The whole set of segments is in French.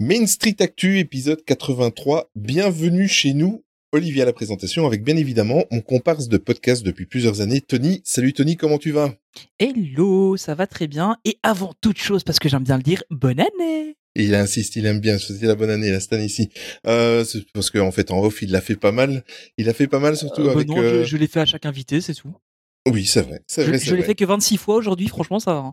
Main Street Actu, épisode 83. Bienvenue chez nous. Olivier à la présentation avec bien évidemment mon comparse de podcast depuis plusieurs années, Tony. Salut Tony, comment tu vas? Hello, ça va très bien. Et avant toute chose, parce que j'aime bien le dire, bonne année il insiste, il aime bien. C'était la bonne année, la année-ci. Euh, parce qu'en en fait, en off, il l'a fait pas mal. Il a fait pas mal, surtout euh, avec. Non, je, je l'ai fait à chaque invité, c'est tout. Oui, c'est vrai. Je, vrai, je l'ai fait que 26 fois aujourd'hui, franchement, ça va.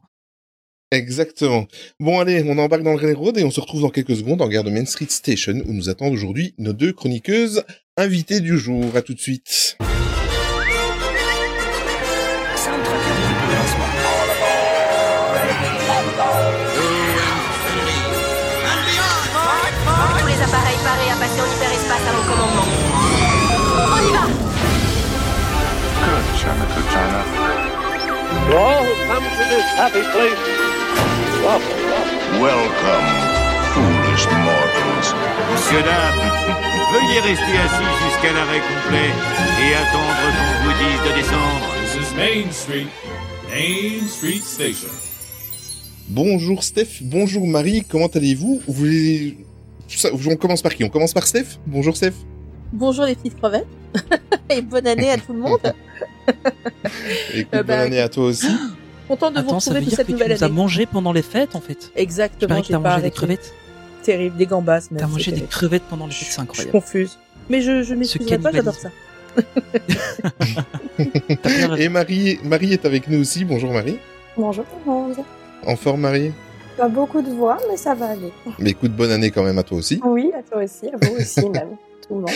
Exactement. Bon allez, on embarque dans le railroad et on se retrouve dans quelques secondes en gare de Main Street Station où nous attendent aujourd'hui nos deux chroniqueuses invitées du jour. À tout de suite. Tous les appareils parés à passer en hyperespace à mon commandement. On y va Good, China, good China. Welcome to this happy place. Welcome, foolish mortals. Monsieur, dame, veuillez rester assis jusqu'à l'arrêt complet et attendre qu'on vous dise de descendre. This is Main Street, Main Street Station. Bonjour Steph, bonjour Marie, comment allez-vous? Vous voulez... On commence par qui? On commence par Steph? Bonjour Steph. Bonjour les petites crevettes et bonne année à tout le monde. Écoute, bonne bah, année à toi aussi. Content de Attends, vous retrouver pour cette que tu nouvelle nous as année. mangé pendant les fêtes, en fait. Exactement, j'ai pas mangé des crevettes Terrible, des gambas même. T'as mangé des crevettes pendant les fêtes, c'est Je suis incroyable. confuse. Mais je, je m'excuserai pas, j'adore ça. Et Marie, Marie est avec nous aussi. Bonjour Marie. Bonjour tout le monde. En forme Marie? Pas beaucoup de voix, mais ça va aller. Mais écoute, bonne année quand même à toi aussi. Oui, à toi aussi, à vous aussi même. Tout le monde.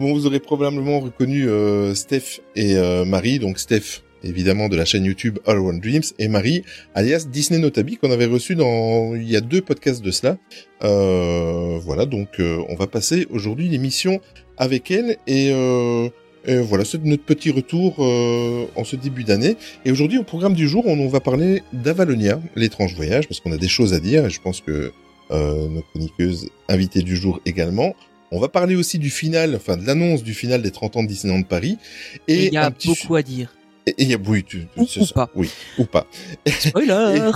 Bon, vous aurez probablement reconnu euh, Steph et euh, Marie. Donc Steph, évidemment, de la chaîne YouTube All One Dreams, et Marie, alias Disney Notabi, qu'on avait reçu dans il y a deux podcasts de cela. Euh, voilà, donc euh, on va passer aujourd'hui l'émission avec elle et, euh, et voilà, c'est notre petit retour euh, en ce début d'année. Et aujourd'hui, au programme du jour, on, on va parler d'Avalonia, l'étrange voyage, parce qu'on a des choses à dire et je pense que euh, nos chroniqueuses invitées du jour également. On va parler aussi du final, enfin de l'annonce du final des 30 ans de Disneyland Paris. Et il y a un petit beaucoup à dire. Et il y a oui, tu, Ou- c'est ou ça. pas. Oui, ou pas. Spoiler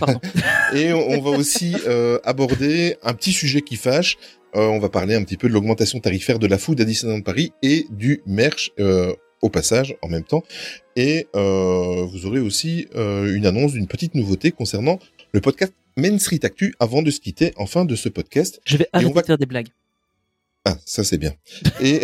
Pardon. Et on, on va aussi euh, aborder un petit sujet qui fâche. Euh, on va parler un petit peu de l'augmentation tarifaire de la food à Disneyland Paris et du merch euh, au passage en même temps. Et vous aurez aussi une annonce d'une petite nouveauté concernant le podcast Main Street Actu avant de se quitter en fin de ce podcast. Je vais on arrêter va- de faire des blagues. Ah, ça c'est bien. Et,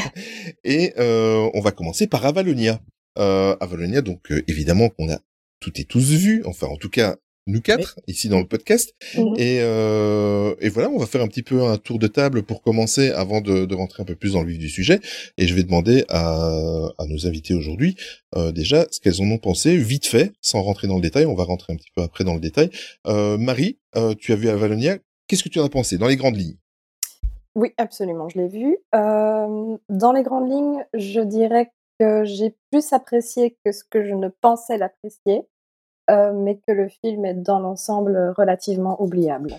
et on va commencer par Avalonia. Euh, Avalonia, donc euh, évidemment qu'on a toutes et tous vu, enfin en tout cas nous quatre ici dans le podcast. Mhm. Et, euh, et voilà, on va faire un petit peu un tour de table pour commencer avant de, de rentrer un peu plus dans le vif du sujet. Et je vais demander à, à nos invités aujourd'hui euh, déjà ce qu'elles en ont pensé, vite fait, sans rentrer dans le détail. On va rentrer un petit peu après dans le détail. Euh, Marie, euh, tu as vu Avalonia. Qu'est-ce que tu en as pensé dans les grandes lignes? Oui, absolument, je l'ai vu. Euh, dans les grandes lignes, je dirais que j'ai plus apprécié que ce que je ne pensais l'apprécier, euh, mais que le film est dans l'ensemble relativement oubliable.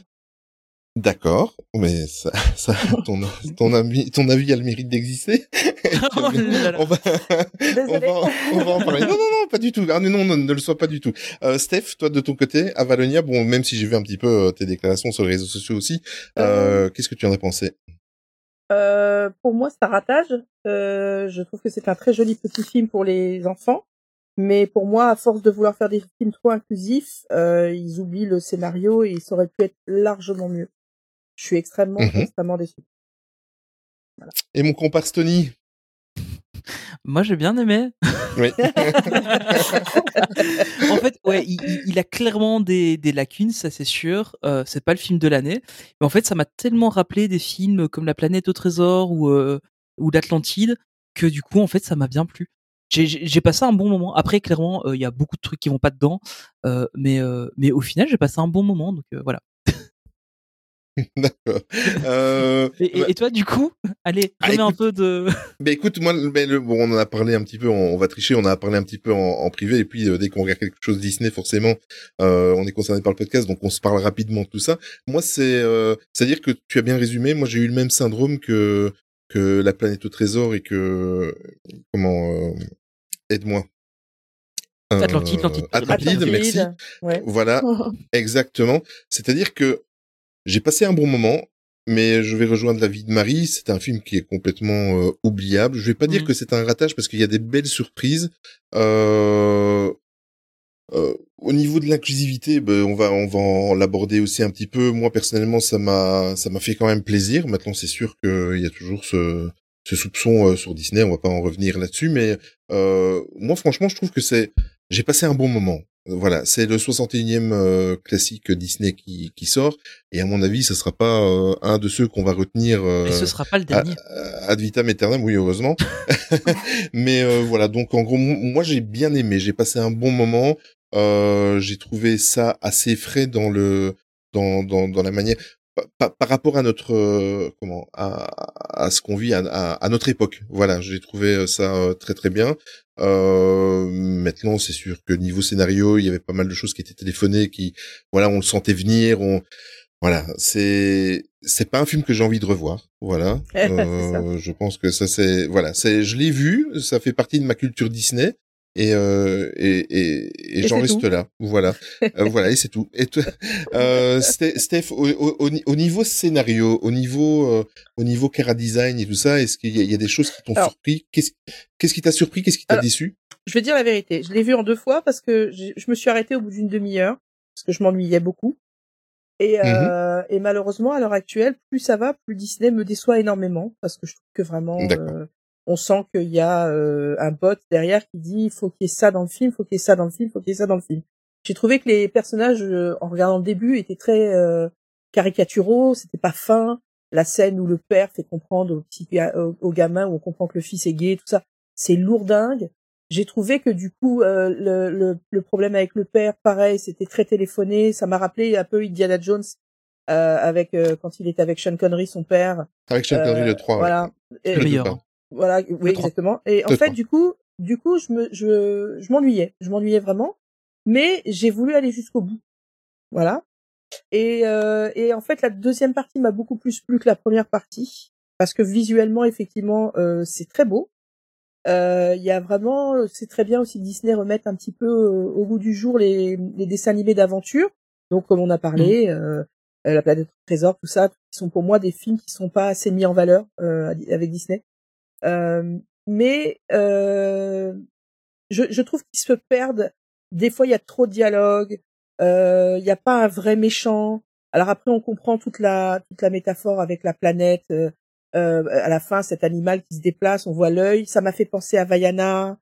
D'accord, mais ça, ça ton, ton, avis, ton avis a le mérite d'exister. Oh on, va, on, va, on va en parler. Non, non, non, pas du tout. Ah, non, non, ne le sois pas du tout. Euh, Steph, toi de ton côté, Avalonia, bon, même si j'ai vu un petit peu euh, tes déclarations sur les réseaux sociaux aussi, euh, qu'est-ce que tu en as pensé? Euh, pour moi, c'est un ratage. Euh, je trouve que c'est un très joli petit film pour les enfants. Mais pour moi, à force de vouloir faire des films trop inclusifs, euh, ils oublient le scénario et ça aurait pu être largement mieux. Je suis extrêmement, Mhm. extrêmement déçu. Et mon comparse Tony? Moi, j'ai bien aimé. Oui. en fait, ouais, il, a clairement des, des lacunes, ça c'est sûr. Euh, c'est pas le film de l'année, mais en fait, ça m'a tellement rappelé des films comme La planète au trésor ou euh, ou l'Atlantide que du coup, en fait, ça m'a bien plu. J'ai- passé un bon moment. Après, clairement, euh, il y a beaucoup de trucs qui vont pas dedans, euh, mais mais au final, j'ai passé un bon moment. Donc voilà. D'accord. Euh, Et, et- bah, et toi, du coup, allez, Ah, remets un peu de. bah, écoute, moi, ben, le- bon, on en a parlé un petit peu, on, on va tricher, on en a parlé un petit peu en, en privé, et puis euh, dès qu'on regarde quelque chose Disney, forcément, euh, on est concerné par le podcast, donc on se parle rapidement de tout ça. Moi, c'est, euh, c'est-à-dire que tu as bien résumé. Moi, j'ai eu le même syndrome que que la planète au trésor et que comment euh, aide-moi. Euh, Atlantide, Atlantide. Atlantide, merci. Ouais. Voilà, exactement. C'est-à-dire que j'ai passé un bon moment, mais je vais rejoindre l'avis de Marie. C'est un film qui est complètement euh, oubliable. Je vais pas dire Mhm. que c'est un ratage parce qu'il y a des belles surprises. Euh, euh, au niveau de l'inclusivité, ben, on va on va l'aborder aussi un petit peu. Moi personnellement, ça m'a ça m'a fait quand même plaisir. Maintenant, c'est sûr qu'il y a toujours ce ce soupçon euh, sur Disney. On va pas en revenir là-dessus, mais euh, moi franchement, je trouve que c'est j'ai passé un bon moment. Voilà, c'est le 61e euh, classique Disney qui, qui sort, et à mon avis, ce sera pas euh, un de ceux qu'on va retenir euh, Et ce sera pas le dernier. ad vitam aeternam, oui, heureusement. Mais euh, voilà, donc en gros, moi j'ai bien aimé, j'ai passé un bon moment. Euh, j'ai trouvé ça assez frais dans le dans dans, dans la manière pa- pa- par rapport à notre euh, comment à, à ce qu'on vit à, à, à notre époque. Voilà, j'ai trouvé ça euh, très très bien. Euh, maintenant, c'est sûr que niveau scénario, il y avait pas mal de choses qui étaient téléphonées, qui voilà, on le sentait venir. On voilà, c'est c'est pas un film que j'ai envie de revoir. Voilà. Euh, je pense que ça c'est voilà, c'est je l'ai vu, ça fait partie de ma culture Disney. Et, euh, et, et, et, j'en reste tout. là. Voilà. Euh, voilà, et c'est tout. Et euh, Ste- Steph, au, au, au ni- au niveau scénario, au niveau, euh, au niveau cara design et tout ça, est-ce qu'il y, y a des choses qui t'ont surpris? Qu'est-ce qu'est-ce qui t'a surpris? Qu'est-ce qui t'a déçu? Je vais dire la vérité. Je l'ai vu en deux fois parce que je me suis arrêtée au bout d'une demi-heure parce que je m'ennuyais beaucoup. Et, euh, et malheureusement, à l'heure actuelle, plus ça va, plus Disney me déçoit énormément parce que je trouve que vraiment, euh, on sent qu'il y a euh, un bot derrière qui dit il faut qu'il y ait ça dans le film, il faut qu'il y ait ça dans le film, il faut qu'il y ait ça dans le film. J'ai trouvé que les personnages, euh, en regardant le début, étaient très euh, caricaturaux, c'était pas fin. La scène où le père fait comprendre au, petit, ga- au, au gamin, où on comprend que le fils est gay, tout ça, c'est lourdingue. J'ai trouvé que du coup, euh, le, le, le problème avec le père, pareil, c'était très téléphoné. Ça m'a rappelé un peu Indiana Jones euh, avec euh, quand il était avec Sean Connery, son père. Avec Sean Connery Euh, le 3. ouais. Voilà. Et- Le Le meilleur. Voilà, oui, exactement. Et en fait, du coup, du coup, je me, je, je m'ennuyais, je m'ennuyais vraiment, mais j'ai voulu aller jusqu'au bout. Voilà. Et, euh, et en fait, la deuxième partie m'a beaucoup plus plu que la première partie parce que visuellement, effectivement, euh, c'est très beau. Euh, Il y a vraiment, c'est très bien aussi que Disney remette un petit peu euh, au goût du jour les, les dessins animés d'aventure. Donc, comme on a parlé, euh, euh, la planète trésor, tout ça, qui sont pour moi des films qui sont pas assez mis en valeur euh, avec Disney. Euh, mais euh, je, je trouve qu'ils se perdent. Des fois, il y a trop de dialogue. euh, Il n'y a pas un vrai méchant. Alors après, on comprend toute la toute la métaphore avec la planète. euh, euh, à la fin, cet animal qui se déplace, on voit l'œil. Ça m'a fait penser à Vaiana.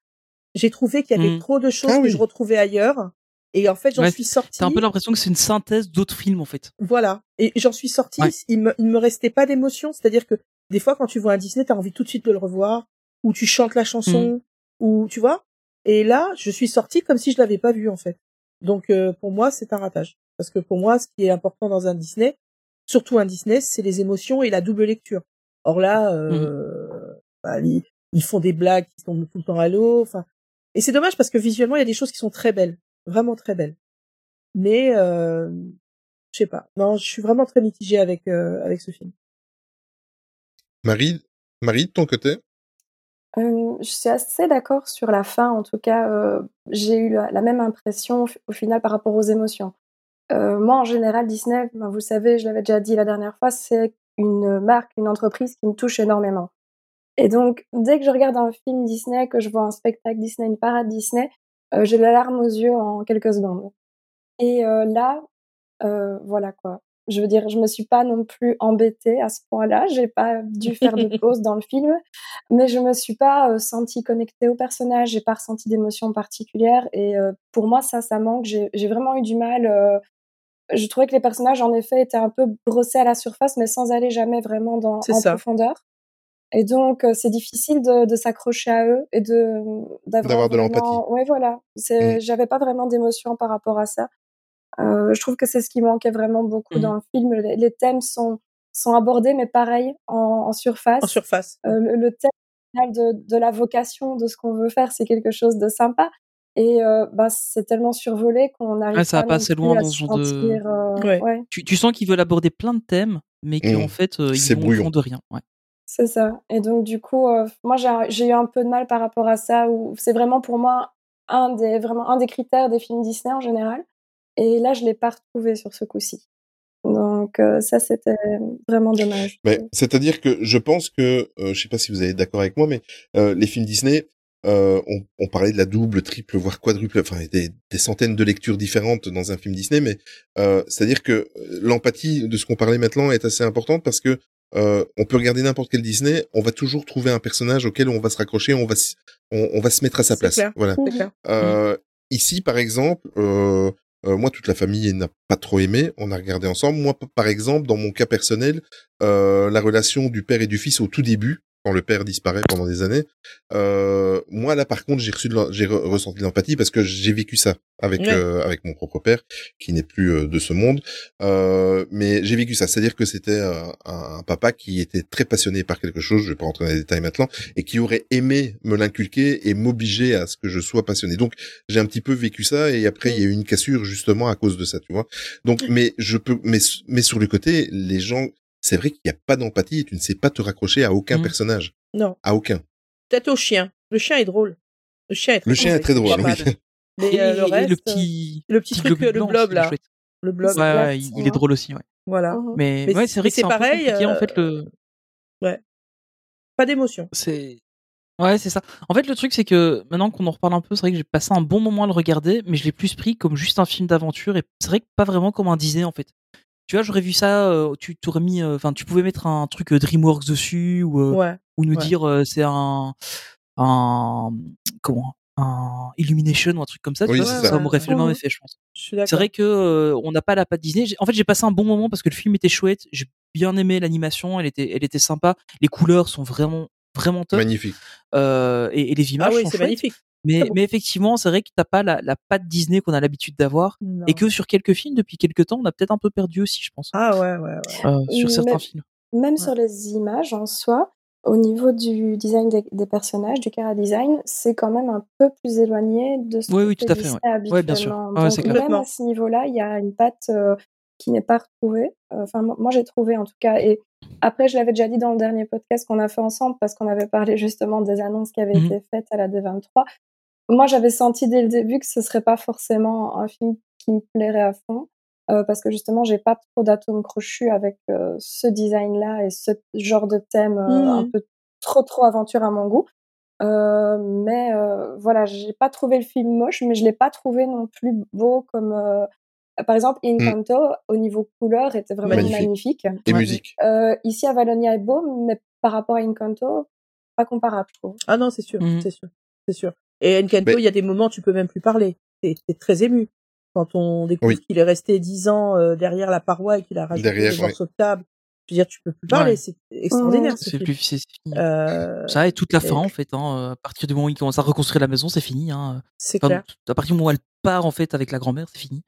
J'ai trouvé qu'il y avait Mm. trop de choses Ah que oui. je retrouvais ailleurs. Et en fait, j'en Ouais, suis sortie. T'as un peu l'impression que c'est une synthèse d'autres films en fait. Voilà. Et j'en suis sortie. Ouais. Il me, il me restait pas d'émotion. C'est-à-dire que des fois, quand tu vois un Disney, t'as envie tout de suite de le revoir, ou tu chantes la chanson, ou tu vois. Et là, je suis sortie comme si je l'avais pas vu en fait. Donc euh, pour moi, c'est un ratage. Parce que pour moi, ce qui est important dans un Disney, surtout un Disney, c'est les émotions et la double lecture. Or là, euh, bah, ils, ils font des blagues qui tombent tout le temps à l'eau. Enfin, et c'est dommage parce que visuellement, il y a des choses qui sont très belles, vraiment très belles. Mais euh, je sais pas. Non, je suis vraiment très mitigée avec euh, avec ce film. Marie, Marie, de ton côté? Je suis assez d'accord sur la fin. En tout cas, j'ai eu la, même impression au, final par rapport aux émotions. Moi, en général, Disney, ben, vous savez, je l'avais déjà dit la dernière fois, c'est une marque, une entreprise qui me touche énormément. Et donc, dès que je regarde un film Disney, que je vois un spectacle Disney, une parade Disney, j'ai la larme aux yeux en quelques secondes. Et là, voilà quoi. Je veux dire, je me suis pas non plus embêtée à ce point-là. J'ai pas dû faire de pause dans le film, mais je me suis pas euh, sentie connectée au personnage. J'ai pas ressenti d'émotion particulière. Et euh, pour moi, ça, ça manque. J'ai vraiment eu du mal. euh, je trouvais que les personnages, en effet, étaient un peu brossés à la surface, mais sans aller jamais vraiment dans, en ça. profondeur. Et donc, euh, c'est difficile de, de s'accrocher à eux et de D'avoir de vraiment- l'empathie. Ouais, voilà. C'est, Mm. j'avais pas vraiment d'émotion par rapport à ça. Euh, je trouve que c'est ce qui manquait vraiment beaucoup dans le film. Les, les thèmes sont sont abordés, mais pareil en, en surface. En surface. Euh, le, le thème final de, de la vocation de ce qu'on veut faire, c'est quelque chose de sympa. Et euh, bah, c'est tellement survolé qu'on n'arrive Ouais, ça va pas assez loin à dans ce genre de- euh, Ouais. ouais. Tu, tu sens qu'ils veulent aborder plein de thèmes, mais qu'en Mm. fait euh, ils brouillon. fond de rien. Ouais. C'est ça. Et donc, du coup, euh, moi, j'ai j'ai eu un peu de mal par rapport à ça, où c'est vraiment pour moi un des, vraiment un des critères des films Disney en général. Et là, je l'ai pas retrouvé sur ce coup-ci. Donc euh, ça, c'était vraiment dommage. Mais c'est-à-dire que je pense que, euh, je sais pas si vous êtes d'accord avec moi, mais euh, les films Disney, euh, on, on parlait de la double, triple, voire quadruple, enfin des, des centaines de lectures différentes dans un film Disney, mais euh, c'est-à-dire que l'empathie de ce qu'on parlait maintenant est assez importante parce que euh, on peut regarder n'importe quel Disney, on va toujours trouver un personnage auquel on va se raccrocher, on va s- on, on va se mettre à sa C'est place. clair. Voilà. C'est clair. Euh, Ici, par exemple, euh, euh, moi, toute la famille n'a pas trop aimé. On a regardé ensemble. Moi, par exemple, dans mon cas personnel, euh, la relation du père et du fils au tout début, quand le père disparaît pendant des années, euh, moi là, par contre, j'ai reçu, de l'en- j'ai re- ressenti de l'empathie parce que j'ai vécu ça avec Ouais. euh, avec mon propre père, qui n'est plus euh, de ce monde. Mais j'ai vécu ça, c'est-à-dire que c'était un, un papa qui était très passionné par quelque chose. Je vais pas rentrer dans les détails maintenant, et qui aurait aimé me l'inculquer et m'obliger à ce que je sois passionné. Donc j'ai un petit peu vécu ça et après il y a eu une cassure justement à cause de ça, tu vois. Donc mais je peux mais mais sur le côté, les gens c'est vrai qu'il n'y a pas d'empathie et tu ne sais pas te raccrocher à aucun Mm. personnage, Non. à aucun. Peut-être au chien. Le chien est drôle. Le chien est très Le chien est très drôle, oui. Mais Et, euh, le reste, le petit, le petit truc, globule le blanc blob, là. chouette. le blob, Ouais, ouais, il, il ouais. est drôle aussi, ouais. voilà. Mhm. Mais, Mais ouais, c'est- vrai que c'est pareil, en euh, fait, le, Pas d'émotion. c'est, ouais, c'est ça. En fait, le truc, c'est que maintenant qu'on en reparle un peu, c'est vrai que j'ai passé un bon moment à le regarder, mais je l'ai plus pris comme juste un film d'aventure et c'est vrai que pas vraiment comme un Disney, en fait. Tu vois, j'aurais vu ça, euh, tu t'aurais mis, euh, enfin, tu pouvais mettre un truc euh, DreamWorks dessus ou, euh, Ouais. ou nous ouais. dire euh, c'est un, un, comment, un Illumination ou un truc comme ça, tu Oui, vois, ça, ça. m'aurait fait le même Mhm. effet, je pense. C'est vrai que euh, on n'a pas la patte Disney. En fait, j'ai passé un bon moment parce que le film était chouette. J'ai bien aimé l'animation. Elle était, elle était sympa. Les couleurs sont vraiment, vraiment top. Magnifique. Euh, et, et les Ah images oui, sont c'est magnifique. Mais, mais effectivement, c'est vrai que t'as pas la, la patte Disney qu'on a l'habitude d'avoir. Et que sur quelques films, depuis quelques temps, on a peut-être un peu perdu aussi, je pense, Ah ouais, ouais, ouais. euh, sur certains films. Même sur les images en soi, au niveau du design des, des personnages, du cara design, c'est quand même un peu plus éloigné de ce Oui, que oui, tout à fait, Disney ouais. Ouais, bien sûr. habituellement. Ouais, Donc même à ce niveau-là, il y a une patte euh, qui n'est pas retrouvée. Euh, Enfin, moi, j'ai trouvé en tout cas. Et après, je l'avais déjà dit dans le dernier podcast qu'on a fait ensemble parce qu'on avait parlé justement des annonces qui avaient Mhm. été faites à la D23. Moi, j'avais senti dès le début que ce serait pas forcément un film qui me plairait à fond. euh, parce que justement, j'ai pas trop d'atomes crochus avec euh, ce design-là et ce genre de thème euh, un peu trop trop aventure à mon goût. Mais voilà, j'ai pas trouvé le film moche, mais je l'ai pas trouvé non plus beau comme par exemple Encanto au niveau couleur était vraiment Magnifique. magnifique. Et Ouais. musique. Euh, ici Avalonia est beau, mais par rapport à Encanto, pas comparable, je trouve. Ah non, c'est sûr, Mhm. c'est sûr, c'est sûr. Et Encanto, Mais- il y a des moments, tu peux même plus parler. T'es très ému quand on découvre Oui. qu'il est resté dix ans euh, derrière la paroi et qu'il a rajouté Derrière, des de table. Je veux dire, tu peux plus parler. Ouais. C'est extraordinaire ce C'est plus, c'est c'est fini. Euh, Ça et toute la fin, et- en fait. Hein, à partir du moment où il commence à reconstruire la maison, c'est fini. Hein. c'est Enfin, clair. à partir du moment où elle part, en fait, avec la grand-mère, c'est fini.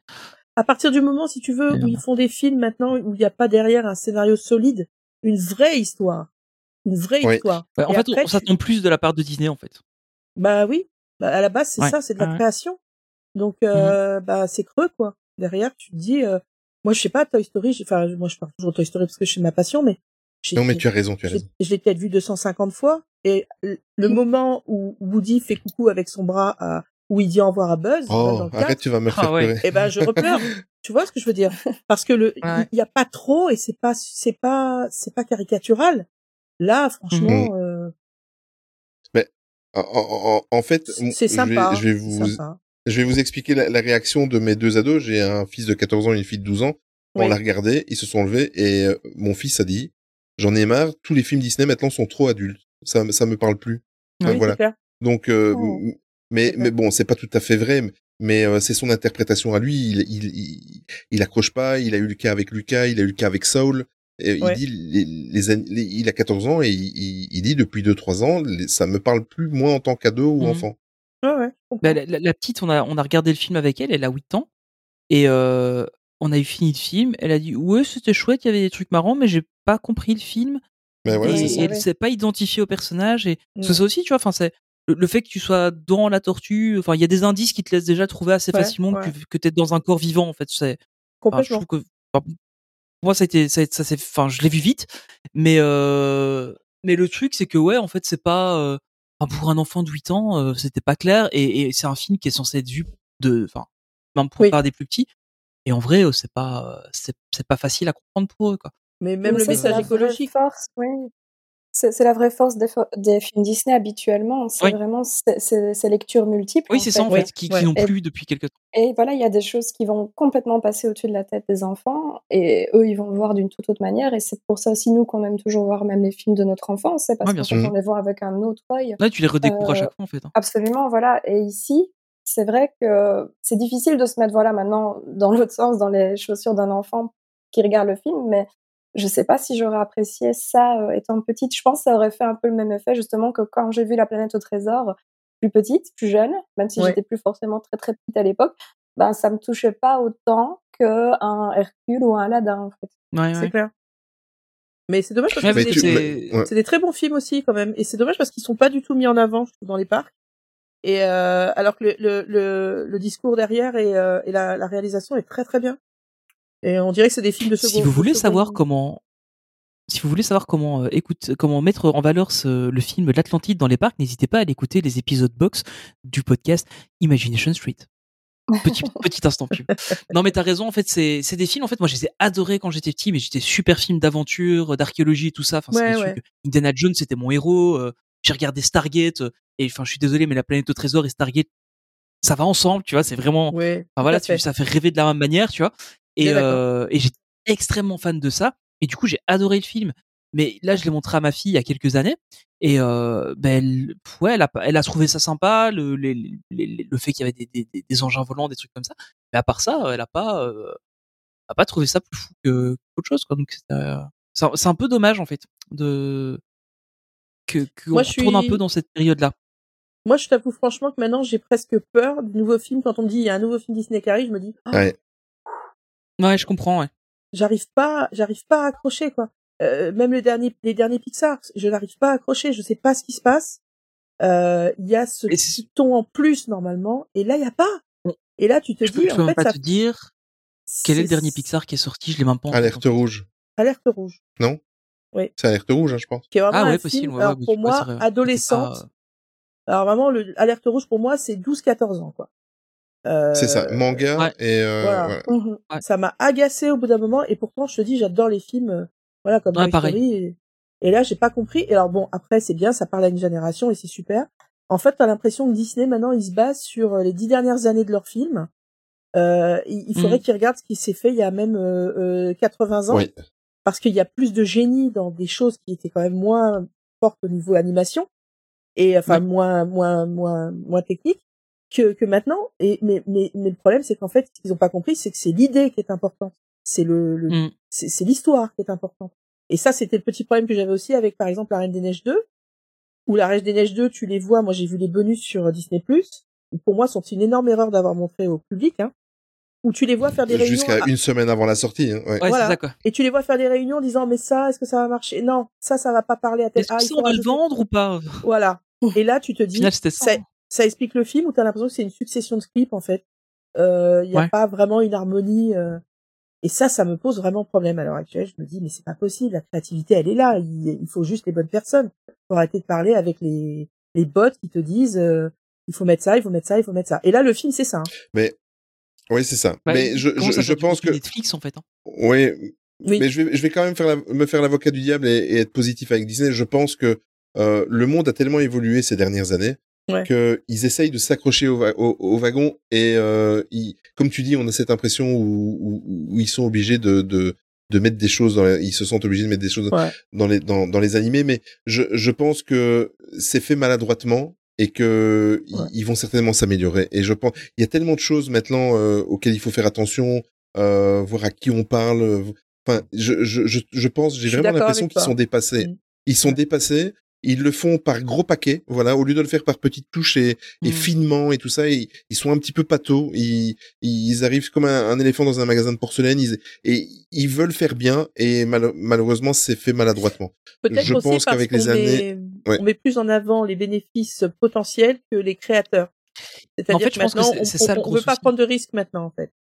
À partir du moment, si tu veux, où ils font des films maintenant où il n'y a pas derrière un scénario solide, une vraie histoire, une vraie Oui. histoire. Ouais, en Et fait, après, on s'attend plus de la part de Disney, en fait. Bah oui, bah, à la base c'est Ouais. ça, c'est de la création. Donc euh, bah c'est creux quoi. Derrière tu te dis, euh, moi je sais pas Toy Story, j'ai- enfin moi je parle toujours de Toy Story parce que c'est ma passion, mais j'ai- Non, mais tu as raison, tu as raison. je l'ai peut-être vu 250 fois et le le moment où Woody fait coucou avec son bras à où il dit au revoir à Buzz, dans Oh, le arrête, tu vas me Ah faire ouais. pleurer. eh ben je repleure. tu vois ce que je veux dire? Parce que le il Ouais. y, a pas trop et c'est pas c'est pas c'est pas caricatural. Là franchement Mhm. euh, En, en- en- en fait, c'est sympa. Je vais, je vais c'est vous, sympa. je vais vous expliquer la, la réaction de mes deux ados. J'ai un fils de 14 ans et une fille de 12 ans. On Oui. l'a regardé, ils se sont levés et euh, mon fils a dit, j'en ai marre, tous les films Disney maintenant sont trop adultes. Ça, ça me parle plus. Enfin, Oui, voilà. Donc, euh, Oh. Mais, C'est mais bon, c'est pas tout à fait vrai. Mais euh, c'est son interprétation à lui. Il, il, il, il accroche pas. Il a eu le cas avec Lucas. Il a eu le cas avec Saul. Et Ouais. Il dit, les, les, an- les- il a 14 ans et il, il, il dit depuis 2-3 ans, ça me parle plus moi en tant qu'ado ou Mhm. enfant. Ouais, ouais. Bah, la, petite, on a, on a regardé le film avec elle, elle a 8 ans. Et euh, on a eu fini le film. Elle a dit Ouais, c'était chouette, il y avait des trucs marrants, mais j'ai pas compris le film. Ben voilà, et, c'est c'est elle s'est pas identifiée au personnage. Et Mm. parce que ça aussi, tu vois, enfin, c'est le, fait que tu sois dans la tortue. Enfin, il y a des indices qui te laissent déjà trouver assez Ouais, facilement ouais. que, que t'es dans un corps vivant, en fait. C'est, enfin, je Complètement. trouve que. enfin, pour moi, ça a été, ça, a été- ça s'est, enfin, je l'ai vu vite. Mais, euh, mais le truc, c'est que, ouais, en fait, c'est pas. euh, pour un enfant de 8 ans, euh, c'était pas clair. Et, et c'est un film qui est censé être vu de. Enfin, même pour Oui. par des plus petits. Et en vrai, euh, c'est pas, euh, c'est c'est pas facile à comprendre pour eux, quoi. Mais même Mais le ça, message écologique. force. C'est c'est la vraie force des, films Disney habituellement. C'est Oui. vraiment ces- ces ces lectures multiples. Oui, c'est ça en Ouais, fait, qui, qui ouais. n'ont Et- plus depuis quelques temps. Et voilà, il y a des choses qui vont complètement passer au-dessus de la tête des enfants et eux, ils vont le voir d'une toute autre manière. Et c'est pour ça aussi, nous, qu'on aime toujours voir même les films de notre enfance. C'est parce Ouais, bien qu'en sûr. fait, on les voit avec un autre œil. Là, tu les redécouvres à Euh, chaque fois en fait. hein. Absolument, voilà. Et ici, c'est vrai que c'est difficile de se mettre, voilà, maintenant, dans l'autre sens, dans les chaussures d'un enfant qui regarde le film, mais je sais pas si j'aurais apprécié ça euh, étant petite. Je pense que ça aurait fait un peu le même effet, justement, que quand j'ai vu La planète au trésor, plus petite, plus jeune, même si Ouais. j'étais plus forcément très très petite à l'époque, ben ça me touchait pas autant qu'un Hercule ou un Aladdin, en fait. Ouais, C'est ouais. clair. Mais c'est dommage parce que c'est tu- des, des très bons films aussi quand même. Et c'est dommage parce qu'ils sont pas du tout mis en avant je trouve, dans les parcs. Et euh, alors que le, le, le, le discours derrière et, euh, et la, la réalisation est très très bien. Et on dirait que c'est des films de second. Si vous voulez savoir comment, si vous voulez savoir comment, euh, écoute, comment mettre en valeur ce, le film de l'Atlantide dans les parcs, n'hésitez pas à aller écouter les épisodes box du podcast Imagination Street. Petit, petit instant pub. Non, mais t'as raison. En fait, c'est, c'est des films. En fait, moi, je les ai adorés quand j'étais petit, mais j'étais super film d'aventure, d'archéologie tout ça. Enfin, Ouais, ouais. Indiana Jones, c'était mon héros. euh, j'ai regardé Stargate. euh, et enfin, je suis désolé, mais la planète au trésor et Stargate, ça va ensemble, tu vois. C'est vraiment, Ouais. Enfin, voilà, tu- ça fait rêver de la même manière, tu vois. Et, euh, et j'étais extrêmement fan de ça. Et du coup, j'ai adoré le film. Mais là, je l'ai montré à ma fille il y a quelques années. Et euh, ben, elle, ouais, elle a, elle a trouvé ça sympa, le, les- les- les- le fait qu'il y avait des, des, des- des engins volants, des trucs comme ça. Mais à part ça, elle a pas, euh, elle a pas trouvé ça plus fou que qu'autre chose. Quoi. Donc, c'est euh, c'est un- un peu dommage en fait de que qu'on je retourne un suis- peu dans cette période-là. Moi, je t'avoue franchement que maintenant, j'ai presque peur du nouveau film. Quand on me dit il y a un nouveau film Disney qui arrive, je me dis, ah, Ouais. Ouais, je comprends. Ouais. j'arrive pas, j'arrive pas à accrocher quoi. Euh, même les derniers, les derniers Pixar, je n'arrive pas à accrocher. Je sais pas ce qui se passe. Euh, Il y a ce petit ton en plus normalement, et là il y a pas. Et là, tu te Je peux, dis, je peux en même fait, pas ça. te dire quel est le dernier Pixar qui est sorti. Je l'ai même pas. en Alerte fait. rouge. Alerte rouge, C'est alerte rouge, hein, je pense. qui est vraiment Ah ouais, un possible, film. ouais, alors pour moi, ouais. adolescente. C'était Alors vraiment, le Alerte rouge pour moi, c'est 12-14 ans quoi. Euh, C'est ça, manga ouais. et euh, Voilà. voilà. Ouais. ça m'a agacé au bout d'un moment et pourtant je te dis j'adore les films euh, voilà comme Ouais, pareil. Et, et là j'ai pas compris et alors bon après c'est bien ça parle à une génération et c'est super en fait t'as l'impression que Disney maintenant ils se basent sur euh, les dix dernières années de leurs films euh, il, il faudrait Mhm. qu'ils regardent ce qui s'est fait il y a même euh, euh, 80 ans Oui. parce qu'il y a plus de génie dans des choses qui étaient quand même moins fortes au niveau animation et enfin Ouais. moins moins moins moins technique que que maintenant et mais mais mais le problème c'est qu'en fait ce qu'ils ont pas compris c'est que c'est l'idée qui est importante c'est le, le Mm. c'est l'histoire qui est importante et ça c'était le petit problème que j'avais aussi avec par exemple la Reine des Neiges 2 ou la Reine des Neiges 2 tu les vois moi j'ai vu les bonus sur Disney Plus pour moi sont une énorme erreur d'avoir montré au public hein où tu les vois faire des réunions Jusqu'à à- une semaine avant la sortie. Hein, ouais. Ouais, Voilà. ça quoi. et tu les vois faire des réunions en disant mais ça est-ce que ça va marcher? Non ça ça va pas parler à tel Est-ce ah que il ça, faut on va le vendre ou pas? Voilà et là tu te dis final, c'était ça. Ça, ça explique le film où t'as l'impression que c'est une succession de clips en fait? Il euh, y a Ouais. pas vraiment une harmonie. euh, Et ça, ça me pose vraiment problème à l'heure actuelle. Je me dis mais c'est pas possible. La créativité, elle est là. Il, il faut juste les bonnes personnes. Faut arrêter de parler avec les les bots qui te disent euh, il faut mettre ça, il faut mettre ça, il faut mettre ça. Et là, le film, c'est ça. hein. Mais oui, c'est ça. Mais je, je, à je pense que Netflix en fait. hein? oui, Oui. mais je vais, je vais quand même faire la- me faire l'avocat du diable et, et être positif avec Disney. Je pense que euh, le monde a tellement évolué ces dernières années Ouais. qu'ils essayent de s'accrocher au, va- au, au wagon et euh, ils- comme tu dis, on a cette impression où, où, où ils sont obligés de, de de mettre des choses dans les- ils se sentent obligés de mettre des choses Ouais. dans les dans, dans les animés mais je je pense que c'est fait maladroitement et que ils- Ouais. ils vont certainement s'améliorer et je pense il y a tellement de choses maintenant euh, auxquelles il faut faire attention euh, voir à qui on parle enfin je je je, je pense j'ai vraiment l'impression qu'ils sont dépassés Mm. ils sont dépassés ils le font par gros paquets, voilà, au lieu de le faire par petites touches et, et Mm. finement et tout ça, ils, ils sont un petit peu pâteaux, ils, ils arrivent comme un, un éléphant dans un magasin de porcelaine, ils, et ils veulent faire bien et mal- malheureusement c'est fait maladroitement. Peut-être Je aussi pense parce qu'avec qu'on les années- met, Ouais. on met plus en avant les bénéfices potentiels que les créateurs. C'est-à-dire En fait, que je pense que maintenant, c'est- on, c'est gros veut pas prendre de risques maintenant, en fait.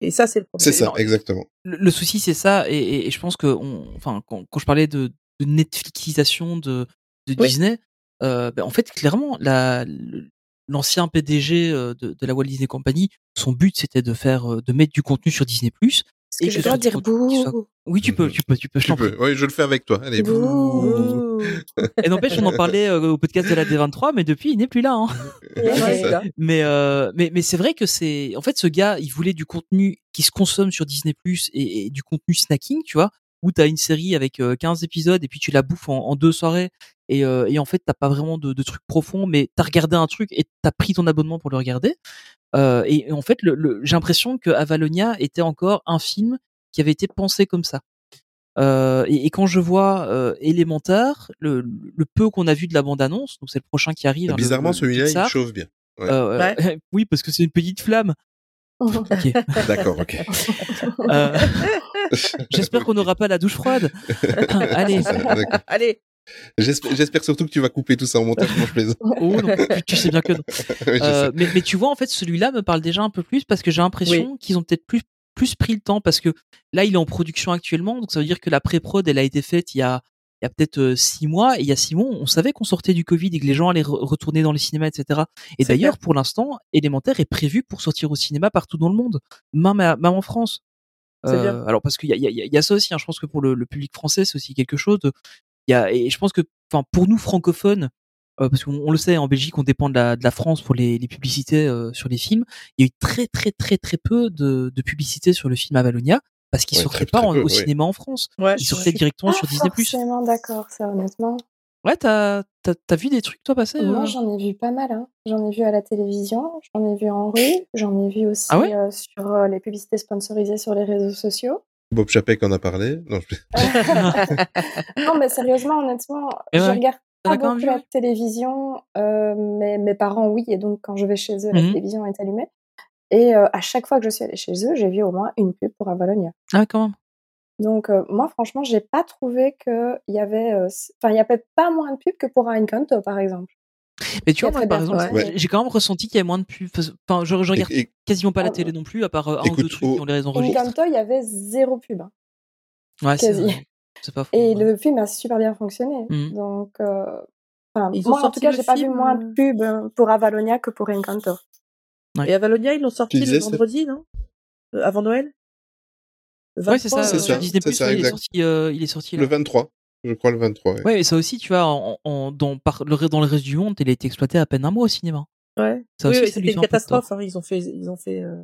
Et ça, c'est le problème. C'est ça, non, exactement. Le, le souci, c'est ça, et, et- et je pense que, on, enfin, quand, quand je parlais de, de Netflixisation de, de Oui. Disney, euh, ben, en fait, clairement, la, l'ancien PDG de, de la Walt Disney Company, son but c'était de faire, de mettre du contenu sur Disney+. Que Et je dois dire soit- bouh Oui, tu peux, tu peux, tu peux. je Tu peux. Oui, je le fais avec toi. Allez. Bouh. Et n'empêche, on en parlait euh, au podcast de la D23, mais depuis, il n'est plus là. Hein. Ouais. Mais euh, mais mais c'est vrai que c'est en fait ce gars il voulait du contenu qui se consomme sur Disney Plus et, et du contenu snacking tu vois où t'as une série avec euh, 15 épisodes et puis tu la bouffes en, en deux soirées et, euh, et en fait t'as pas vraiment de, de trucs profonds mais t'as regardé un truc et t'as pris ton abonnement pour le regarder euh, et, et en fait le, le- j'ai l'impression que Avalonia était encore un film qui avait été pensé comme ça euh, et, et quand je vois euh, Élémentaire, le, le peu qu'on a vu de la bande-annonce, donc c'est le prochain qui arrive. hein, le- Bizarrement, le celui-là, il chauffe bien. Ouais. Euh, Ouais. oui, parce que c'est une petite flamme. Ok. D'accord, ok. Euh, J'espère qu'on n'aura pas la douche froide. Allez. C'est ça, d'accord. Allez, J'espère surtout que tu vas couper tout ça en montage, moi je plaisante. Oh non, tu, sais bien que non. Oui, Euh, mais tu vois, en fait, celui-là me parle déjà un peu plus parce que j'ai l'impression qu'ils ont peut-être plus plus pris le temps parce que là, il est en production actuellement, donc ça veut dire que la pré-prod, elle a été faite il y a il y a peut-être euh, six mois et il y a six mois, on savait qu'on sortait du Covid et que les gens allaient re- retourner dans les cinémas, etc. Et d'ailleurs, pour l'instant, Élémentaire est prévu pour sortir au cinéma partout dans le monde, même, à- même en France. Euh, alors parce qu'il y y, y a ça aussi. hein, je pense que pour le, le public français, c'est aussi quelque chose. De, y a, et je pense que, enfin, pour nous francophones, euh, parce qu'on on le sait, en Belgique, on dépend de la, de la France pour les, les publicités euh, sur les films. Il y a eu très très très très peu de, de publicité sur le film Avalonia parce qu'il Ouais, sortait très, pas très en- peu, au ouais. cinéma en France. ouais, Il je sortait suis- directement Pas sur Disney+. forcément d'accord, ça, honnêtement. Ouais, t'as t'as t'as vu des trucs toi passer Moi, euh? j'en ai vu pas mal. Hein. J'en ai vu à la télévision, j'en ai vu en rue, j'en ai vu aussi Ah ouais? euh, sur euh, les publicités sponsorisées sur les réseaux sociaux. Bob Chapek en a parlé. Non, je... non, mais sérieusement, honnêtement, Et je ouais, regarde pas as beaucoup la télévision, euh, mais mes parents, oui, et donc quand je vais chez eux, la Mhm. télévision est allumée. Et euh, à chaque fois que je suis allée chez eux, j'ai vu au moins une pub pour Avalonia. Ah quand même. Donc euh, moi, franchement, j'ai pas trouvé qu'il y avait, euh, enfin, il y avait pas moins de pubs que pour un Encanto, par exemple. Mais tu vois, moi, par exemple. Ouais. j'ai quand même ressenti qu'il y avait moins de pubs. Enfin, je, je regarde Et- et- quasiment pas la Ah, télé non plus, à part euh, un ou Écoute, deux trucs qui ont les raisons. Encanto, il y avait zéro pub. hein. Ouais, c'est quasi. vrai. C'est pas faux. Et ouais. le film a super bien fonctionné. Mhm. Donc, euh, enfin, moi, en tout cas, j'ai pas vu moins de pubs euh, pour Avalonia que pour Encanto. Ouais. Et Avalonia, ils l'ont sorti disais, le vendredi, non? Euh, Avant Noël? Le Ouais, c'est ça. 23, C'est euh, ça, sur Disney+, ça, ouais, il est sorti, euh, il est sorti là. Le 23. Je crois le 23. ouais. Ouais, et ça aussi, tu vois, en, en- dans, par, le, dans le reste du monde, il a été exploité à peine un mois au cinéma. Ouais. Ça oui, aussi, oui, c'était une catastrophe. Hein. Ils ont fait, ils ont fait. euh,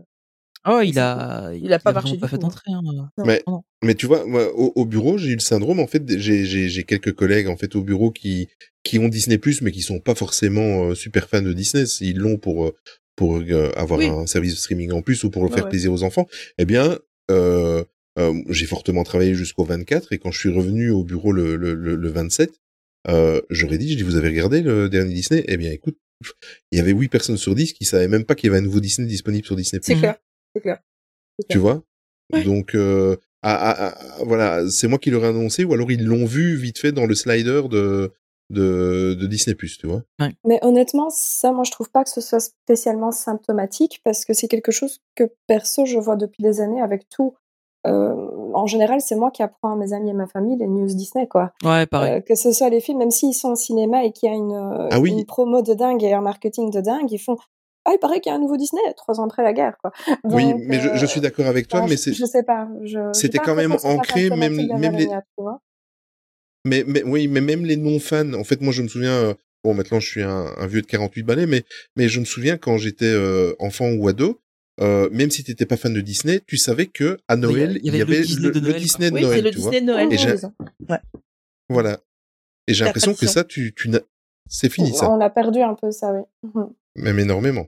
Ouais, il a, Il a pas marché vraiment du pas fait tout, hein. d'entrée. Hein. Non. Mais, non. mais tu vois, moi, au, au bureau, j'ai eu le syndrome. En fait, j'ai, j'ai, j'ai quelques collègues en fait au bureau qui qui ont Disney mais qui sont pas forcément euh, super fans de Disney. Ils l'ont pour euh, pour euh, avoir Oui. un service de streaming en plus ou pour Ouais, faire ouais. plaisir aux enfants. Eh bien, euh, euh, j'ai fortement travaillé jusqu'au 24 et quand je suis revenu au bureau le le, le, le 27, euh, j'aurais dit, je dis, vous avez regardé le dernier Disney? Eh bien, écoute, il y avait 8 personnes sur 10 qui savaient même pas qu'il y avait un nouveau Disney disponible sur Disney+. C'est clair. C'est clair. Tu vois? Ouais. Donc, euh, voilà, c'est moi qui leur ai annoncé, ou alors ils l'ont vu vite fait dans le slider de de, de Disney+, tu vois? Mais honnêtement, ça, moi, je trouve pas que ce soit spécialement symptomatique parce que c'est quelque chose que perso, je vois depuis des années avec tout. Euh, en général, c'est moi qui apprends à mes amis et ma famille les news Disney, quoi. Ouais, pareil. Euh, que ce soit les films, même s'ils sont au cinéma et qu'il y a une, Ah oui. une promo de dingue et un marketing de dingue, ils font Ah, il paraît qu'il y a un nouveau Disney, trois ans après la guerre, quoi. Oui, mais je, je euh, suis d'accord avec toi, enfin, mais c'est je sais pas. c'était quand même ancré, même même les mais, mais oui, mais même les non fans. En fait, moi, je me souviens. euh, bon, maintenant, je suis un, un vieux de 48 balais, mais mais je me souviens quand j'étais euh, enfant ou ado. Euh, même si t'étais pas fan de Disney, tu savais que à Noël il y avait le Disney de Noël, le tu vois. Disney de Noël. Voilà. Et j'ai La l'impression que ça, tu, tu n'as, c'est fini ça, On a perdu un peu ça, oui. Même énormément.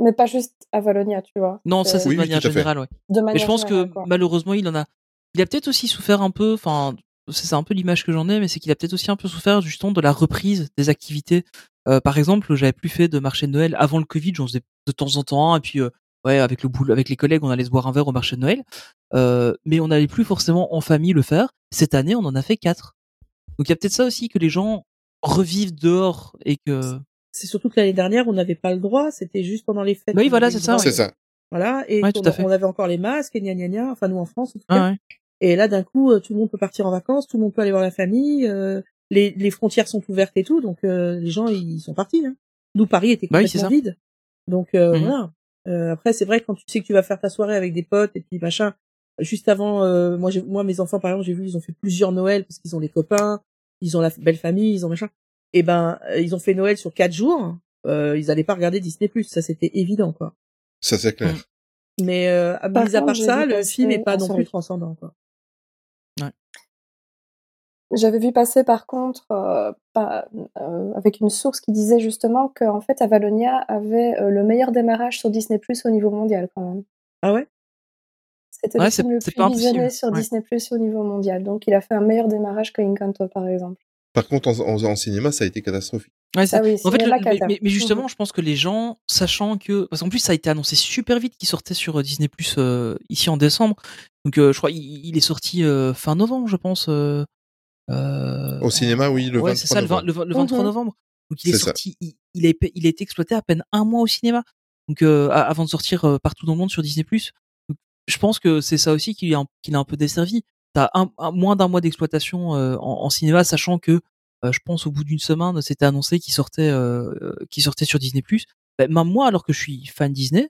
Mais pas juste à Valonia, tu vois. Non, ça c'est Oui, de oui, manière générale, ouais. De Mais manière je pense générale, que quoi. malheureusement, il en a. Il a peut-être aussi souffert un peu. Enfin, c'est un peu l'image que j'en ai, mais c'est qu'il a peut-être aussi un peu souffert justement de la reprise des activités. Euh, par exemple, j'avais plus fait de marché de Noël avant le Covid. J'en faisais de temps en temps un, et puis euh, ouais, avec le boulot, avec les collègues, on allait se boire un verre au marché de Noël. Euh, mais on n'allait plus forcément en famille le faire. Cette année, on en a fait quatre. Donc il y a peut-être ça aussi que les gens revivent dehors et que. C'est surtout que l'année dernière, on n'avait pas le droit. C'était juste pendant les fêtes. Oui, voilà, c'est ça. C'est ça. Voilà. Et Ouais, qu'on- tout à fait. on avait encore les masques et gna gna gna. Enfin, nous en France, en tout cas. Ah ouais. Et là, d'un coup, euh, tout le monde peut partir en vacances, tout le monde peut aller voir la famille, euh, les, les frontières sont ouvertes et tout, donc euh, les gens ils sont partis. Hein. Nous, Paris était Bah oui, c'est complètement vide. Donc euh, Mhm. voilà. Euh, après, c'est vrai que quand tu sais que tu vas faire ta soirée avec des potes et puis machin. Juste avant, euh, moi, j'ai- moi, mes enfants, par exemple, j'ai vu, ils ont fait plusieurs Noëls parce qu'ils ont les copains, ils ont la belle famille, ils ont machin. Et ben, euh, ils ont fait Noël sur quatre jours. Euh, ils allaient pas regarder Disney+. Ça, c'était évident, quoi. Ça c'est clair. Mais euh, à- Par mis à part ça, le film est pas ah, non plus transcendant, quoi. J'avais vu passer par contre euh, pas- euh, avec une source qui disait justement qu'en fait Avalonia avait euh, le meilleur démarrage sur Disney Plus au niveau mondial quand même. Ah ouais? C'était Ouais, le film le plus visionné sur ouais. Disney Plus au niveau mondial. Donc il a fait un meilleur démarrage que Encanto par exemple. Par contre, en, en- en cinéma, ça a été catastrophique. Ouais, Ah oui, en fait, le- cinéma mais, mais- mais justement, je pense que les gens, sachant que, parce qu'en plus, ça a été annoncé super vite qu'il sortait sur euh, Disney Plus ici en décembre. Donc, euh, je crois, il, il est sorti euh, fin novembre, je pense. euh, euh, Au cinéma, oui, le ouais, 23 c'est ça, le, novembre. le, vingt- le 23 Mhm. novembre. Donc, il est, sorti, il, il, a, été- il a été exploité à peine un mois au cinéma. Donc, euh, a- avant de sortir euh, partout dans le monde sur Disney Plus. Je pense que c'est ça aussi qui l'a un, qui l'a un peu desservi. T'as un, un- moins d'un mois d'exploitation euh, en, en cinéma, sachant que euh, je pense au bout d'une semaine, c'était annoncé qu'il sortait, euh, euh, qu'il sortait sur Disney+. Ben, même moi, alors que je suis fan Disney,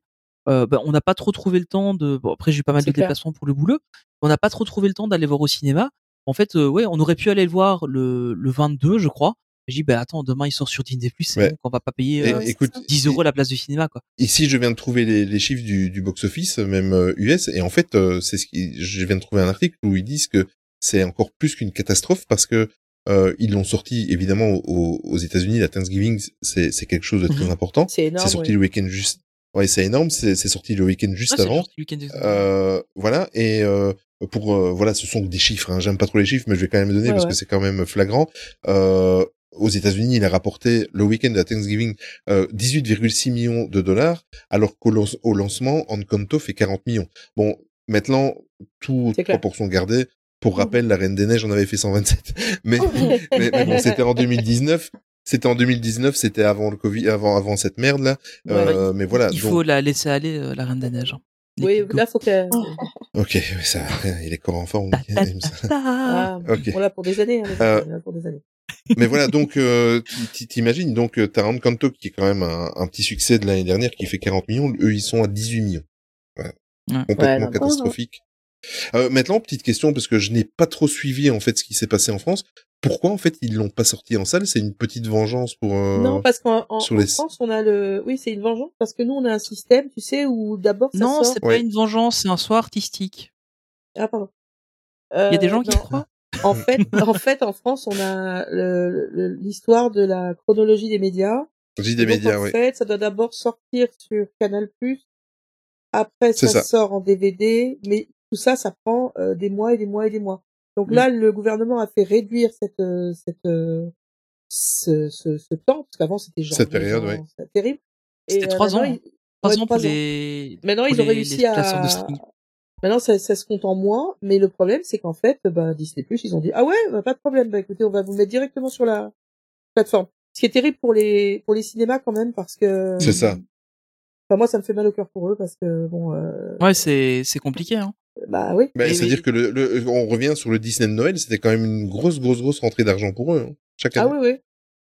euh, ben, on n'a pas trop trouvé le temps de. Bon, après, j'ai eu pas mal de clair. déplacements pour le boulot. On n'a pas trop trouvé le temps d'aller voir au cinéma. En fait, euh, ouais, on aurait pu aller le voir le, le 22, je crois. J'ai dit, ben attends, demain il sort sur Disney+, c'est Ouais. bon, qu'on va pas payer Et- euh, écoute. 10 euros la place du cinéma, quoi. Ici, je viens de trouver les, les chiffres du, du box-office, même euh, US, et en fait, euh, c'est ce qui, je viens de trouver un article où ils disent que c'est encore plus qu'une catastrophe parce que euh, ils l'ont sorti évidemment aux, aux États-Unis. La Thanksgiving, c'est quelque chose de très Mhm. important. C'est énorme. C'est sorti ouais. le week-end juste. Ouais, c'est énorme. C'est c'est sorti le week-end juste Ouais, avant. sorti le week-end des- Euh, voilà et euh, pour euh, voilà ce sont des chiffres hein. j'aime pas trop les chiffres mais je vais quand même donner Ouais, parce ouais. que c'est quand même flagrant euh, aux États-Unis il a rapporté le week-end de la Thanksgiving euh, 18,6 millions de dollars alors qu'au lan- au lancement Encanto fait 40 millions bon maintenant tout proportion gardée pour rappel la Reine des Neiges en avait fait 127 mais mais, mais bon c'était en 2019 c'était en 2019 c'était avant le Covid avant avant cette merde là euh, mais voilà il donc- faut la laisser aller, euh, la Reine des Neiges. hein. Les Oui, là, faut que. ok ouais, ça il est encore en forme Ta, ta, ta. Ah, Ok. On l'a pour des années. Hein, Euh, enfants, on l'a pour des années. Mais voilà, donc euh, t'imagines, donc euh, t'as Encanto qui est quand même un, un petit succès de l'année dernière qui fait 40 millions, eux ils sont à 18 millions. Ouais. Ouais. Complètement Ouais, catastrophique. Euh, maintenant, petite question, parce que je n'ai pas trop suivi en fait ce qui s'est passé en France. Pourquoi en fait ils l'ont pas sorti en salle? C'est une petite vengeance pour... euh, Non, parce qu'en en, en France, on a le. Oui, c'est une vengeance parce que nous, on a un système, tu sais, où d'abord Non, sort. c'est Ouais. pas une vengeance, c'est un soir artistique. Ah, pardon. Il y a des Euh, gens qui non. croient. En fait, en fait, en France, on a le- le- l'histoire de la chronologie des médias. J'ai des donc, médias, en oui. fait, ça doit d'abord sortir sur Canal+. Après, ça, ça. sort en DVD. Mais tout ça, ça prend euh, des mois et des mois et des mois. Donc Mm. là, le gouvernement a fait réduire cette, euh, cette, euh, ce, ce, ce temps, parce qu'avant, c'était genre Cette période, c'était terrible. C'était euh, trois ans. ils- Trois ouais, ans trois pour les. Maintenant, pour ils ont les- réussi les à. Maintenant, ça, ça se compte en mois, mais le problème, c'est qu'en fait, bah, Disney+, ils ont dit, ah ouais, bah, pas de problème, bah, écoutez, on va vous mettre directement sur la plateforme. Ce qui est terrible pour les, pour les cinémas quand même, parce que... C'est ça. Enfin, moi, ça me fait mal au cœur pour eux, parce que, bon, euh, Ouais, c'est c'est compliqué. Hein. bah oui. C'est-à-dire mais- que le, le- on revient sur le Disney de Noël, c'était quand même une grosse, grosse, grosse rentrée d'argent pour eux, hein, chaque Ah année. oui,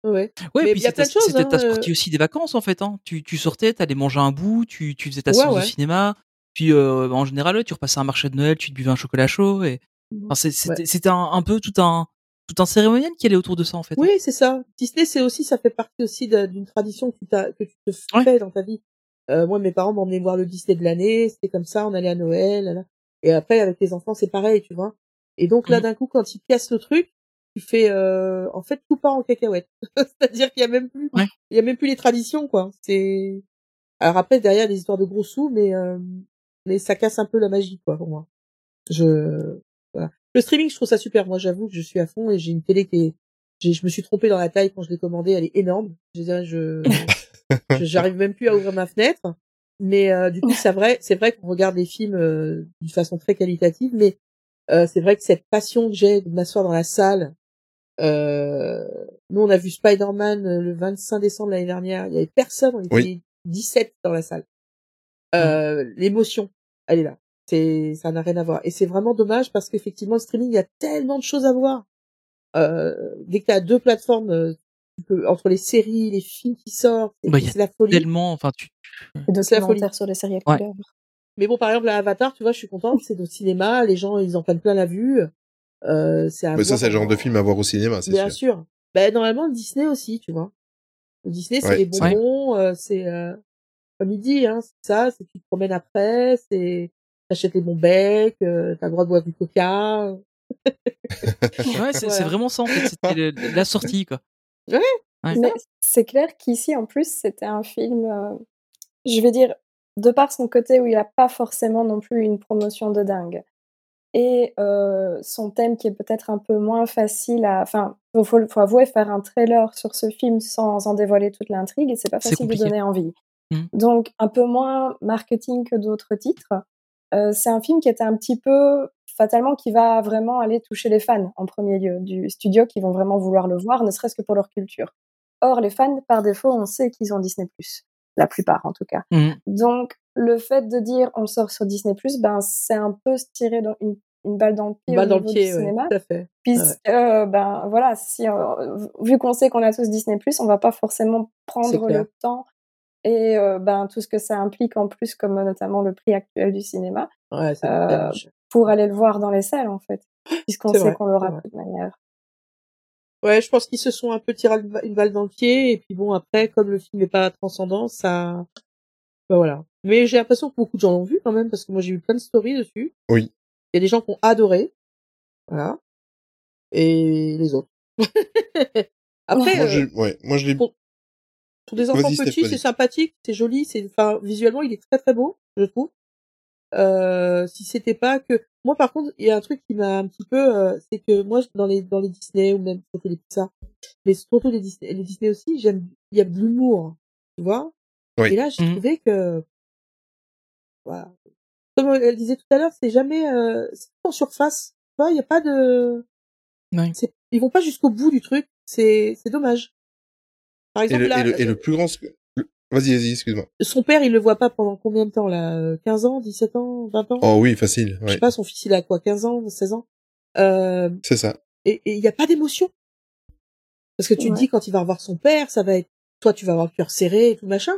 oui. Ouais. Ouais, Mais puis il y a c'était c'était ta hein, sortie euh. aussi des vacances en fait. Hein. Tu, tu sortais, t'allais manger un bout, tu, tu faisais ta Ouais, séance ouais. de cinéma, puis euh, en général ouais, tu repassais un marché de Noël, tu te buvais un chocolat chaud et Mhm. enfin, c'était c'était un, un peu tout un tout un cérémonial qui allait autour de ça en fait. hein. Oui, c'est ça. Disney, c'est aussi, ça fait partie aussi d'une tradition que tu, t'as- que tu te Ouais. fais dans ta vie. Euh, moi, mes parents m'emmenaient voir le Disney de l'année, c'était comme ça, on allait à Noël, là, là. et après, avec les enfants, c'est pareil, tu vois. Et donc, là, Mhm. d'un coup, quand ils cassent le truc, tu fais, euh, en fait, tout part en cacahuète. C'est-à-dire qu'il y a même plus, Ouais. il y a même plus les traditions, quoi. C'est, alors après, derrière, des histoires de gros sous, mais, euh, mais ça casse un peu la magie, quoi, pour moi. Je, voilà. Le streaming, je trouve ça super. Moi, j'avoue que je suis à fond et j'ai une télé qui est, j'ai, je me suis trompé dans la taille quand je l'ai commandée. Elle est énorme. Je, je- j'arrive même plus à ouvrir ma fenêtre. Mais euh, du coup, c'est vrai, c'est vrai qu'on regarde les films euh, d'une façon très qualitative, mais euh, c'est vrai que cette passion que j'ai de m'asseoir dans la salle. Euh, nous, on a vu Spider-Man euh, le 25 décembre l'année dernière. Il y avait personne. On était Oui. 17 dans la salle. Euh, L'émotion, elle est là. C'est, ça n'a rien à voir. Et c'est vraiment dommage parce qu'effectivement, le streaming, il y a tellement de choses à voir. Euh, dès que tu as deux plateformes, euh, tu peux entre les séries, les films qui sortent, c'est Bah, il y a c'est la folie. Tellement, enfin, tu. C'est la folie. sur les séries Ouais. couleurs. Mais bon, par exemple, Avatar, tu vois, je suis contente, c'est au cinéma, les gens, ils en prennent plein la vue. Euh, c'est à Mais ça, c'est le genre de film à voir au cinéma, c'est Bien sûr. sûr. Ben, normalement, le Disney aussi, tu vois. Le Disney, c'est Ouais, les bonbons, euh, c'est, euh, comme il dit, hein, c'est ça, c'est tu te promènes après, c'est, t'achètes les bons becs, euh, t'as le droit de boire du coca. Ouais, c'est Voilà. vraiment ça en fait. C'était le- la sortie quoi. Ouais. Ouais. Mais c'est clair qu'ici, en plus, c'était un film, euh, je vais dire, de par son côté où il n'a pas forcément non plus une promotion de dingue. Et euh, son thème qui est peut-être un peu moins facile à... Enfin, il faut, faut avouer, faire un trailer sur ce film sans en dévoiler toute l'intrigue, et c'est pas facile de donner envie. Mhm. Donc, un peu moins marketing que d'autres titres. Euh, c'est un film qui était un petit peu fatalement qui va vraiment aller toucher les fans en premier lieu du studio qui vont vraiment vouloir le voir, ne serait-ce que pour leur culture. Or, les fans, par défaut, on sait qu'ils ont Disney+, la plupart en tout cas. Mhm. Donc, le fait de dire on le sort sur Disney+, ben c'est un peu se tirer dans une, une balle dans le pied Balle au dans le pied, du ouais, cinéma, tout à fait. puisque ben voilà, si euh, vu qu'on sait qu'on a tous Disney+, on va pas forcément prendre le temps et euh, ben tout ce que ça implique en plus, comme euh, notamment le prix actuel du cinéma, Ouais, c'est Euh, pour aller le voir dans les salles en fait, puisqu'on sait qu'on l'aura de toute manière. Ouais, je pense qu'ils se sont un peu tiré une balle dans le pied, et puis bon, après, comme le film n'est pas transcendant, ça, ben voilà. Mais j'ai l'impression que beaucoup de gens l'ont vu quand même, parce que moi j'ai vu plein de stories dessus. Oui. Il y a des gens qui ont adoré. Voilà. Et les autres. Après, Moi, euh, ouais, moi, je l'ai, pour, pour des enfants petits, c'est sympathique, c'est joli, c'est, enfin, visuellement, il est très très beau, je trouve. Euh, si c'était pas que, moi par contre, il y a un truc qui m'a un petit peu, euh, c'est que moi, dans les, dans les Disney, ou même c'était les Pixar, mais surtout les Disney, les Disney aussi, j'aime, il y a de l'humour, tu vois. Oui. Et là, j'ai Mhm. trouvé que, voilà. Comme elle disait tout à l'heure, c'est jamais, euh, c'est tout en surface. Tu vois, il y a pas de, c'est, ils vont pas jusqu'au bout du truc. C'est, c'est dommage. Par et exemple, le, là, et le, et le plus grand, vas-y, vas-y, excuse-moi. son père, il le voit pas pendant combien de temps, là? euh, 15 ans, 17 ans, 20 ans? Oh oui, facile, Je sais ouais. pas, son fils, il a quoi, 15 ans, 16 ans? Euh, C'est ça. et il y a pas d'émotion? Parce que tu te Ouais. dis, quand il va revoir son père, ça va être, toi, tu vas avoir le cœur serré et tout machin.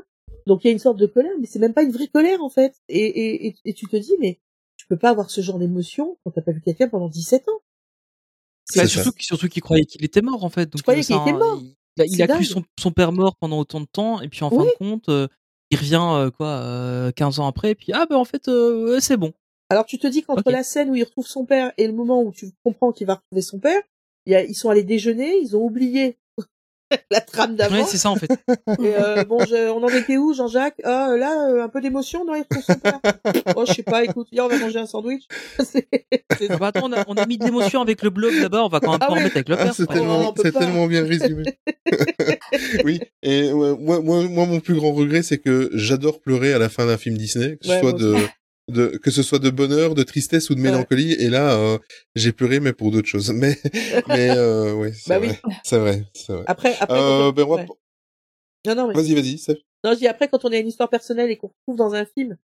Donc il y a une sorte de colère, mais c'est même pas une vraie colère, en fait. Et, et, et, et tu te dis, mais tu peux pas avoir ce genre d'émotion quand t'as pas vu quelqu'un pendant 17 ans. Bah, C'est surtout qu'il- surtout qu'il croyait qu'il était mort en fait. Donc, croyais euh, qu'il était mort. Il, il a, il C'est a cru dingue. son, son père mort pendant autant de temps et puis en fin de compte, euh, il revient euh, quoi euh, 15 ans après et puis ah ben en fait euh, c'est bon. Alors tu te dis qu'entre la scène où il retrouve son père et le moment où tu comprends qu'il va retrouver son père, il y a, ils sont allés déjeuner, ils ont oublié la trame d'avant. Ouais, c'est ça en fait. Et euh, bon, je- on en était où, Jean-Jacques? Ah, là, euh, un peu d'émotion, non, il retrouve son père. oh, je sais pas, écoute, viens, on va manger un sandwich. C'est- c'est- Ah bah, attends, on a, on a mis de l'émotion avec le blog d'abord, on va quand même Ah pas en mettre avec le Ah, père. c'est Ouais. tellement, c'est bien résumé. oui. Et ouais, moi, moi, moi, mon plus grand regret, c'est que j'adore pleurer à la fin d'un film Disney, que ce Ouais, soit de, de, que ce soit de bonheur, de tristesse ou de Ouais. mélancolie. Et là, euh, j'ai pleuré, mais pour d'autres choses. Mais, mais, euh, oui, c'est Bah oui. vrai. C'est vrai, c'est vrai. Après, après. quand Euh, on- ben, ouais. Non, non, mais. Vas-y, vas-y. Non, je dis après, quand on a une histoire personnelle et qu'on retrouve dans un film,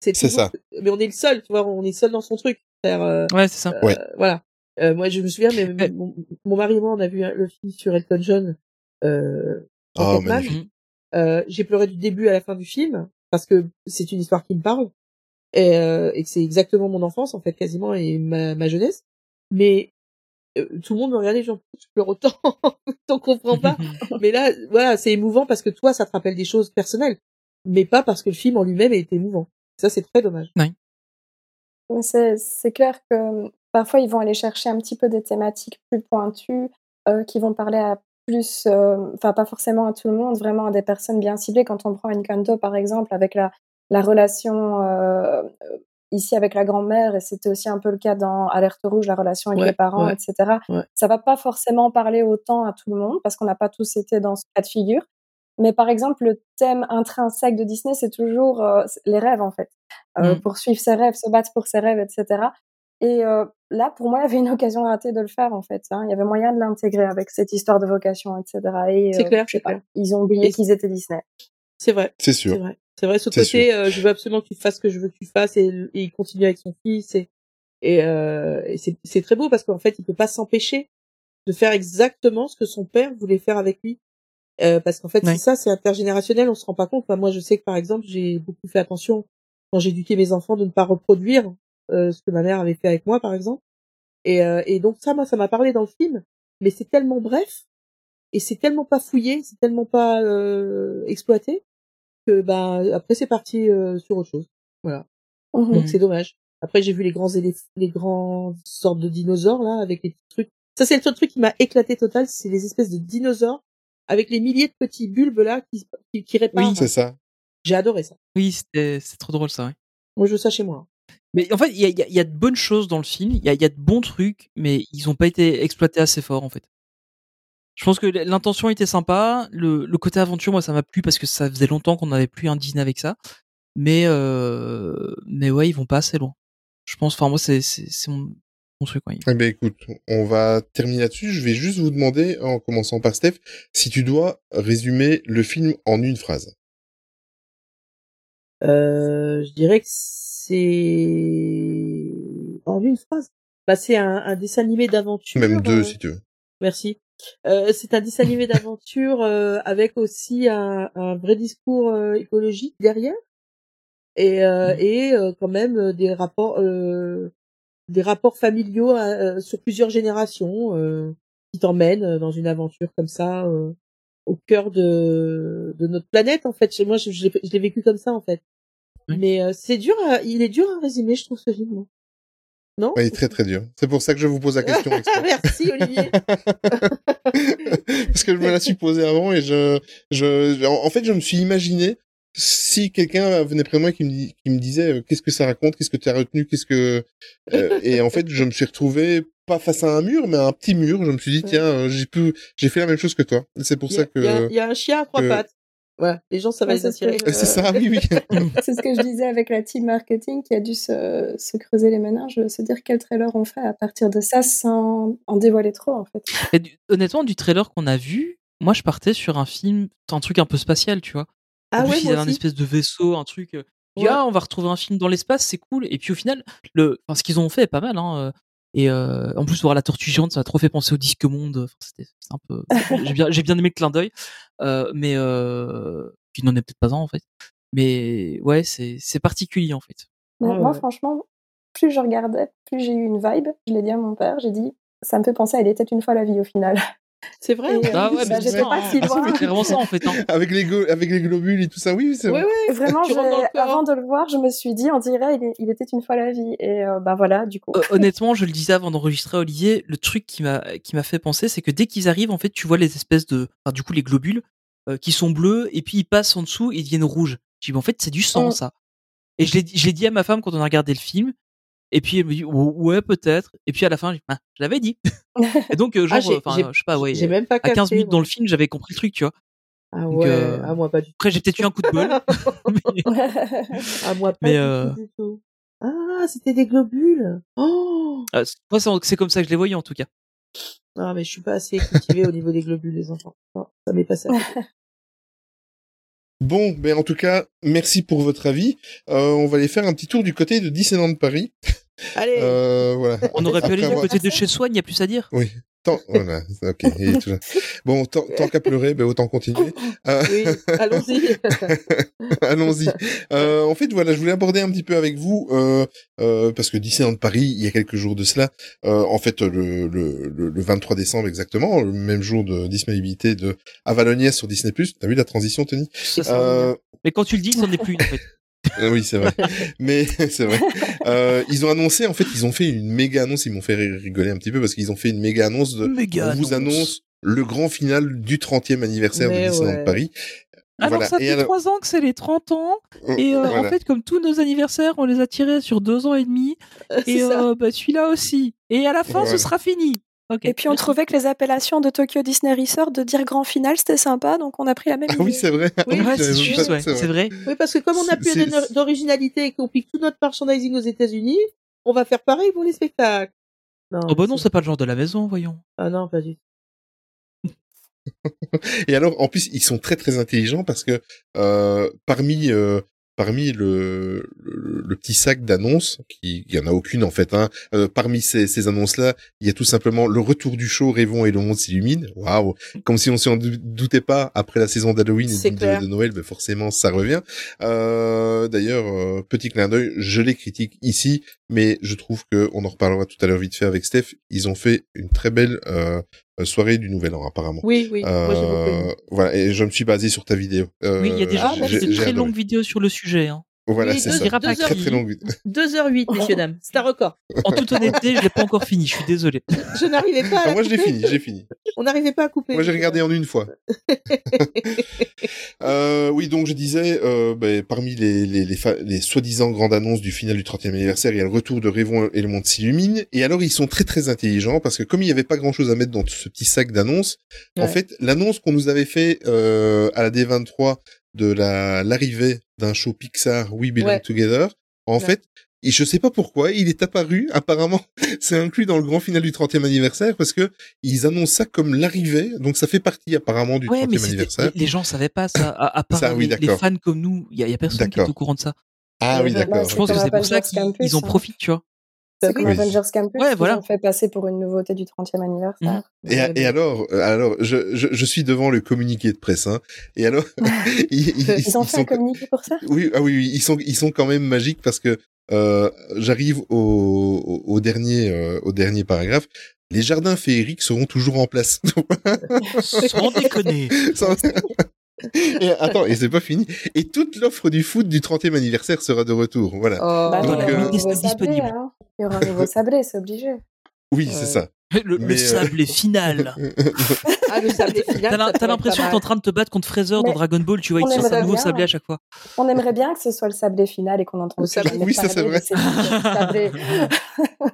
c'est toujours- ça. Mais on est le seul, tu vois, on est seul dans son truc. Faire, euh, Ouais, c'est ça. euh, Ouais. Voilà. Euh, moi, je me souviens, mais mon, mon mari et moi, on a vu hein, le film sur Elton John. Euh, Oh. Euh, j'ai pleuré du début à la fin du film parce que c'est une histoire qui me parle et, euh, et que c'est exactement mon enfance en fait quasiment et ma, ma jeunesse. Mais euh, tout le monde me regardait genre je pleure autant, t'en comprends pas. Mais là, voilà, c'est émouvant parce que toi, ça te rappelle des choses personnelles, mais pas parce que le film en lui-même est émouvant. Ça, c'est très dommage. Mais c'est c'est clair que euh, parfois ils vont aller chercher un petit peu des thématiques plus pointues euh, qui vont parler à plus, euh, enfin pas forcément à tout le monde, vraiment à des personnes bien ciblées. Quand on prend Encanto par exemple avec la, la relation euh, ici avec la grand-mère et c'était aussi un peu le cas dans Alerte rouge, la relation avec Ouais, les parents, ouais, etc. ouais. Ça va pas forcément parler autant à tout le monde parce qu'on n'a pas tous été dans ce cas de figure. Mais par exemple, le thème intrinsèque de Disney, c'est toujours euh, les rêves en fait euh, Mm. poursuivre ses rêves, se battre pour ses rêves, etc. Et euh, là, pour moi, il y avait une occasion ratée de le faire, en fait. Hein. Il y avait moyen de l'intégrer avec cette histoire de vocation, etc. Et C'est clair, je sais pas, ils ont oublié Et- qu'ils étaient Disney. C'est vrai. C'est C'est sûr. vrai. C'est vrai, ce côté, euh, je veux absolument que tu fasses ce que je veux que tu fasses et, et il continue avec son fils et, et, euh, et c'est, c'est très beau parce qu'en fait, il peut pas s'empêcher de faire exactement ce que son père voulait faire avec lui. Euh, parce qu'en fait, Ouais. c'est ça, c'est intergénérationnel, on se rend pas compte. Enfin, moi, je sais que par exemple, j'ai beaucoup fait attention quand j'éduquais mes enfants de ne pas reproduire euh, ce que ma mère avait fait avec moi, par exemple. Et, euh, et donc ça, moi, ça m'a parlé dans le film, mais c'est tellement bref et c'est tellement pas fouillé, c'est tellement pas euh, exploité que ben après c'est parti euh, sur autre chose. Voilà. Mhm. Donc c'est dommage. Après j'ai vu les grands éléph- les grands sortes de dinosaures là avec les petits trucs. Ça c'est le seul truc qui m'a éclaté total, c'est les espèces de dinosaures avec les milliers de petits bulbes là qui qui, qui réparent. C'est ça. J'ai adoré ça. Oui, c'était c'est trop drôle ça. Ouais. Moi je veux ça chez moi. Mais en fait, il y a, il y a- il y a de bonnes choses dans le film, il y a, il y a de bons trucs, mais ils ont pas été exploités assez fort en fait. Je pense que l'intention était sympa, le, le côté aventure, moi ça m'a plu parce que ça faisait longtemps qu'on n'avait plus un Disney avec ça. Mais euh, mais ouais, ils vont pas assez loin. Je pense, enfin moi c'est c'est c'est mon, mon truc. Ouais. Eh ben écoute, on va terminer là-dessus. Je vais juste vous demander, en commençant par Steph, si tu dois résumer le film en une phrase. Euh, je dirais que c'est en une phrase. Bah c'est un, un dessin animé d'aventure. Même deux, euh, si tu veux. Merci. Euh, c'est un dessin animé d'aventure euh, avec aussi un, un vrai discours euh, écologique derrière et, euh, Mhm. et euh, quand même des rapports euh, des rapports familiaux euh, sur plusieurs générations euh, qui t'emmènent dans une aventure comme ça euh, au cœur de, de notre planète en fait. Chez moi, je, je l'ai je l'ai vécu comme ça en fait. Oui. Mais euh, c'est dur, à, il est dur à résumer, je trouve ce film. Non il est très très dur. C'est pour ça que je vous pose la question. Merci Olivier. Parce que je me la suis posée avant et je, je, en fait, je me suis imaginé si quelqu'un venait près de moi qui me, dit- qui me disait euh, qu'est-ce que ça raconte, qu'est-ce que tu as retenu, qu'est-ce que, euh, et en fait, je me suis retrouvé pas face à un mur, mais à un petit mur. Je me suis dit tiens, euh, j'ai pu, j'ai fait la même chose que toi. C'est pour ça a, que. il y a- il y a un chien à trois que- pattes. Ouais, les gens, ça va Ouais, les c'est ce que attirer. je- C'est ça, oui, oui. C'est ce que je disais avec la team marketing qui a dû se, se creuser les méninges, se dire quel trailer on fait à partir de ça sans en dévoiler trop en fait. Et du- honnêtement, du trailer qu'on a vu, moi je partais sur un film, un truc un peu spatial, tu vois. Ah ouais, il y moi avait un espèce de vaisseau, un truc. euh, Ouais. ah, on va retrouver un film dans l'espace, c'est cool. Et puis au final, le, enfin, ce qu'ils ont fait est pas mal. Hein. Et euh, en plus, voir la tortue géante, ça m'a trop fait penser au disque monde. Enfin, c'était un peu. J'ai bien, j'ai bien aimé le clin d'œil, euh, mais euh, qui n'en est peut-être pas un en fait. Mais ouais, c'est c'est particulier en fait. Ouais, moi, franchement, plus je regardais, plus j'ai eu une vibe. Je l'ai dit à mon père, j'ai dit, ça me fait penser à Il était une fois la vie au final. C'est vrai. Et, euh, Ah ouais, bah, mais pas hein. si Ah, loin. C'est vraiment ça en fait. Hein. avec les go- avec les globules et tout ça, oui, c'est vrai. ouais. Vraiment, avant de le voir, je me suis dit, on dirait, il, était une fois la vie. Et euh, bah voilà, du coup. Euh, honnêtement, je le disais avant d'enregistrer Olivier, le truc qui m'a qui m'a fait penser, c'est que dès qu'ils arrivent, en fait, tu vois les espèces de, enfin, du coup, les globules euh, qui sont bleus et puis ils passent en dessous et ils deviennent rouges. Je dis, mais en fait, c'est du sang, Mm. ça. Et je l'ai dit à ma femme quand on a regardé le film. Et puis elle me dit, ouais, peut-être. Et puis à la fin, je dis, ah, je l'avais dit. et donc, euh, genre, Ah, je sais pas, ouais. Même pas À capté. 15 minutes moi. dans le film, j'avais compris le truc, tu vois. Ah Donc, ouais, euh, ah moi pas du tout. Après, j'ai peut-être eu un coup de bol. mais- Ah moi pas Mais, du, euh, tout, du tout. Ah, c'était des globules. Oh euh, moi, c'est comme ça que je les voyais, en tout cas. Non, mais je suis pas assez cultivée au niveau des globules, les enfants. Non, ça m'est passé. à. Bon, ben en tout cas, merci pour votre avis. Euh, on va aller faire un petit tour du côté de Disneyland Paris. Allez. Euh, voilà. On aurait pu aller du avoir- côté de chez soi, il n'y a plus à dire. Oui. Tant, voilà, ok. Bon, tant, tant qu'à pleurer, ben autant continuer. Euh, Oui, allons-y. Allons-y. Euh, en fait, voilà, je voulais aborder un petit peu avec vous, euh, euh, parce que Disneyland Paris, il y a quelques jours de cela, euh, en fait, le, le, le, le 23 décembre exactement, le même jour de disponibilité de Avalonia sur Disney+. T'as vu la transition, Tony? Ça, ça euh, Mais quand tu le dis, c'en est plus une, en fait. Oui, c'est vrai. Mais c'est vrai. Euh, ils ont annoncé, en fait, ils ont fait une méga annonce. Ils m'ont fait rigoler un petit peu parce qu'ils ont fait une méga annonce de. Méga on vous annonce. le grand final du 30e anniversaire Mais de Disneyland ouais. Paris. Alors Voilà. ça fait alors- trois ans que c'est les 30 ans et euh, Voilà. en fait comme tous nos anniversaires on les a tirés sur deux ans et demi et euh, bah, celui-là aussi et à la fin Voilà. ce sera fini. Et puis on trouvait que les appellations de Tokyo Disney Resort de dire grand final c'était sympa, donc on a pris la même Ah oui, c'est vrai. Oui, c'est juste ouais, c'est vrai. Oui, parce que comme on a plus d'originalité et qu'on pique tout notre merchandising aux États-Unis, on va faire pareil pour les spectacles. Non, Oh bah non c'est- c'est pas le genre de la maison voyons. Ah non, pas du tout. Et alors, en plus, ils sont très très intelligents parce que euh, parmi euh, parmi le, le, le petit sac d'annonces, qui il y en a aucune en fait, hein, euh, parmi ces, ces annonces-là, il y a tout simplement le retour du show Rêvons et le monde s'illumine. Waouh, comme si on s'en dou- doutait pas après la saison d'Halloween et de, Noël, ben forcément ça revient. Euh, D'ailleurs, euh, petit clin d'œil, je les critique ici, mais je trouve que on en reparlera tout à l'heure vite fait avec Steph. Ils ont fait une très belle euh, soirée du Nouvel An apparemment. Oui, oui. Moi. Euh, voilà, et je me suis basé sur ta vidéo. Euh, Oui, il y a des gens Ah, j'ai très adoré. longues vidéos sur le sujet. Hein. Voilà, c'est deux- ça. Très très longue. 2h08, messieurs, dames. C'est un record. En toute honnêteté, je l'ai pas encore fini. Je suis désolé. Je n'arrivais pas à Ah, moi, je l'ai fini, j'ai fini. On n'arrivait pas à couper. Moi, j'ai regardé en une fois. Euh, oui, donc je disais, euh, ben, parmi les, les, les, soi-disant grandes annonces du final du 30e anniversaire, il y a le retour de Rêvons et le monde s'illumine. Et alors, ils sont très très intelligents parce que comme il n'y avait pas grand-chose à mettre dans ce petit sac d'annonces, en fait, l'annonce qu'on nous avait fait euh, à la D23 de la l'arrivée d'un show Pixar We Belong Ouais. Together, en Ouais. fait, et je sais pas pourquoi, il est apparu, apparemment, c'est inclus dans le grand final du 30e anniversaire parce que ils annoncent ça comme l'arrivée, donc ça fait partie apparemment du Ouais, mais 30e c'était- anniversaire. les, les gens savaient pas ça. À, à part Ça, oui, les, fans comme nous, il y, a- y a personne qui est au courant de ça. Ah oui, d'accord. Je pense que c'est pour ça qu'ils en profitent, tu vois. C'est comme Oui. Avengers Campus, Ouais, voilà. ont fait passer pour une nouveauté du 30e anniversaire. Et, Ouais, et alors, euh, alors, je, je, je suis devant le communiqué de presse, hein. Et alors, ils, ils- Ils ont ils fait sont, un communiqué pour ça? Oui, ah oui, oui, ils sont, ils sont quand même magiques parce que euh, j'arrive au, au, au dernier, euh, au dernier paragraphe. Les jardins féeriques seront toujours en place. Sans déconner. Sans- et attends, et c'est pas fini. Et toute l'offre du foot du 30e anniversaire sera de retour. Voilà. Oh. Bah, Donc, aura euh, disponible. hein. Il y aura un nouveau sablé, c'est obligé. Oui, c'est ça. Le, euh, sablé final. Ah, le sablé final. T'as l'impression que t'es en train de te battre contre Fraser dans Dragon Ball, tu vois, on il sort un aimerait nouveau bien. sablé à chaque fois. On aimerait bien que ce soit le sablé final et qu'on entende Le sablé- Oui, ça, c'est vrai.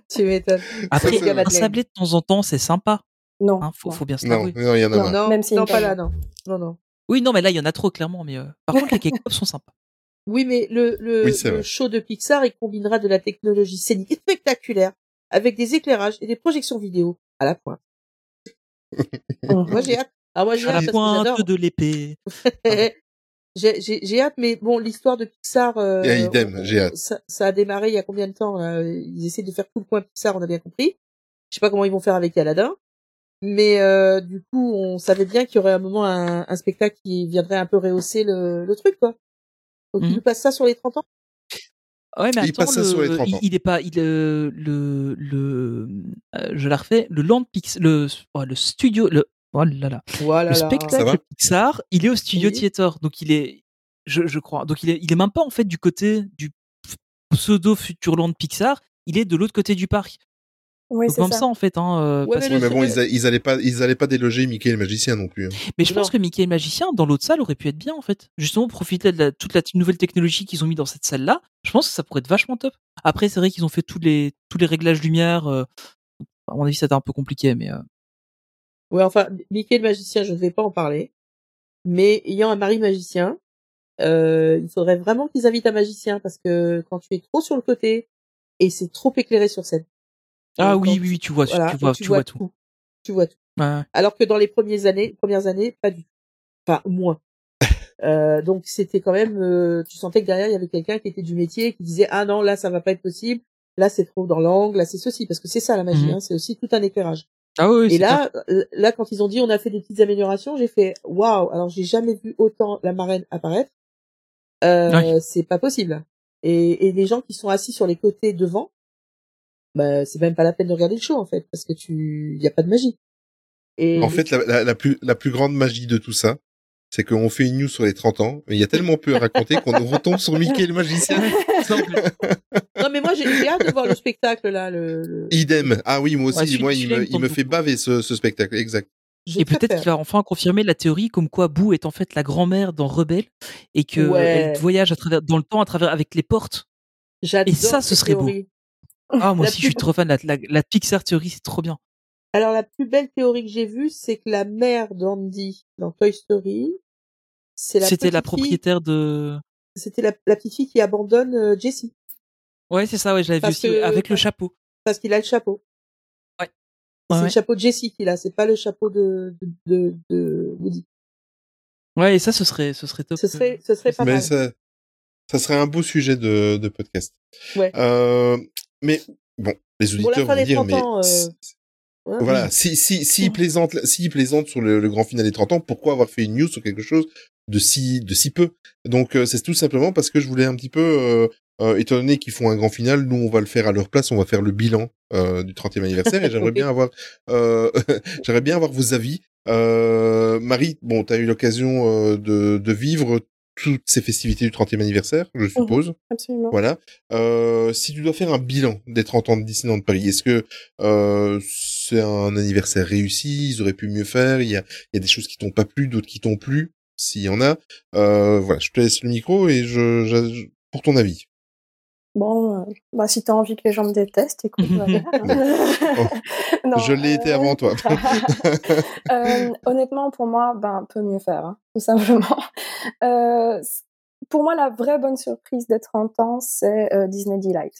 Tu m'étonnes. Après, un sablé de temps en temps, c'est sympa. Non. Hein, faut, non. faut bien se Non, l'avouer. non, il y en a Non, Même pas là, non. Non, non. Oui, non, mais là, il y en a trop, clairement. Mais euh, par contre, les cake pops sont sympas. Oui, mais le, le, Oui, le show de Pixar, il combinera de la technologie scénique spectaculaire avec des éclairages et des projections vidéo à la pointe. Moi, j'ai hâte. Ah, moi, j'ai À hâte la pointe de l'épée. j'ai, j'ai, j'ai hâte, mais bon, l'histoire de Pixar, euh, Et idem, j'ai hâte. Ça, ça a démarré il y a combien de temps là? Ils essaient de faire tout le coin Pixar, on a bien compris. Je sais pas comment ils vont faire avec Aladdin, mais euh, du coup, on savait bien qu'il y aurait un moment un, un spectacle qui viendrait un peu rehausser le, le truc, quoi. Donc Mhm. nous passent ça sur les 30 ans? Ouais, mais Il attends, passe ça sur les le, 30 il, ans. il est pas, il, euh, le, le, euh, je la refais, le Land Pix, le, oh, le studio, le, oh là là, Voilà. le spectacle Pixar, il est au studio Oui. theater, donc il est, je, je crois, donc il est, il est même pas en fait du côté du pseudo Futureland Pixar, il est de l'autre côté du parc. Oui, donc c'est même ça. ça. en fait, hein, euh, Ouais, parce mais Oui, que- mais bon, ils, a- ils allaient pas, ils allaient pas déloger Mickey le magicien non plus. hein. mais je pense que Mickey le magicien dans l'autre salle aurait pu être bien en fait. Justement profiter de la- toute la nouvelle technologie qu'ils ont mis dans cette salle là. Je pense que ça pourrait être vachement top. Après c'est vrai qu'ils ont fait tous les tous les réglages lumière. euh, à mon avis c'était un peu compliqué mais euh, Ouais, enfin, Mickey le magicien, je ne vais pas en parler. Mais ayant un mari magicien, euh, il faudrait vraiment qu'ils invitent un magicien parce que quand tu es trop sur le côté et c'est trop éclairé sur scène. Ah oui oui oui tu vois voilà, tu vois tu, vois tout. Tu vois tout. Ouais. Alors que dans les premières années, premières années, pas du tout. Enfin, moins. Euh, donc c'était quand même, euh, tu sentais que derrière il y avait quelqu'un qui était du métier qui disait ah non là ça va pas être possible, là c'est trop dans l'angle, là c'est ceci parce que c'est ça la magie, Mhm. hein, c'est aussi tout un éclairage. Ah oui, Et là, euh, là quand ils ont dit on a fait des petites améliorations, j'ai fait waouh. Alors j'ai jamais vu autant la marraine apparaître. Euh. C'est pas possible. Et, et les gens qui sont assis sur les côtés devant, bah c'est même pas la peine de regarder le show en fait parce que tu, il y a pas de magie. Et En fait, la, la, la plus, la plus grande magie de tout ça, c'est qu'on fait une news sur les 30 ans, mais il y a tellement peu à raconter qu'on retombe sur Mickey le magicien. non mais moi j'ai hâte de voir le spectacle là. Le, le- Idem. Ah oui, moi aussi, Ouais, moi, il me, il me fait baver ce, ce spectacle, exact. Et peut-être qu'il va enfin confirmer la théorie comme quoi Boo est en fait la grand-mère dans Rebelle et que Ouais. elle voyage à travers dans le temps à travers avec les portes. J'adore Et ça, ce serait beau. Ah moi La aussi je suis trop fan de la, la, la Pixar théorie c'est trop bien. Alors la plus belle théorie que j'ai vue, c'est que la mère d'Andy dans Toy Story, c'est la C'était la petite fille- propriétaire de. C'était la, la petite fille qui abandonne euh, Jessie Ouais c'est ça ouais je l'avais vu Parce aussi que- ouais, avec le chapeau. parce qu'il a le chapeau. Ouais, C'est ouais. le chapeau de Jessie qu'il a, c'est pas le chapeau de de, de, de Woody. Ouais, et ça, ce serait, ce serait top. Ce serait, ce serait pas Mais mal. ça, Ça serait un beau sujet de, de podcast. Ouais. Euh, mais bon, les auditeurs vont dire, 30 mais ans, euh, voilà, si si si plaisante, si plaisante sur le, le grand final des 30 ans, pourquoi avoir fait une news sur quelque chose de si de si peu? Donc euh, c'est tout simplement parce que je voulais un petit peu, euh, euh, étant donné qu'ils font un grand final, nous on va le faire à leur place, on va faire le bilan euh, du 30e anniversaire et j'aimerais bien avoir, euh, j'aimerais bien avoir vos avis. Euh, Marie, bon, tu as eu l'occasion euh, de de vivre toutes ces festivités du 30e anniversaire, je suppose. Absolument. Voilà. Euh, si tu dois faire un bilan des 30 ans de Disneyland Paris, est-ce que euh, c'est un anniversaire réussi Ils auraient pu mieux faire Il y a, il y a des choses qui t'ont pas plu, d'autres qui t'ont plu, s'il y en a. Euh, voilà, je te laisse le micro et je, je- pour ton avis. Bon, euh, bah, si t'as envie que les gens me détestent, écoute, voilà. Non, je l'ai été euh, avant toi. Euh, honnêtement, pour moi, ben, peut mieux faire, hein, tout simplement. Euh, pour moi, la vraie bonne surprise des 30 ans, c'est euh, Disney Delight.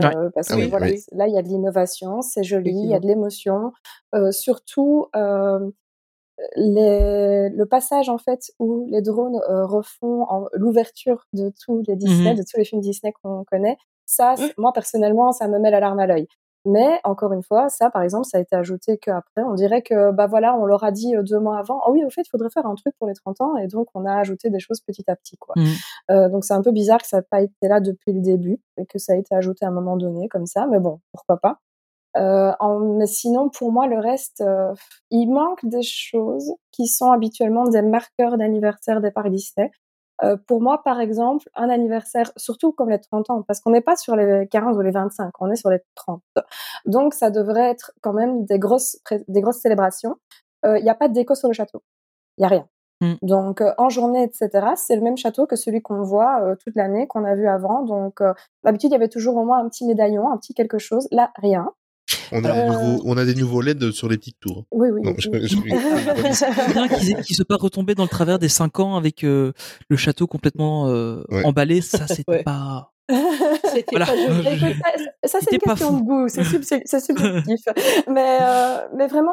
Euh, Ouais. Parce Ah que oui, voilà, oui. là, il y a de l'innovation, c'est joli, il y a de l'émotion. Euh, surtout, euh, les, le passage en fait où les drones euh, refont l'ouverture de tous les Disney, Mhm. de tous les films Disney qu'on connaît, ça, c'est- moi personnellement, ça me met la larme à l'œil. Mais encore une fois, ça, par exemple, ça a été ajouté qu'après. On dirait que, bah voilà, on leur a dit euh, deux mois avant, oh oui, au fait, il faudrait faire un truc pour les 30 ans, et donc on a ajouté des choses petit à petit, quoi. Mhm. Euh, donc c'est un peu bizarre que ça n'a pas été là depuis le début, et que ça a été ajouté à un moment donné, comme ça, mais bon, pourquoi pas. Euh, en- mais sinon, pour moi, le reste, euh, il manque des choses qui sont habituellement des marqueurs d'anniversaire des parcs Disney. Euh, pour moi, par exemple, un anniversaire, surtout comme les 30 ans, parce qu'on n'est pas sur les 15 ou les 25, on est sur les 30. Donc, ça devrait être quand même des grosses, des grosses célébrations. Euh, Il n'y a pas de déco sur le château. Il n'y a rien. Mm. Donc, euh, en journée, etc., c'est le même château que celui qu'on voit euh, toute l'année, qu'on a vu avant. Donc, euh, d'habitude, il y avait toujours au moins un petit médaillon, un petit quelque chose. Là, rien. On a, des Euh, nouveaux, on a des nouveaux LED sur les petites tours. Oui, oui. Non, oui, je- oui. je- C'est bien qu'ils qu'ils soient pas retombés dans le travers des 5 ans avec euh, le château complètement euh, Ouais. emballé. Ça, c'était Ouais. pas. C'était Voilà. pas joli. Écoute, ça, ça, c'est une pas question de goût, c'est sub- c'est- c'est subjectif. mais, euh, mais vraiment,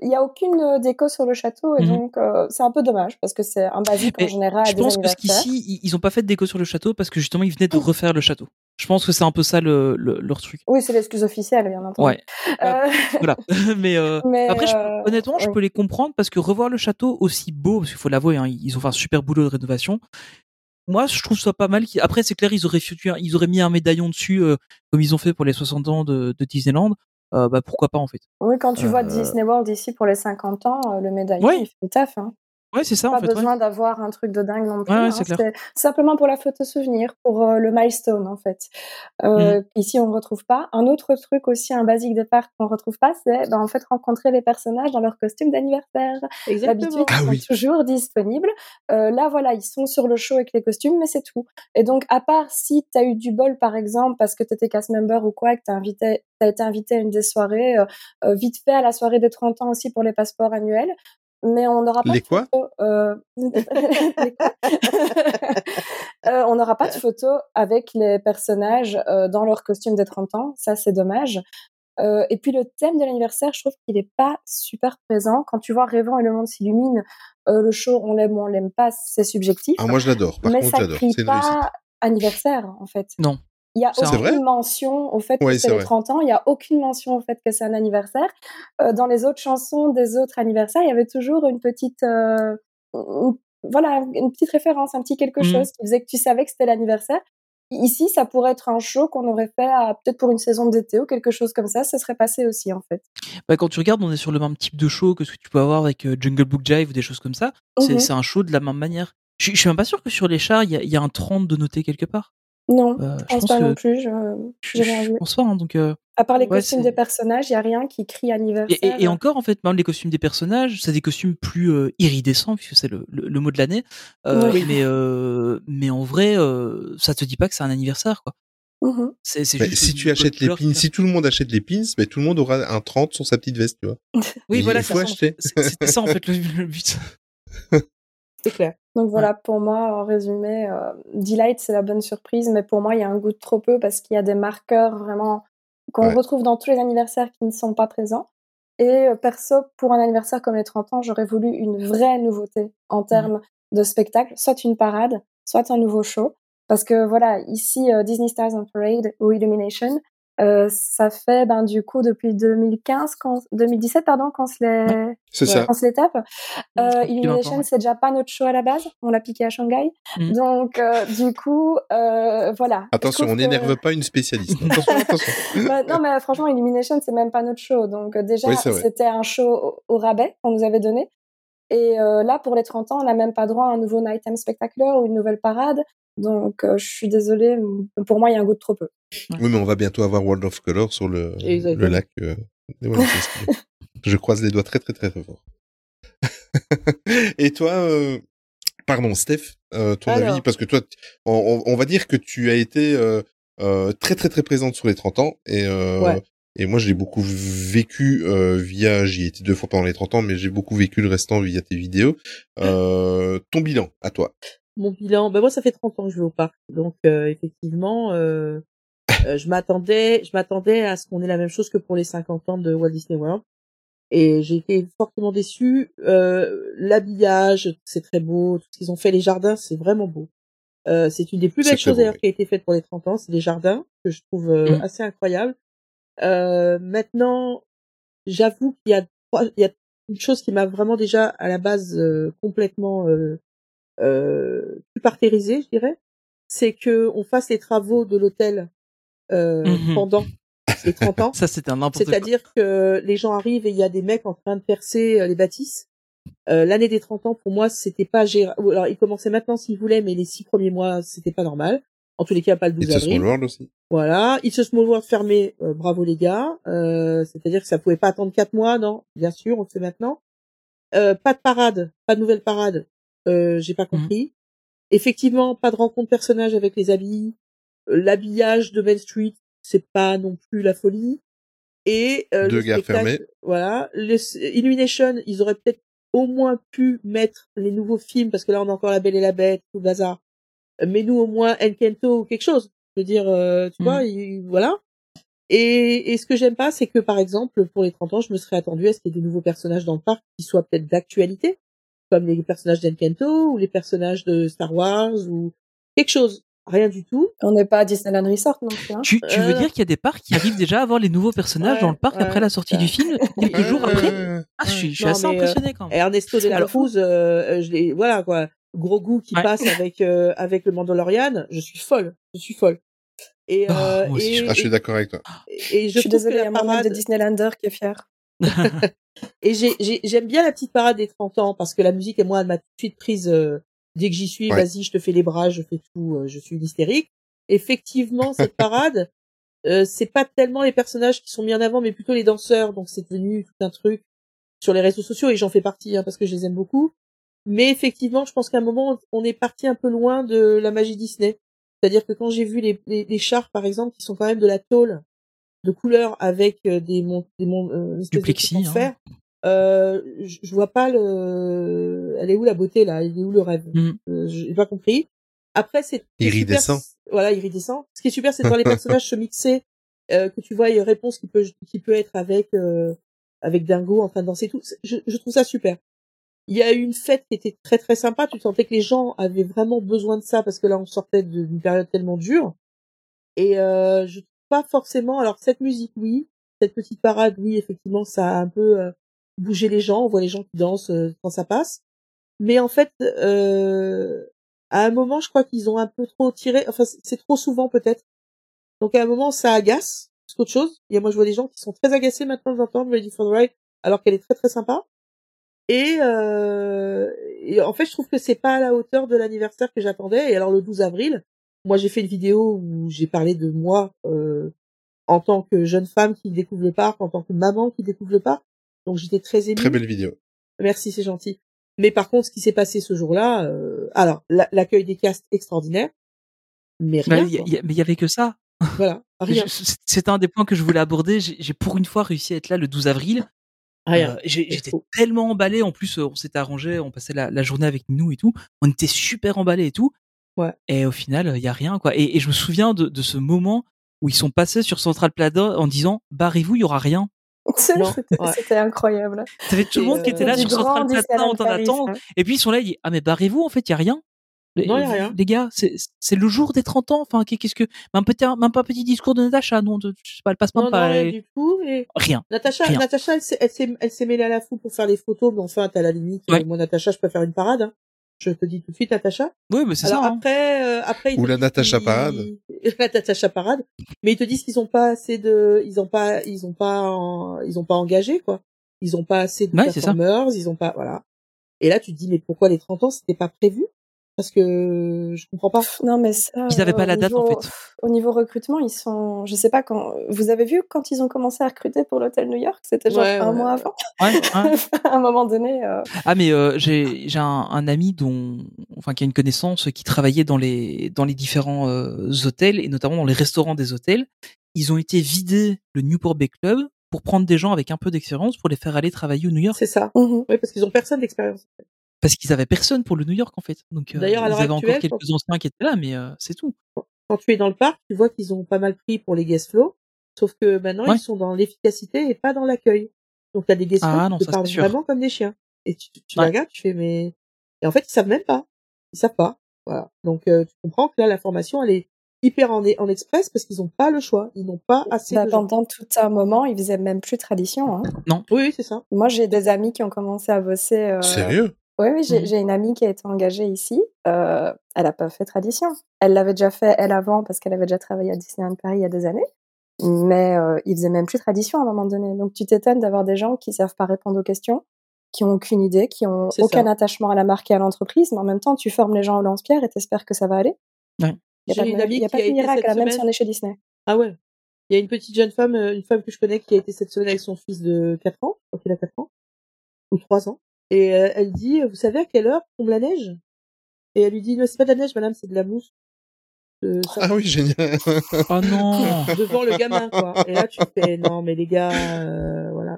il n'y a aucune déco sur le château et Mhm. donc euh, c'est un peu dommage parce que c'est un basique en général. Je pense que qu'ici, ils- ils ont pas fait de déco sur le château parce que justement, ils venaient de refaire le château. Je pense que c'est un peu ça le, le- leur truc. Oui, c'est l'excuse officielle, bien entendu. Ouais. Euh, Voilà. Mais, euh, mais, après, je- euh, honnêtement, je oui. peux les comprendre parce que revoir le château aussi beau, parce qu'il faut l'avouer, hein, ils ont fait un super boulot de rénovation. Moi, je trouve ça pas mal. Après, c'est clair, ils auraient, ils mis un médaillon dessus, euh, comme ils ont fait pour les 60 ans de, de Disneyland. Euh, bah, pourquoi pas, en fait. Oui, quand tu vois Disney World ici pour les 50 ans, le médaillon, Ouais. il fait le taf. Hein. Ouais, c'est ça, pas en fait. ouais. besoin d'avoir un truc de dingue non plus. Ouais, ouais, hein. simplement pour la photo souvenir, pour euh, le milestone en fait. Euh, Mhm. Ici, on ne retrouve pas. Un autre truc aussi, un basique des parcs qu'on retrouve pas, c'est ben, en fait rencontrer les personnages dans leur costume d'anniversaire. Exactement. D'habitude, Ah ils sont oui. toujours disponibles. Euh, là, voilà, ils sont sur le show avec les costumes, mais c'est tout. Et donc, à part si tu as eu du bol, par exemple, parce que tu étais cast member ou quoi, et que tu as, été invité à une des soirées, euh, vite fait à la soirée des 30 ans aussi pour les passeports annuels, mais on n'aura pas Les de quoi? photo, euh, Euh, on n'aura pas de photo avec les personnages euh, dans leur costume des 30 ans, ça c'est dommage. Euh, et puis le thème de l'anniversaire, je trouve qu'il n'est pas super présent. Quand tu vois Rêvant et le monde s'illumine, euh, le show on l'aime ou on l'aime pas, c'est subjectif. Ah, moi je l'adore. Par mais contre, ça j'adore. crie C'est une réussite. pas anniversaire en fait. Non. Il y a aucune vrai? mention au fait Ouais, que c'est c'est les vrai. 30 ans. Il y a aucune mention au fait que c'est un anniversaire. Euh, dans les autres chansons des autres anniversaires, il y avait toujours une petite, euh, une- voilà, une petite référence, un petit quelque Mhm. chose qui faisait que tu savais que c'était l'anniversaire. Ici, ça pourrait être un show qu'on aurait fait peut-être pour une saison d'été ou quelque chose comme ça. Ça serait passé aussi en fait. Bah, quand tu regardes, on est sur le même type de show que ce que tu peux avoir avec euh, Jungle Book Jive ou des choses comme ça. C'est Mhm. c'est un show de la même manière. Je, je suis même pas sûr que sur les chars, il y y a un 30 de noté quelque part. Non, Euh, je pense pense pas que non plus. Je, je, je pense pas. hein, donc, euh, À part les ouais, costumes des personnages, il y a rien qui crie et, anniversaire. et- et encore, en fait, même les costumes des personnages, c'est des costumes plus euh, iridescents, puisque c'est le, le- le mot de l'année. Euh, Oui. mais, euh, mais en vrai, euh, ça te dit pas que c'est un anniversaire. quoi. C'est c'est Mais juste si tu achètes les pins, si tout le monde achète les pins, ben tout le monde aura un 30 sur sa petite veste, tu vois. Oui, il voilà, faut c'est ça, acheter. c'est- C'était ça en fait le, le but. C'est clair. Donc voilà, pour moi, en résumé, euh, Delight, c'est la bonne surprise, mais pour moi, il y a un goût de trop peu parce qu'il y a des marqueurs vraiment qu'on Ouais. retrouve dans tous les anniversaires qui ne sont pas présents. Et euh, perso, pour un anniversaire comme les 30 ans, j'aurais voulu une vraie nouveauté en termes de spectacle, soit une parade, soit un nouveau show. Parce que voilà, ici, euh, Disney Stars on Parade ou Illumination, euh, ça fait ben du coup depuis 2015, quand, 2017 pardon, qu'on se les, C'est ça. se les tape. Euh, depuis Illumination, c'est déjà pas notre show à la base, on l'a piqué à Shanghai. Mhm. Donc euh, du coup, euh, voilà. Attention, on que- n'énerve pas une spécialiste. Attention, attention. Bah, non, mais franchement, Illumination, c'est même pas notre show. Donc, euh, déjà, Oui, c'était un show au, au rabais qu'on nous avait donné. Et euh, là, pour les 30 ans, on n'a même pas droit à un nouveau Nighttime Spectacular ou une nouvelle parade. Donc, euh, je suis désolée, pour moi, il y a un goût de trop peu. Oui, mais on va bientôt avoir World of Color sur le, le lac. euh, voilà. Je croise les doigts très très très, très fort. et toi, euh, pardon, Steph, euh, ton Alors. avis, parce que toi, on, va dire que tu as été euh, euh, très très très présente sur les 30 ans et euh, Ouais. Et moi je l'ai beaucoup vécu euh, via, j'y étais deux fois pendant les 30 ans, mais j'ai beaucoup vécu le restant via tes vidéos. Euh, ton bilan, à toi. Mon bilan, ben moi ça fait 30 ans que je vais au parc, donc euh, effectivement, euh, euh, je m'attendais, je m'attendais à ce qu'on ait la même chose que pour les 50 ans de Walt Disney World, et j'ai été fortement déçue. Euh, L'habillage, c'est très beau, tout ce qu'ils ont fait, les jardins, c'est vraiment beau. Euh, c'est une des plus belles choses d'ailleurs oui. qui a été faite pour les 30 ans, c'est les jardins que je trouve euh, Mm. assez incroyables. Euh, maintenant, j'avoue qu'il y a trois, il y a une chose qui m'a vraiment déjà à la base euh, complètement euh, euh, partérisée, je dirais, c'est que on fasse les travaux de l'hôtel euh, Mhm. pendant les 30 ans. Ça, c'était un n'importe. C'est-à-dire que les gens arrivent et il y a des mecs en train de percer euh, les bâtisses. Euh, L'année des 30 ans, pour moi, c'était pas gérable. Alors, ils commençaient maintenant s'ils voulaient, mais les six premiers mois, c'était pas normal. En tous les cas, pas le 12 It's a avril. Small World aussi. Voilà, It's a Small World fermé, euh, bravo les gars. Euh, C'est-à-dire que ça pouvait pas attendre quatre mois, non? Bien sûr, on le fait maintenant. Euh, pas de parade, pas de nouvelle parade. Euh, J'ai pas Mhm. compris. Effectivement, pas de rencontre personnage avec les habits. Euh, L'habillage de Main Street, c'est pas non plus la folie. Et euh, Deux le gares fermées. Voilà, le Illumination, ils auraient peut-être au moins pu mettre les nouveaux films parce que là on a encore La Belle et la Bête, tout le bazar. Mais nous au moins Encanto ou quelque chose. Je veux dire, euh, tu vois, il- voilà. Et, et ce que j'aime pas, c'est que par exemple, pour les 30 ans, je me serais attendu à ce qu'il y ait des nouveaux personnages dans le parc qui soient peut-être d'actualité, comme les personnages d'Encanto ou les personnages de Star Wars ou quelque chose. Rien du tout. On n'est pas à Disneyland Resort non plus. Hein. Tu, tu veux Euh. dire qu'il y a des parcs qui arrivent déjà à avoir les nouveaux personnages Ouais, dans le parc ouais, après la sortie du film, quelques jours après? Ah, je suis, je suis Non, assez euh, impressionné quand même. Ernesto de la Cruz, euh, je l'ai, voilà quoi, gros goût qui Ouais. passe avec euh, avec le Mandalorian, je suis folle, je suis folle. Et, Oh, euh, moi aussi, et, Ah, je suis d'accord avec toi. et, et Je, suis trouve désolée, il y la a mon mec de parade, Disneylander qui est fier. et j'ai, j'ai, j'aime bien la petite parade des 30 ans parce que la musique et moi elle m'a tout de suite prise euh, dès que j'y suis, Ouais. vas-y, je te fais les bras, je fais tout, euh, je suis une hystérique. Effectivement, cette parade, euh, c'est pas tellement les personnages qui sont mis en avant, mais plutôt les danseurs, donc c'est devenu tout un truc sur les réseaux sociaux et j'en fais partie hein, parce que je les aime beaucoup. Mais effectivement, je pense qu'à un moment, on est parti un peu loin de la magie Disney. C'est-à-dire que quand j'ai vu les, les, les chars, par exemple, qui sont quand même de la tôle de couleur avec euh, des mon, des mon, euh, de plexi, truc en hein. fer, euh, je je vois pas le, elle est où la beauté là, il est où le rêve? Mm. euh, J'ai pas compris. Après, c'est Iridescent. super, Voilà, iridescent. Ce qui est super, c'est de voir les personnages se mixer, euh, que tu vois une réponse qui peut qui peut être avec euh, avec Dingo en train de danser tout. Je, je trouve ça super. Il y a eu une fête qui était très très sympa. Tu sentais que les gens avaient vraiment besoin de ça parce que là, on sortait d'une période tellement dure. Et euh, je pas forcément. Alors cette musique, oui, cette petite parade, oui, effectivement, ça a un peu euh, bougé les gens. On voit les gens qui dansent euh, quand ça passe. Mais en fait, euh, à un moment, je crois qu'ils ont un peu trop tiré. Enfin, c'est c'est trop souvent peut-être. Donc à un moment, ça agace plus qu'autre chose. Et moi, je vois des gens qui sont très agacés maintenant d'entendre Ready for the Ride, alors qu'elle est très très sympa. Et, euh, et en fait, je trouve que c'est pas à la hauteur de l'anniversaire que j'attendais. Et alors le 12 avril, moi j'ai fait une vidéo où j'ai parlé de moi euh, en tant que jeune femme qui découvre le parc, en tant que maman qui découvre le parc. Donc j'étais très émue. Très belle vidéo. Merci, c'est gentil. Mais par contre, ce qui s'est passé ce jour-là, euh, alors la- l'accueil des castes extraordinaire, mais Bah, rien. il y a- quoi. il y a- mais il y avait que ça. Voilà, rien, c'est- un des points que je voulais aborder. J'ai j'ai pour une fois réussi à être là le 12 avril. Rien. Euh, j'ai- C'est J'étais tellement emballé. En plus, euh, on s'était arrangé, on passait la, la journée avec nous et tout. On était super emballé et tout. Ouais. Et au final, il y a rien quoi. Et, et je me souviens de, de ce moment où ils sont passés sur Central Plaza en disant barrez-vous, il y aura rien. C'était ouais. c'était incroyable. T'avais tout le Et, monde qui était euh, là Du sur Central Plaza en Disneyland train Paris, d'attendre. hein. Et puis ils sont là, ils disent ah mais barrez-vous, en fait, il y a rien. Les, Non, y a rien. les gars, c'est c'est le jour des 30 ans. Enfin, qu'est- qu'est-ce que même petit, même pas un petit discours de Natacha, non, de, je sais pas, elle passe même Non, non, pas rien du tout. Et rien. Natacha, Rien. Natacha, elle s'est, elle s'est, elle s'est mêlée à la foule pour faire les photos, mais enfin, t'as la limite. Ouais. euh, Moi, Natacha, je peux faire une parade. hein. Je te dis tout de suite, Natacha. Oui, mais c'est ça. hein. après, euh, après, ils Ou la Natacha Parade. la Natacha parade. Mais ils te disent qu'ils ont pas assez de, ils ont pas, ils ont pas, en- ils ont pas engagé quoi. Ils ont pas assez de Ouais, performers, ils ont pas, voilà. Et là, tu te dis mais pourquoi les 30 ans c'était pas prévu? Parce que je comprends pas. Pff, Non, mais ça. Ils avaient pas la date, en fait. Au niveau recrutement, ils sont. Je sais pas quand. Vous avez vu quand ils ont commencé à recruter pour l'hôtel New York? C'était genre Ouais, un ouais, mois avant. Ouais, ouais. à un moment donné. euh, Ah mais euh, j'ai j'ai un, un ami dont enfin qui a une connaissance qui travaillait dans les dans les différents euh, hôtels et notamment dans les restaurants des hôtels. Ils ont été vidés le Newport Bay Club pour prendre des gens avec un peu d'expérience pour les faire aller travailler au New York C'est ça. mhm. Oui, parce qu'ils ont personne d'expérience. Parce qu'ils avaient personne pour le New York en fait. Donc euh, D'ailleurs, ils avaient encore actuelle, quelques anciens qui étaient là mais euh, c'est tout. Quand tu es dans le parc, tu vois qu'ils ont pas mal pris pour les guest flow. Sauf que maintenant, Ouais. ils sont dans l'efficacité et pas dans l'accueil. Donc, t'as des guest flow Ah qui non, te parlent vraiment comme des chiens. Et tu, tu Ouais. regardes, tu fais, mais, et en fait, ils savent même pas. Ils savent pas. Voilà. Donc, euh, tu comprends que là, la formation, elle est hyper en, en express parce qu'ils ont pas le choix. Ils n'ont pas assez bah, de gens. pendant tout un moment, ils faisaient même plus tradition. Hein. Oui, oui, c'est ça. Moi, j'ai des amis qui ont commencé à bosser. euh, Sérieux? Oui, oui, j'ai Mhm. j'ai une amie qui a été engagée ici. Euh, elle a pas fait tradition. Elle l'avait déjà fait, elle, avant, parce qu'elle avait déjà travaillé à Disneyland Paris il y a des années. Mais euh, ils faisaient même plus tradition à un moment donné. Donc, tu t'étonnes d'avoir des gens qui savent pas répondre aux questions, qui ont aucune idée, qui ont aucun ça. attachement à la marque et à l'entreprise, mais en même temps, tu formes les gens au lance-pierre et t'espères que ça va aller. Ouais. Il J'ai n'y a, une de- amie y a qui pas a de été miracle, cette là, même si semaine. on est chez Disney. Ah ouais. Il y a une petite jeune femme, euh, une femme que je connais qui a été cette semaine avec son fils de 4 ans. Crois qu'il a 4 ans. Ou 3 ans. Et euh, elle dit, vous savez à quelle heure tombe la neige? Et elle lui dit, non, c'est pas de la neige, madame, c'est de la mousse. Euh, Ah oui, génial. Oh non. devant le gamin, quoi. Et là, tu fais, non, mais les gars, euh, voilà.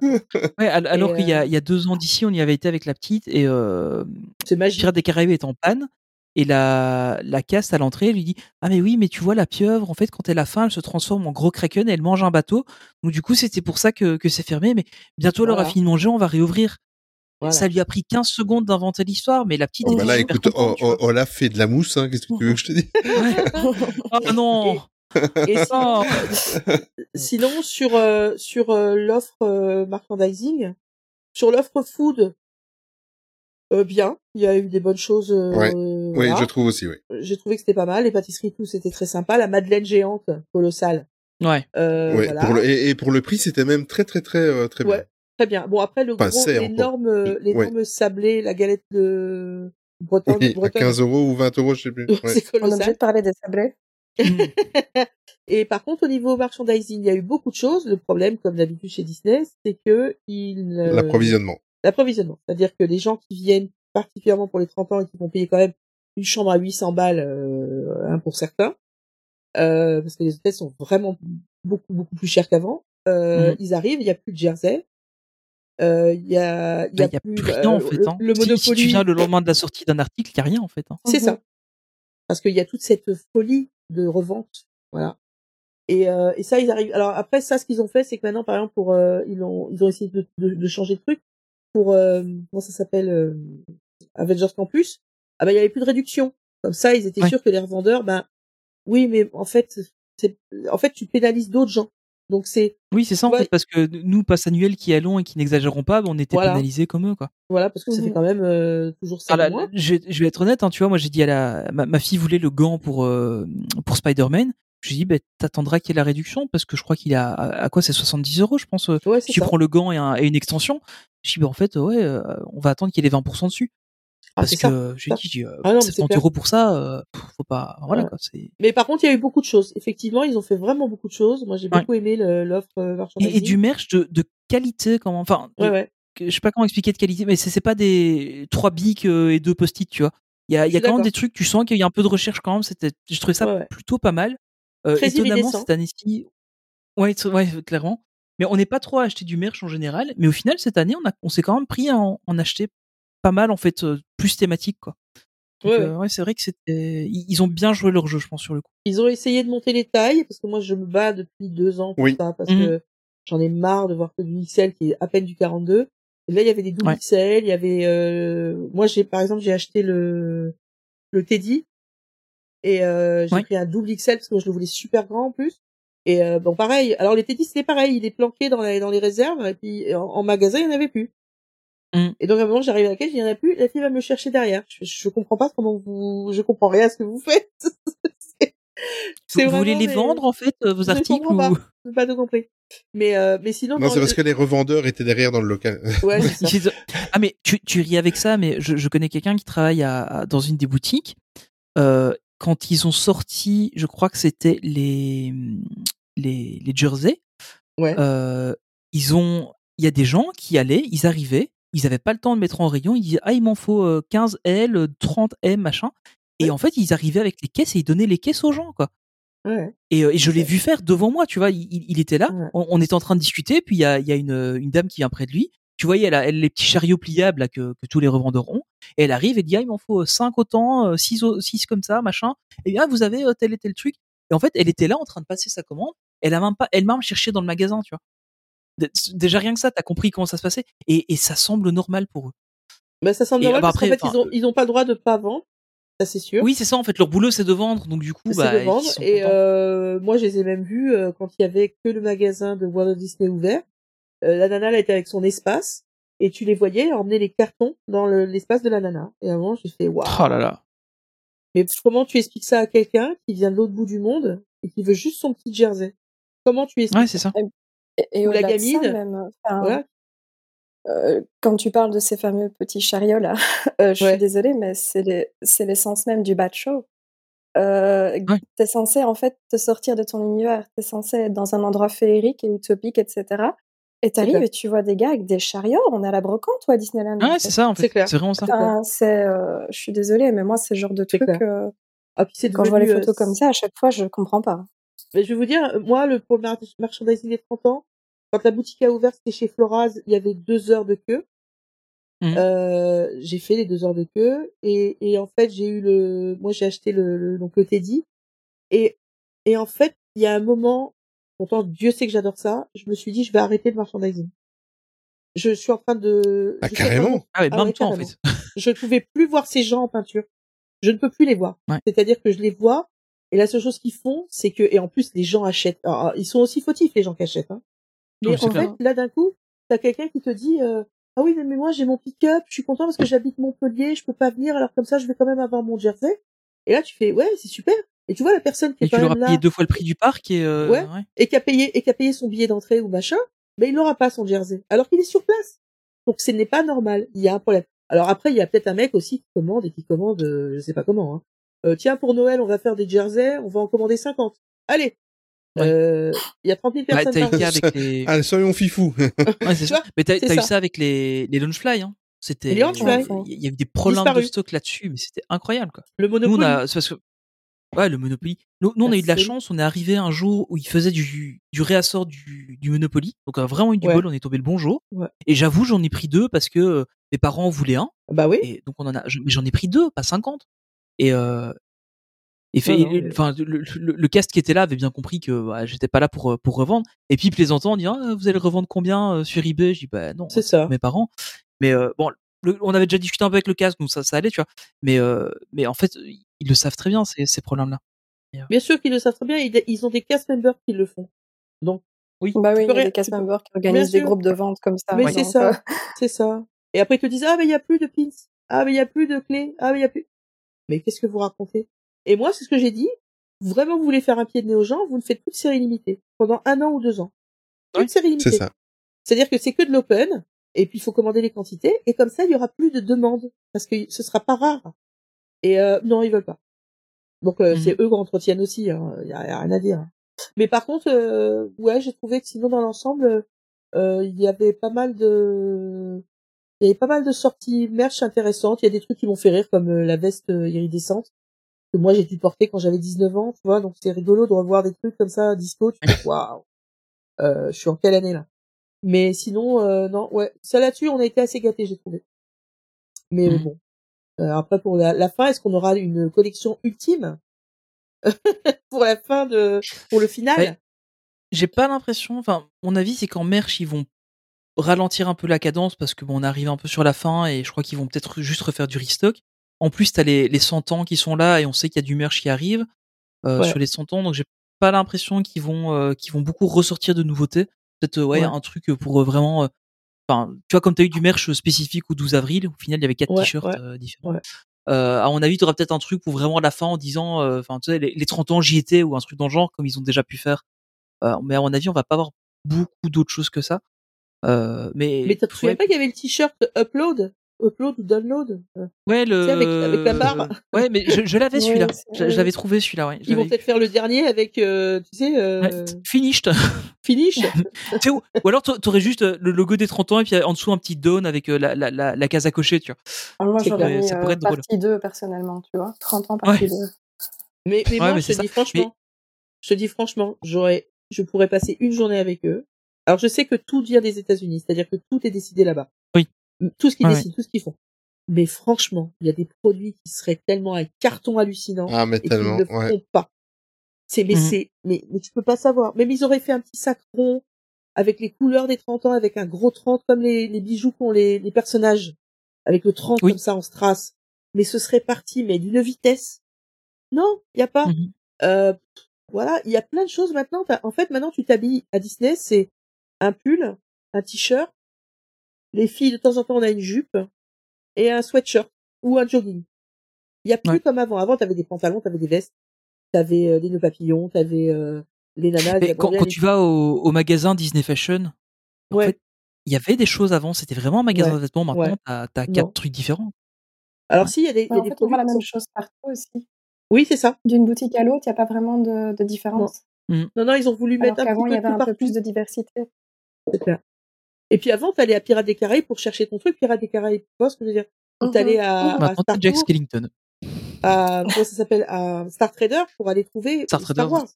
Ouais, alors qu'il y a euh, il y a deux ans d'ici on y avait été avec la petite et euh, C'est magique. Pirates des Caraïbes est en panne et la, la caste à l'entrée lui dit ah mais oui mais tu vois la pieuvre en fait quand elle a faim elle se transforme en gros kraken et elle mange un bateau donc du coup c'était pour ça que, que c'est fermé mais bientôt elle aura Voilà. fini de manger on va réouvrir Voilà. ça lui a pris 15 secondes d'inventer l'histoire mais la petite Oh, bah là, super écoute, contente, oh, oh, Olaf fait de la mousse, hein. Qu'est-ce que tu veux que je te dise? Oh non Et sinon, Oh. sinon sur euh, sur euh, l'offre euh, merchandising, sur l'offre food, euh, bien, il y a eu des bonnes choses. euh, Ouais. Oui, je trouve aussi, oui. J'ai trouvé que c'était pas mal. Les pâtisseries tout, c'était très sympa. La madeleine géante, colossale. ouais Euh, Ouais, voilà. pour le, et, et pour le prix, c'était même très, très, très, euh, très bien. Très bien. Bon après le Enfin, gros, encore. l'énorme, euh, Ouais. l'énorme sablé, la galette de Bretonne, Oui, à Bretonne. 15 euros ou 20 euros, je sais plus. Ouais. c'est On est obligé de parler des sablés. Et par contre, au niveau merchandising, il y a eu beaucoup de choses. Le problème, comme d'habitude chez Disney, c'est que il euh, L'approvisionnement. l'approvisionnement. C'est-à-dire que les gens qui viennent particulièrement pour les 30 ans et qui vont payer quand même une chambre à 800 balles, euh, hein, pour certains, euh, parce que les hôtels sont vraiment beaucoup beaucoup plus chers qu'avant. Euh, Mhm. Ils arrivent, il y a plus de jersey. Euh, Il y a, il y Bah, a il y a plus, plus euh, rien en le- fait hein. le, Si- si, Monopoly. tu viens le lendemain de la sortie d'un article il y a rien en fait hein. C'est Mhm. ça. Parce qu'il y a toute cette folie de revente. Voilà. Et, euh, et ça, ils arrivent. Alors après, ça, ce qu'ils ont fait, c'est que maintenant, par exemple, pour euh, ils ont ils ont essayé de, de, de changer de truc pour euh, comment ça s'appelle euh, Avengers Campus. Ah ben il y avait plus de réduction. Comme ça, ils étaient Ouais. sûrs que les revendeurs, ben oui, mais en fait, c'est en fait tu pénalises d'autres gens. Donc c'est oui c'est ça en Ouais. fait parce que nous passe annuels qui allons et qui n'exagérons pas on était Voilà. pénalisés comme eux quoi voilà parce que ça fait Mhm. quand même euh, toujours ça. Ah je, vais- je vais être honnête, hein, tu vois, moi j'ai dit à la, ma, ma fille voulait le gant pour euh, pour Spider-Man. Je lui ai dit, bah, t'attendras qu'il y ait la réduction parce que je crois qu'il a à, quoi c'est 70 euros, je pense. Ouais, tu ça. prends le gant et, un- et une extension. Je dis, bah, en fait, ouais, euh, on va attendre qu'il y ait les 20% dessus. Ah, Parce que euh, je lui ai dit, j'ai, euh, Ah non, mais c'est 70 clair. euros pour ça, euh, faut pas. Voilà Ouais. quoi. Mais par contre, il y a eu beaucoup de choses. Effectivement, ils ont fait vraiment beaucoup de choses. Moi, j'ai Ouais. beaucoup aimé l'offre euh, et, et du merch de, de qualité, comment. Enfin, de- Ouais, je sais pas comment expliquer de qualité, mais c'est pas des trois bics et deux post-it, tu vois. Il y a, y quand même des trucs, tu sens qu'il y a un peu de recherche quand même. C'était, je trouvais ça plutôt pas mal. Très étonnamment, cette année-ci, ouais, clairement. Mais on n'est pas trop à acheter du merch en général. Mais au final, cette année, on, a, on s'est quand même pris à en, en acheter pas mal, en fait, euh, plus thématique, quoi. Donc, Ouais, euh, ouais, c'est vrai que c'était, ils ont bien joué leur jeu, je pense, sur le coup. Ils ont essayé de monter les tailles parce que moi, je me bats depuis deux ans pour Oui. ça parce Mhm. que j'en ai marre de voir que du XL qui est à peine du 42. Et là, il y avait des doubles Ouais. XL. Il y avait, euh... moi, j'ai par exemple, j'ai acheté le le Teddy. Et euh, j'ai Ouais. pris un double XL parce que moi, je le voulais super grand en plus. Et euh, bon, pareil. Alors les Teddy, c'était pareil. Il est planqué dans les, dans les réserves. Et puis en, en magasin, il n'y en avait plus. Mm. Et donc à un moment, j'arrive à la caisse, il n'y en a plus. La fille va me chercher derrière. Je, je comprends pas comment vous... Je comprends rien à ce que vous faites. C'est- Vous voulez les des- vendre en fait euh, vos Je articles comprends ou pas. Pas tout compris. Mais, euh, mais sinon, Non, c'est parce que les revendeurs étaient derrière dans le local. Ouais, ça. Ah mais tu, tu ris avec ça, mais je, je connais quelqu'un qui travaille à, à- dans une des boutiques. Euh, quand ils ont sorti, je crois que c'était les les, les jerseys. Ouais. euh, ils ont, il y a des gens qui allaient, ils arrivaient, ils avaient pas le temps de mettre en rayon. Ils disaient ah il m'en faut euh, 15 L, 30 M machin. Et Ouais. en fait ils arrivaient avec les caisses et ils donnaient les caisses aux gens quoi. Ouais. Et, euh, et je l'ai vu faire devant moi, tu vois. Il, était là, Ouais. on, on était en train de discuter, puis il y a, il y a une, euh, une dame qui vient près de lui. Tu voyais, elle a elle, les petits chariots pliables là, que, que tous les revendeurs ont. Et elle arrive et dit, ah, il m'en faut 5 autant, 6 six comme ça, machin. Et bien, ah, vous avez euh, tel et tel truc. Et en fait, elle était là en train de passer sa commande. Elle a même pas, elle m'a même cherché dans le magasin, tu vois. Déjà rien que ça, t'as compris comment ça se passait. Et, et ça semble normal pour eux. Bah, ça semble Et, normal bah, parce qu'en fait, ils ont, ils ont pas le droit de pas vendre. Ça, c'est sûr. Oui, c'est ça, en fait, leur boulot, c'est de vendre. Donc, du coup, bah, de ils vendre. sont Et euh, moi, je les ai même vus euh, quand il y avait que le magasin de Walt Disney ouvert. Euh, la nana, elle était avec son espace. Et tu les voyais emmener les cartons dans le- l'espace de la nana. Et avant, j'ai fait waouh. Oh là là. Mais comment tu expliques ça à quelqu'un qui vient de l'autre bout du monde et qui veut juste son petit jersey? Comment tu expliques Ouais, c'est ça? Et, et Ou la au-delà de ça, gamine. même, euh, quand tu parles de ces fameux petits chariots là, euh, je Ouais. suis désolée, mais c'est les- c'est l'essence même du bad show. Euh, Ouais. T'es censé en fait te sortir de ton univers, t'es censé être dans un endroit féerique et utopique, etc. Et t'arrives et tu vois des gars avec des chariots, on est à la brocante ou à Disneyland en Ouais, c'est ça, en C'est fait. clair. C'est vraiment ça. Enfin, c'est, euh, je suis désolée, mais moi c'est le genre de truc. euh, Ah, puis quand je vois les euh, photos comme ça, à chaque fois je comprends pas. Mais je vais vous dire, moi, le pour le merchandising des 30 ans, quand la boutique a ouvert, c'était chez Floraz, il y avait deux heures de queue. Mhm. Euh, j'ai fait les deux heures de queue et, et en fait j'ai eu le, moi j'ai acheté le, le donc le Teddy et et en fait il y a un moment, pourtant Dieu sait que j'adore ça, je me suis dit je vais arrêter le merchandising. Je suis en train de. Ah, de- carrément Ah ouais, Ah même ouais, temps, en fait. je ne pouvais plus voir ces gens en peinture. Je ne peux plus les voir. Ouais. C'est-à-dire que je les vois et la seule chose qu'ils font, c'est que et en plus les gens achètent. Alors, ils sont aussi fautifs les gens qui achètent. Hein. Mais Oui, en clair. fait, là d'un coup, t'as quelqu'un qui te dit euh, ah oui mais moi j'ai mon pick-up, je suis content parce que j'habite Montpellier, je peux pas venir alors comme ça je vais quand même avoir mon jersey. Et là tu fais ouais c'est super. Et tu vois la personne qui est Et tu quand même là payé deux fois le prix du parc et euh, Ouais. et qui a payé et qui a payé son billet d'entrée ou machin, mais il n'aura pas son jersey alors qu'il est sur place. Donc ce n'est pas normal. Il y a un problème. Alors après il y a peut-être un mec aussi qui commande et qui commande euh, je sais pas comment. Hein. Euh, tiens pour Noël on va faire des jerseys, on va en commander 50. Allez. Ouais. Euh, Il y a 30 000 Bah, personnes par avec les. Allez, soyons. Ouais, c'est Tu vois, Mais t'as eu ça. avec les, les Launchfly. Hein. C'était. Les Launchfly. Il y a eu des problèmes Disparu. de stock là-dessus, mais c'était incroyable. Quoi. Le Nous, Monopoly. on a. c'est parce que- Ouais, le Monopoly. Nous, nous, on a eu de la chance. On est arrivé un jour où ils faisaient du, du réassort du, du Monopoly. Donc, on a vraiment eu du Ouais. bol. On est tombé le bon jour. Ouais. Et j'avoue, j'en ai pris deux parce que euh, mes parents en voulaient un. Bah oui. Et donc, on en a. j'en ai pris deux, pas 50. Et. Euh, fait, enfin, le, le- le cast qui était là avait bien compris que bah, j'étais pas là pour pour revendre. Et puis plaisantant, on dit ah, vous allez le revendre combien sur eBay? Je dis bah non, C'est ça. mes parents. Mais euh, bon, le- on avait déjà discuté un peu avec le casque, donc ça, ça allait, tu vois. Mais, euh, mais en fait, ils le savent très bien, ces, ces problèmes-là. Bien sûr qu'ils le savent très bien, ils, ils ont des cast members qui le font. Donc Oui. Bah oui, il y a des cast members qui organisent des groupes de vente comme ça. mais ouais, c'est ça, euh, c'est ça. Et après ils te disent ah mais il y a plus de pins, ah mais il y a plus de clés, ah mais il y a plus. Mais qu'est-ce que vous racontez? Et moi c'est ce que j'ai dit. Vraiment vous voulez faire un pied de nez aux gens, vous ne faites plus de série limitée pendant un an ou deux ans. De série limitée. C'est ça. C'est-à-dire que c'est que de l'open et puis il faut commander les quantités et comme ça il y aura plus de demandes parce que ce sera pas rare. Et euh, non ils veulent pas. Donc euh, Mhm. c'est eux qui entretiennent aussi, il hein, y, a, y a rien à dire. Mais par contre, euh, ouais, j'ai trouvé que sinon dans l'ensemble, euh, il y avait pas mal de, il y avait pas mal de sorties merch intéressantes. Il y a des trucs qui m'ont fait rire comme euh, la veste euh, iridescente que moi j'ai dû porter quand j'avais 19 ans, tu vois. Donc c'est rigolo de revoir des trucs comme ça dispo. Tu fais waouh, euh, je suis en quelle année là? Mais sinon, euh, non, ouais, ça là-dessus, on a été assez gâtés, j'ai trouvé. Mais Mhm. bon, euh, après pour la, la fin, est-ce qu'on aura une collection ultime pour la fin de, pour le final? Ouais. J'ai pas l'impression, enfin, mon avis, c'est qu'en merch, ils vont ralentir un peu la cadence parce que bon, on arrive un peu sur la fin et je crois qu'ils vont peut-être juste refaire du restock. En plus, t'as les, les 100 ans qui sont là et on sait qu'il y a du merch qui arrive euh, Ouais. sur les 100 ans, donc j'ai pas l'impression qu'ils vont euh, qu'ils vont beaucoup ressortir de nouveautés. Peut-être euh, ouais, Ouais. un truc pour vraiment. Enfin, tu vois, comme t'as eu du merch spécifique au 12 avril, au final il y avait quatre Ouais, t-shirts différents. Euh, à mon avis, tu auras peut-être un truc pour vraiment à la fin en disant, euh, enfin, tu sais, les, les 30 ans j'y étais ou un truc dans le genre, comme ils ont déjà pu faire. Euh, mais à mon avis, on va pas avoir beaucoup d'autres choses que ça. Euh, mais Mais tu te souviens ouais, pas qu'il y avait le t-shirt upload, upload ou download? Ouais, le, Tu sais, avec, avec la barre. ouais, mais je, je l'avais celui-là. Je, je l'avais trouvé celui-là. Ouais, je Ils vont peut-être faire le dernier avec, euh, tu sais, euh, Ouais, finished. finish? Ou, ou alors t'a- t'aurais juste euh, le logo des 30 ans et puis en dessous un petit down avec la, la, la, la case à cocher, tu vois. Ah, Moi, j'aurais mis Ça euh, pourrait être drôle. partie 2, personnellement, tu vois. 30 ans, partie 2. Mais, mais Ouais, moi, mais je te dis franchement, je te dis franchement, j'aurais, je pourrais passer une journée avec eux. Alors, je sais que tout vient des États-Unis, c'est-à-dire que tout est décidé là-bas. Oui. Tout ce qu'ils décident, tout ce qu'ils font. Mais franchement, il y a des produits qui seraient tellement un carton hallucinant Ah, mais et tellement, ne le ouais. font pas. C'est, mais Mhm. c'est, mais, mais tu peux pas savoir. Même ils auraient fait un petit sac rond avec les couleurs des 30 ans, avec un gros 30 comme les, les bijoux qu'ont les, les personnages, avec le 30 Oui. comme ça en strass. Mais ce serait parti, mais d'une vitesse. Non, il y a pas. Mhm. Euh, voilà, il y a plein de choses maintenant. En fait, maintenant, tu t'habilles à Disney, c'est un pull, un t-shirt. Les filles, de temps en temps, on a une jupe et un sweatshirt ou un jogging. Il y a plus Ouais. comme avant. Avant, t'avais des pantalons, t'avais des vestes, t'avais euh, des nœuds papillons, t'avais euh, les nanas. Mais quand, tu vas au, au magasin Disney Fashion, en Ouais. fait, il y avait des choses avant, c'était vraiment un magasin Ouais, de vêtements. Maintenant, ouais. t'as as quatre trucs différents. Alors si, il y a des, il y a en des fait, on produits voit la même chose partout aussi. Oui, c'est ça. D'une boutique à l'autre, il n'y a pas vraiment de, de différence. Non, non, ils ont voulu Alors mettre un il y peu avait un peu plus de diversité. C'est clair. Et puis avant, t'allais à Pirates des Caraïbes pour chercher ton truc, Pirates des Caraïbes. Tu vois ce que je veux dire? Ou Mhm. t'allais à, t'as Star Jack Skellington. à, comment ça s'appelle, à Star Trader pour aller trouver Star Star, Trader, Wars.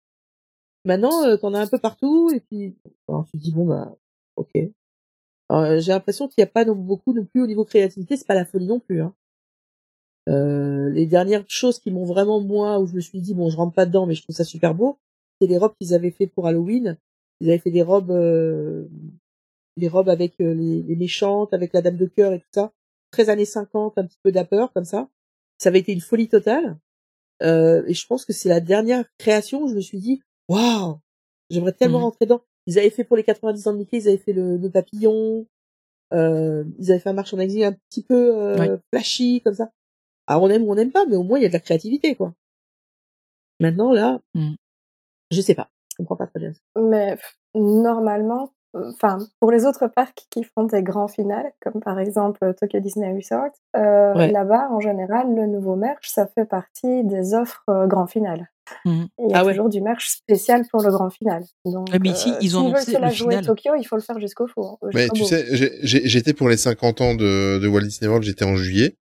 Maintenant, euh, t'en as un peu partout, et puis, alors, tu te dis, bon, bah, ok. Alors, euh, j'ai l'impression qu'il n'y a pas non- beaucoup non plus au niveau créativité, c'est pas la folie non plus, hein. Euh, les dernières choses qui m'ont vraiment, moi, où je me suis dit, bon, je rentre pas dedans, mais je trouve ça super beau, c'est les robes qu'ils avaient fait pour Halloween. Ils avaient fait des robes, euh, des robes avec euh, les, les méchantes, avec la dame de cœur et tout ça. 13 années 50, un petit peu d'apeur, comme ça. Ça avait été une folie totale. Euh, et je pense que c'est la dernière création où je me suis dit, waouh, j'aimerais tellement Mhm. rentrer dedans. Ils avaient fait pour les 90 ans de Mickey, ils avaient fait le, le papillon, euh, ils avaient fait un marche en exil un petit peu euh, Ouais. flashy, comme ça. Alors on aime ou on n'aime pas, mais au moins il y a de la créativité, quoi. Maintenant, là, Mhm. je sais pas. Je comprends pas très bien. Mais normalement, euh, enfin, pour les autres parcs qui font des grands finales, comme par exemple Tokyo Disney Resort, euh, Ouais. là-bas, en général, le nouveau merch, ça fait partie des offres euh, grand final. Mhm. Et Il y a Ah ouais. toujours du merch spécial pour le grand final. Donc, mais ici, euh, ils ont veulent annoncé se la le jouer final. Tokyo, il faut le faire jusqu'au fond. hein, Mais tu sais, j'étais pour les 50 ans de, de Walt Disney World, j'étais en juillet,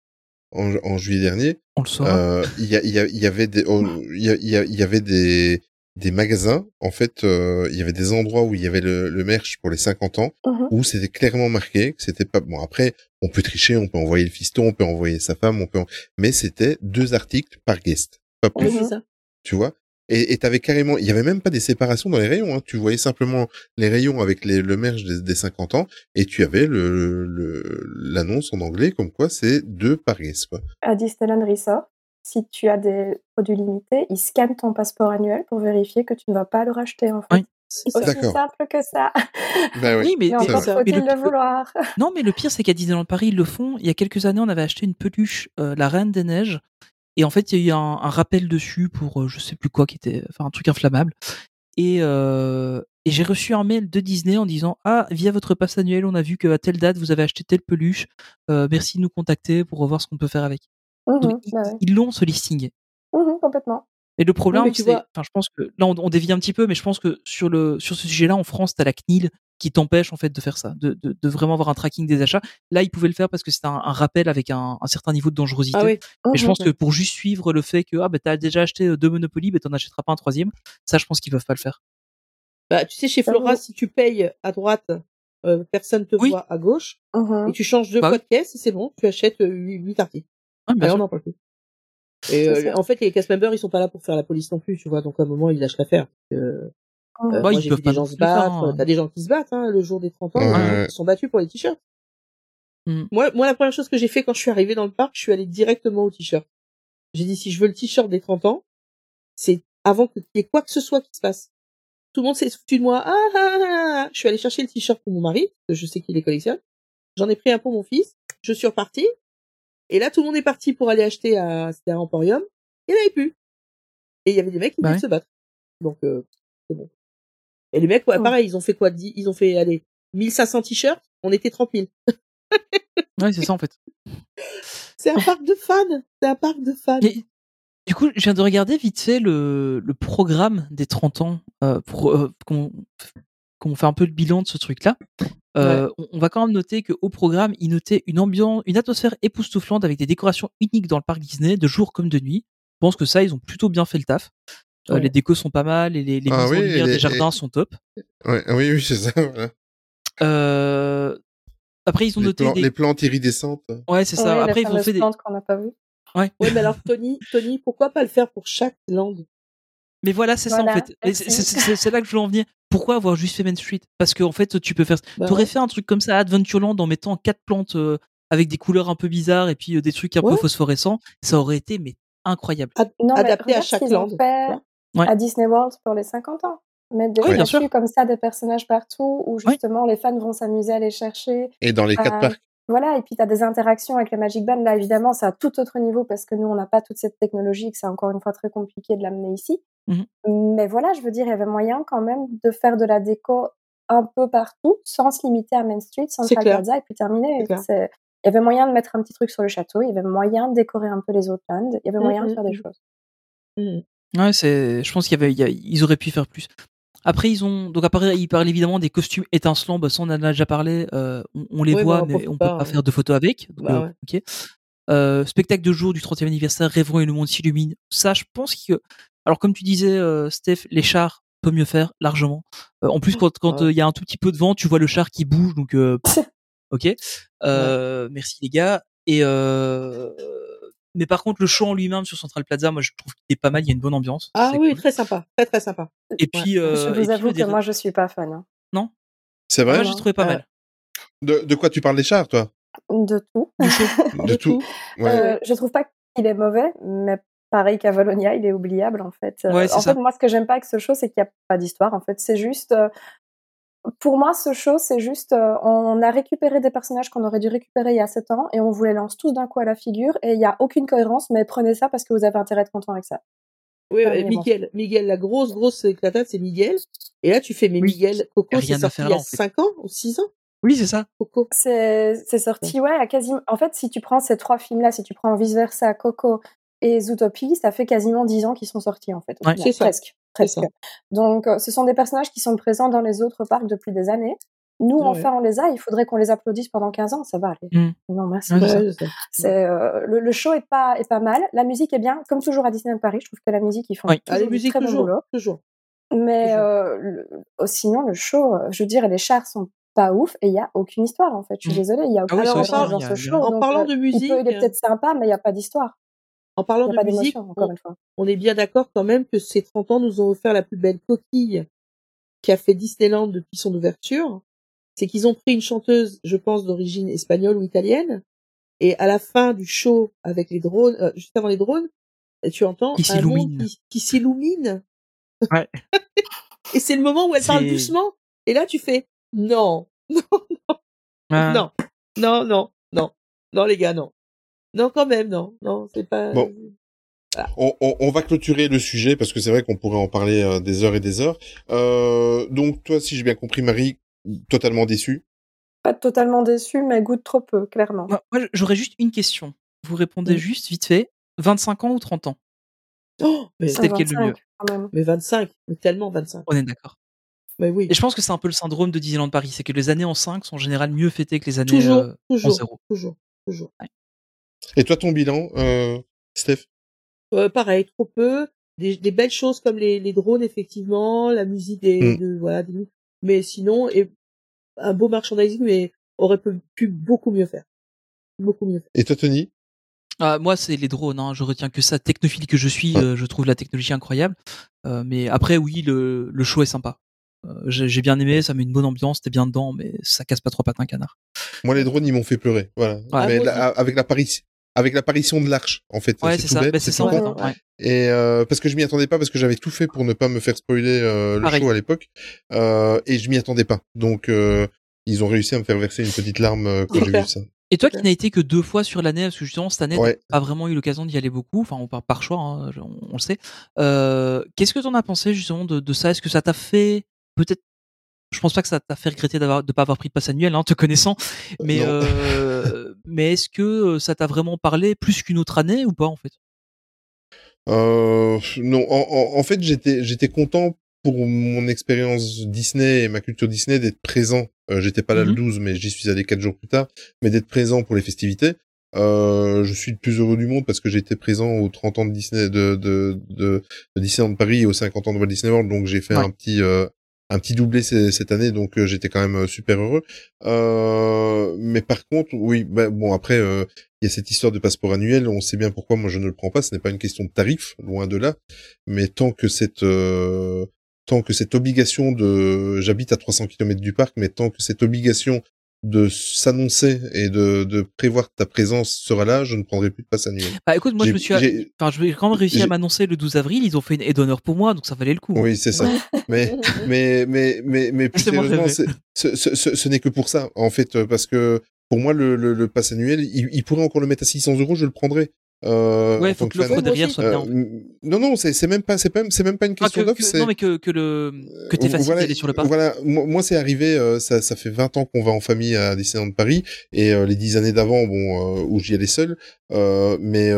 en, en juillet dernier. On le saura. Euh, Il y, avait des, oh, y, il y avait des, des magasins. En fait, euh, il y avait des endroits où il y avait le, le merch pour les 50 ans, Mhm. où c'était clairement marqué que c'était pas bon. Après, on peut tricher, on peut envoyer le fiston, on peut envoyer sa femme, on peut, mais c'était deux articles par guest, pas plus. Oui, c'est ça. tu vois? Et t'avais carrément, il y avait même pas des séparations dans les rayons. Hein. Tu voyais simplement les rayons avec les, le merge des, des 50 ans, et tu avais le le- l'annonce en anglais comme quoi c'est deux par guest. Quoi. À Disneyland Resort, si tu as des produits limités, ils scannent ton passeport annuel pour vérifier que tu ne vas pas le racheter, en fait. Oui. C'est Aussi simple que ça. Bah oui. Oui, mais, Mais encore faut-il le- le vouloir. Non, mais le pire, c'est qu'à Disneyland Paris, ils le font. Il y a quelques années, on avait acheté une peluche, euh, la Reine des Neiges. Et en fait, il y a eu un, un rappel dessus pour euh, je sais plus quoi, qui était, enfin, un truc inflammable. Et, euh, et j'ai reçu un mail de Disney en disant Ah, via votre passe annuel, on a vu qu'à telle date, vous avez acheté telle peluche. Euh, merci de nous contacter pour voir ce qu'on peut faire avec. Mhm, Donc, ils- bah ouais. ils l'ont, ce listing. Mhm, complètement. Et le problème, c'est, vois- enfin, je pense que là, on, on dévie un petit peu, mais je pense que sur le sur ce sujet-là, en France, t'as la CNIL qui t'empêche en fait de faire ça, de, de, de vraiment avoir un tracking des achats. Là, ils pouvaient le faire parce que c'était un, un rappel avec un, un certain niveau de dangerosité. Ah oui. Mais je pense que pour juste suivre le fait que ah bah t'as déjà acheté euh, deux Monopoly, bah t'en achèteras pas un troisième. Ça, je pense qu'ils peuvent pas le faire. Bah, tu sais, chez Flora, si tu payes à droite, euh, personne te Oui. voit à gauche, et tu changes deux Bah fois de caisse, et c'est bon, tu achètes euh, huit huit articles. Ah, bien Alors, sûr. non, pas plus. Et euh, en fait, les cast members, ils sont pas là pour faire la police non plus, tu vois. Donc à un moment, ils lâchent l'affaire. Euh, Mhm. euh, Bah, moi, ils j'ai peuvent vu pas des gens se battre. hein. T'as des gens qui se battent, hein, le jour des 30 ans, Ouais. hein, qui se sont battus pour les t-shirts. Mm. Moi, moi, la première chose que j'ai fait quand je suis arrivée dans le parc, je suis allée directement au t-shirt. J'ai dit, si je veux le t-shirt des 30 ans, c'est avant qu'il y ait quoi que ce soit qui se passe. Tout le monde s'est foutu de moi. Ah, ah, ah, ah. Je suis allée chercher le t-shirt pour mon mari, parce que je sais qu'il les collectionne. J'en ai pris un pour mon fils. Je suis repartie. Et là, tout le monde est parti pour aller acheter à, c'était à Emporium. Il n'y en avait plus. Et il y avait des mecs qui Bah venaient ouais. se battre. Donc, euh, c'est bon. Et les mecs, ouais, Oh. pareil, ils ont fait quoi? Ils ont fait, allez, 1500 t-shirts. On était 30 000. Ouais, c'est ça en fait. C'est un parc de fans. C'est un parc de fans. Du coup, je viens de regarder vite fait le, le programme des 30 ans euh, pour euh, qu'on qu'on fait un peu le bilan de ce truc-là. Euh, on, on va quand même noter qu'au programme, il notait une ambiance, une atmosphère époustouflante avec des décorations uniques dans le parc Disney, de jour comme de nuit. Je pense que ça, ils ont plutôt bien fait le taf. Euh. Les décos sont pas mal et les, les Ah oui, et les- des jardins et- sont top. Ouais, oui, oui, c'est ça. voilà. Euh, après, ils ont Les, noté plan- des... les plantes iridescentes. Ouais, c'est ça. Ouais, Après, ils ont fait des... plantes qu'on n'a pas vues. Ouais. Ouais, mais alors, Tony, Tony, pourquoi pas le faire pour chaque land? Mais voilà, c'est ça en fait. C'est là que je voulais en venir. Pourquoi avoir juste fait Main Street? Parce qu'en fait, tu peux faire. Bah T'aurais ouais. fait un truc comme ça à Adventureland en mettant quatre plantes euh, avec des couleurs un peu bizarres et puis euh, des trucs un peu phosphorescents. Ça aurait été mais incroyable. Non, mais Adapté à regarde ce chaque land. fait Ouais. à Disney World pour les 50 ans. Mettre des statues sûr. comme ça, des personnages partout, où Ouais. justement les fans vont s'amuser à les chercher. Et dans les quatre parcs. Voilà, et puis tu as des interactions avec le Magic Band. Là, évidemment, c'est à tout autre niveau parce que nous, on n'a pas toute cette technologie et que c'est encore une fois très compliqué de l'amener ici. Mhm. Mais voilà, je veux dire, il y avait moyen quand même de faire de la déco un peu partout sans se limiter à Main Street, clair. Plaza et puis terminer. Il y avait moyen de mettre un petit truc sur le château, il y avait moyen de décorer un peu les autres lands, il y avait moyen de Mhm, faire des mhm. choses. Ouais, c'est. Je pense qu'il y avait, il y a- ils auraient pu faire plus. Après, ils ont donc après, ils parlent évidemment des costumes étincelants. Bah, ça, on en a déjà parlé. euh, on, on les mais voit, on mais on peut pas, pas faire de photos avec. Donc, Bah euh, ouais. Euh, spectacle de jour du 30e anniversaire, rêverons et le monde s'illumine. Ça, je pense que. Alors, comme tu disais, euh, Steph, les chars peut mieux faire largement. Euh, en plus, quand quand euh, il Ouais. y a un tout petit peu de vent, tu vois le char qui bouge. Donc, euh, ok. Euh, Merci les gars. Et euh, mais par contre, le show en lui-même sur Central Plaza, moi, je trouve qu'il est pas mal. Il y a une bonne ambiance. Ah oui, cool. très sympa. Très, très sympa. Et puis, euh, je et vous puis, avoue que moi, je suis pas fan. hein. non, C'est vrai? Moi j'ai trouvé pas Euh, mal. de, de quoi tu parles des chars, toi? De tout. De tout. Ouais. Euh, je trouve pas qu'il est mauvais, mais pareil qu'Avalonia, il est oubliable en fait. Euh, Ouais, c'est en ça. fait, moi, ce que j'aime pas avec ce show, c'est qu'il n'y a pas d'histoire. En fait, c'est juste. Pour moi, ce show, c'est juste. euh, on a récupéré des personnages qu'on aurait dû récupérer il y a 7 ans et on vous les lance tous d'un coup à la figure et il n'y a aucune cohérence, mais prenez ça parce que vous avez intérêt à être content avec ça. Oui. Miguel, Miguel, la grosse, grosse éclatade, c'est Miguel. Et là, tu fais, mais Oui. Miguel, Coco, c'est sorti faire il y a en fait. 5 ans ou 6 ans, Oui, c'est ça. Coco. C'est c'est sorti, ouais, à quasiment. En fait, si tu prends ces trois films-là, si tu prends Vice Versa, Coco et Zootopie, ça fait quasiment 10 ans qu'ils sont sortis, en fait. Ouais. C'est ça. Presque. Presque. Donc, ce sont des personnages qui sont présents dans les autres parcs depuis des années. Nous, Ouais. enfin, on les a. Il faudrait qu'on les applaudisse pendant 15 ans. Ça va aller. Mm. Non, merci. Ouais, c'est euh, le, le show est pas est pas mal. La musique est bien, comme toujours à Disneyland Paris. Je trouve que la musique ils font Oui. Ah, les toujours du musiques, très bon toujours. boulot. Toujours. Mais Toujours. euh, le- oh, sinon, le show, je veux dire, les chars sont pas ouf et il y a aucune histoire en fait. Je suis Mm. désolée, il y a aucun oui, ça, personnage il y dans ce il y show. En donc, parlant euh, de il, musique, peut, il est peut-être sympa, mais il n'y a pas d'histoire. En parlant de a pas musique, encore on, une fois. on est bien d'accord quand même que ces 30 ans nous ont offert la plus belle coquille qu'a fait Disneyland depuis son ouverture. C'est qu'ils ont pris une chanteuse, je pense, d'origine espagnole ou italienne. Et à la fin du show, avec les drones, euh, juste avant les drones, tu entends Qui un monde s'illumine. qui, qui s'illumine. Ouais. Et c'est le moment où elle parle doucement. Et là, tu fais, non, non, non, non, non, non, non, les gars, non. Non, quand même, non, non, c'est pas. Bon. On, on- on va clôturer le sujet parce que c'est vrai qu'on pourrait en parler euh, des heures et des heures. Euh, donc toi, si j'ai bien compris, Marie, totalement déçue. Pas totalement déçu, mais goûte trop peu, clairement. Moi, moi, j'aurais juste une question. Vous répondez Mm. juste vite fait. 25 ans ou 30 ans? Oh, mais, C'était lequel le 25, mieux quand même. mais 25, mais tellement 25. On est d'accord. Mais oui. Et je pense que c'est un peu le syndrome de Disneyland Paris, c'est que les années en 5 sont en général mieux fêtées que les années Toujours, euh, en toujours, 0. toujours, toujours. Et toi, ton bilan, euh, Steph? Euh, pareil, trop peu. Des, des belles choses comme les, les drones, effectivement, la musique des, Mm. de, voilà, des- mais sinon, et un beau merchandising, mais aurait pu, pu beaucoup mieux faire. Beaucoup mieux faire. Et toi, Tony? Ah, moi, c'est les drones. Hein. Je retiens que ça. Technophile que je suis, Ouais. euh, je trouve la technologie incroyable. Euh, mais après, oui, le, le show est sympa. Euh, j'ai bien aimé, ça met une bonne ambiance, t'es bien dedans, mais ça casse pas trop patin canard. Moi, les drones, ils m'ont fait pleurer. Voilà. Ah, Mais la- avec l'apparition, avec l'apparition de l'arche, en fait. Ouais, c'est ça. bête, Bah, c'est ça en fait. ouais. Et euh, parce que je m'y attendais pas, parce que j'avais tout fait pour ne pas me faire spoiler euh, le Pareil. show à l'époque, euh, et je m'y attendais pas. Donc euh, ils ont réussi à me faire verser une petite larme euh, quand j'ai vu ça. Et toi qui n'as été que deux fois sur l'année, parce que justement cette année, Ouais. t'as pas vraiment eu l'occasion d'y aller beaucoup, enfin on part par choix, hein, on, on le sait. Euh, Qu'est-ce que t'en as pensé justement de, de ça? Est-ce que ça t'a fait peut-être je pense pas que ça t'a fait regretter d'avoir de pas avoir pris de passe annuel, hein, te connaissant. Mais euh, mais est-ce que euh, ça t'a vraiment parlé plus qu'une autre année ou pas en fait? Euh, non, en, fait, j'étais j'étais content pour mon expérience Disney et ma culture Disney d'être présent. Euh, j'étais pas là le Mhm. 12, mais j'y suis allé quatre jours plus tard, mais d'être présent pour les festivités. Euh, je suis le plus heureux du monde parce que été présent aux 30 ans de Disney de de de, de Disneyland Paris et aux 50 ans de Walt Disney World, donc j'ai fait Ouais. un petit euh, un petit doublé cette année, donc euh, j'étais quand même euh, super heureux. Euh, mais par contre, oui, bah, bon après, euh, il y a cette histoire de passeport annuel. On sait bien pourquoi moi je ne le prends pas. Ce n'est pas une question de tarif, loin de là. Mais tant que cette euh, tant que cette obligation de, j'habite à 300 km du parc, mais tant que cette obligation de s'annoncer et de, de prévoir ta présence sera là, je ne prendrai plus de passe annuel. Bah écoute, moi je me suis, enfin je vais quand même réussi à m'annoncer le 12 avril. Ils ont fait une aide d'honneur pour moi, donc ça valait le coup. Oui, c'est ça. mais, mais, mais, mais, mais plus C'est moi sérieusement, ce, ce, ce, ce n'est que pour ça, en fait, parce que pour moi, le, le, le pass annuel, il, il pourrait encore le mettre à 600 euros, je le prendrais. Euh, Ouais, faut que l'offre derrière soit bien. Euh, non, non, c'est c'est même pas, c'est pas, c'est même pas une Ah, question que- d'offre. que- c'est- non mais que, que le que t'es facile voilà, d'aller sur le parc. Voilà, moi, moi, c'est arrivé, euh, ça, ça fait 20 ans qu'on va en famille à Disneyland de Paris, et euh, les 10 années d'avant, bon, euh, où j'y allais seul, euh, mais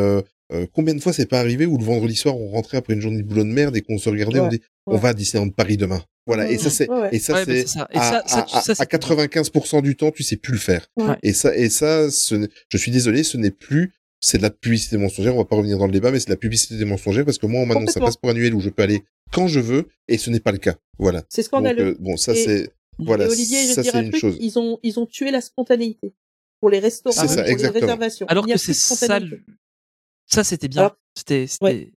combien de fois c'est pas arrivé où le vendredi soir on rentrait après une journée de boulot de merde et qu'on se regardait, on Ouais, dit, on va à Disneyland de Paris demain. Voilà, et ça c'est, Ouais, ouais. et ça Ouais, bah, c'est, c'est ça. Et à, ça, ça, à- ça, à c'est- 95% du temps, tu sais plus le faire. Ouais. Et ça, et ça, ce je suis désolé, ce n'est plus, c'est de la publicité mensongère. On va pas revenir dans le débat, mais c'est de la publicité mensongère parce que moi, on m'annonce un passeport annuel où je peux aller quand je veux et ce n'est pas le cas. Voilà. C'est Donc, scandaleux. euh, bon, ça c'est, voilà, et Olivier, je ça c'est un une truc, chose. ils ont, ils ont tué la spontanéité pour les restaurants, ça, pour les réservations. Alors Il n'y a que c'est ça, ça c'était bien. C'était, Ouais.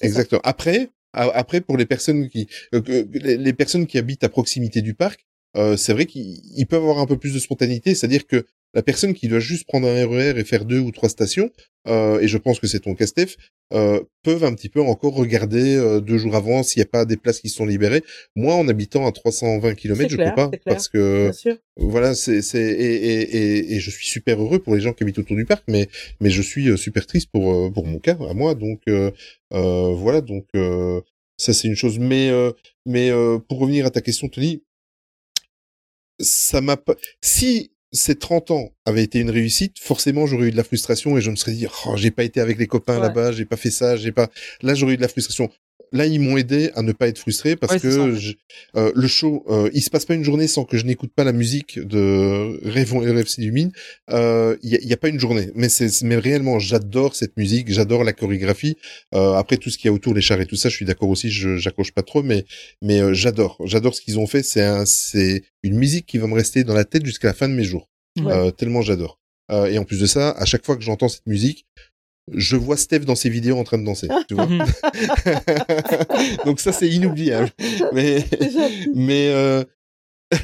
Exactement. Après, a- après pour les personnes qui, euh, les, personnes qui habitent à proximité du parc, euh, c'est vrai qu'ils ils peuvent avoir un peu plus de spontanéité, c'est-à-dire que la personne qui doit juste prendre un RER et faire deux ou trois stations, euh, et je pense que c'est ton cas, Steph, euh, peuvent un petit peu encore regarder euh, deux jours avant s'il n'y a pas des places qui sont libérées. Moi, en habitant à 320 km, je clair, peux pas parce que voilà, c'est c'est et, et, et, et je suis super heureux pour les gens qui habitent autour du parc, mais mais je suis euh, super triste pour euh, pour mon cas à moi. Donc euh, euh, voilà, donc euh, ça c'est une chose. Mais euh, mais euh, pour revenir à ta question, Tony, ça m'a pas. Si ces 30 ans avaient été une réussite, forcément j'aurais eu de la frustration et je me serais dit oh, j'ai pas été avec les copains Ouais. là-bas, j'ai pas fait ça, j'ai pas. Là j'aurais eu de la frustration. Là ils m'ont aidé à ne pas être frustré parce Ouais, que je- euh, le show, euh, il se passe pas une journée sans que je n'écoute pas la musique de Rêvons et Rêves s'illuminent. Euh, Il y, a, y a pas une journée, mais c'est mais réellement j'adore cette musique, j'adore la chorégraphie. Euh, après tout ce qu'il y a autour, les chars et tout ça, je suis d'accord aussi, je j'accroche pas trop, mais mais euh, j'adore, j'adore ce qu'ils ont fait. C'est un, c'est une musique qui va me rester dans la tête jusqu'à la fin de mes jours. Ouais. Euh, tellement j'adore. Euh, et en plus de ça, à chaque fois que j'entends cette musique, je vois Steph dans ses vidéos en train de danser. tu vois Mhm. Donc ça c'est inoubliable. Mais euh,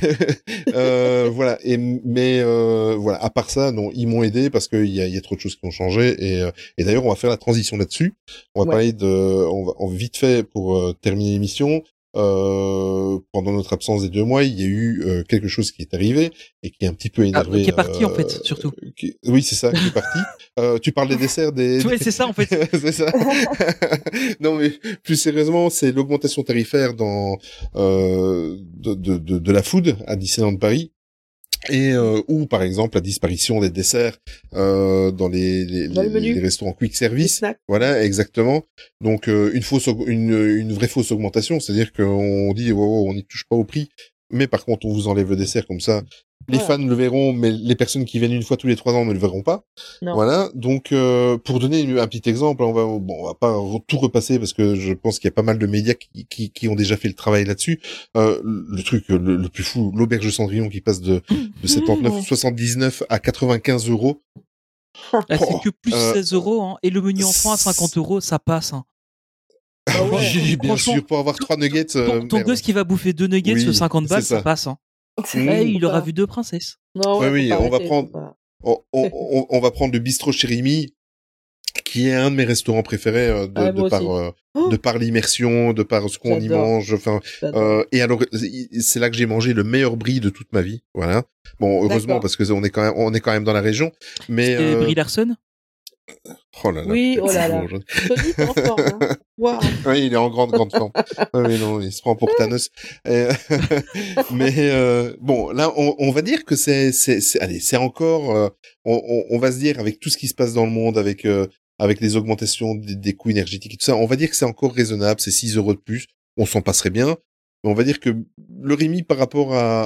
euh, voilà et mais euh, voilà à part ça non ils m'ont aidé parce qu'il y a, y a trop de choses qui ont changé et, euh, et d'ailleurs on va faire la transition là-dessus on va Ouais. parler de on va on- vite fait pour euh, terminer l'émission euh, pendant notre absence des deux mois il y a eu euh, quelque chose qui est arrivé et qui est un petit peu énervé Ah, qui est parti, en euh, fait, surtout. qui- oui c'est ça qui est parti euh, tu parles des desserts des Ouais, c'est ça en fait. c'est ça. non, mais plus sérieusement, c'est l'augmentation tarifaire dans euh, de, de, de, de la food à Disneyland Paris. Et euh, ou par exemple la disparition des desserts euh, dans les, les, Dans les les- menus. les restaurants quick service. Voilà, exactement. Donc euh, une fausse, une, une vraie fausse augmentation, c'est-à-dire qu'on dit wow, wow, on n'y touche pas au prix, mais par contre on vous enlève le dessert comme ça. Les Voilà. fans le verront, mais les personnes qui viennent une fois tous les trois ans ne le verront pas. Non. Voilà. Donc euh, pour donner un petit exemple, on va bon, on va pas tout repasser parce que je pense qu'il y a pas mal de médias qui, qui, qui ont déjà fait le travail là-dessus. Euh, le truc le, le plus fou, l'auberge de Cendrillon qui passe de, de 79,79 à 95 euros. Ah, c'est Oh, que plus euh, 16 euros hein. et le menu enfant à 50 euros, ça passe. Hein. Ah ouais. Oui, bien Franchement, sûr, pour avoir trois nuggets. euh, Ton, ton gosse qui va bouffer deux nuggets Oui, sur 50 balles, ça. ça. passe. Hein. Mmh. Il aura vu deux princesses. Non, ouais, Oui, on va prendre- faut pas. on, on- on- on va prendre le bistrot chez Rémi, qui est un de mes restaurants préférés euh, de, Ouais, de moi par aussi. euh, Oh, de par l'immersion, de par ce qu'on y mange. Enfin, euh, et alors c'est là que j'ai mangé le meilleur brie de toute ma vie. Voilà. Bon, heureusement parce que on est quand même on est quand même dans la région. Mais Et euh, Brie Larson oh là là. Oui, oh là là. Tony, en forme, hein. Waouh. Oui, il est en grande grande forme. Ah oui, non, il se prend pour Thanos. Mais euh, bon, là, on, on va dire que c'est, allez, c'est encore, euh, on, on, on va se dire avec tout ce qui se passe dans le monde, avec euh, avec les augmentations des, des coûts énergétiques et tout ça, on va dire que c'est encore raisonnable. C'est 6 euros de plus, on s'en passerait bien. On va dire que le Rémi, par rapport à,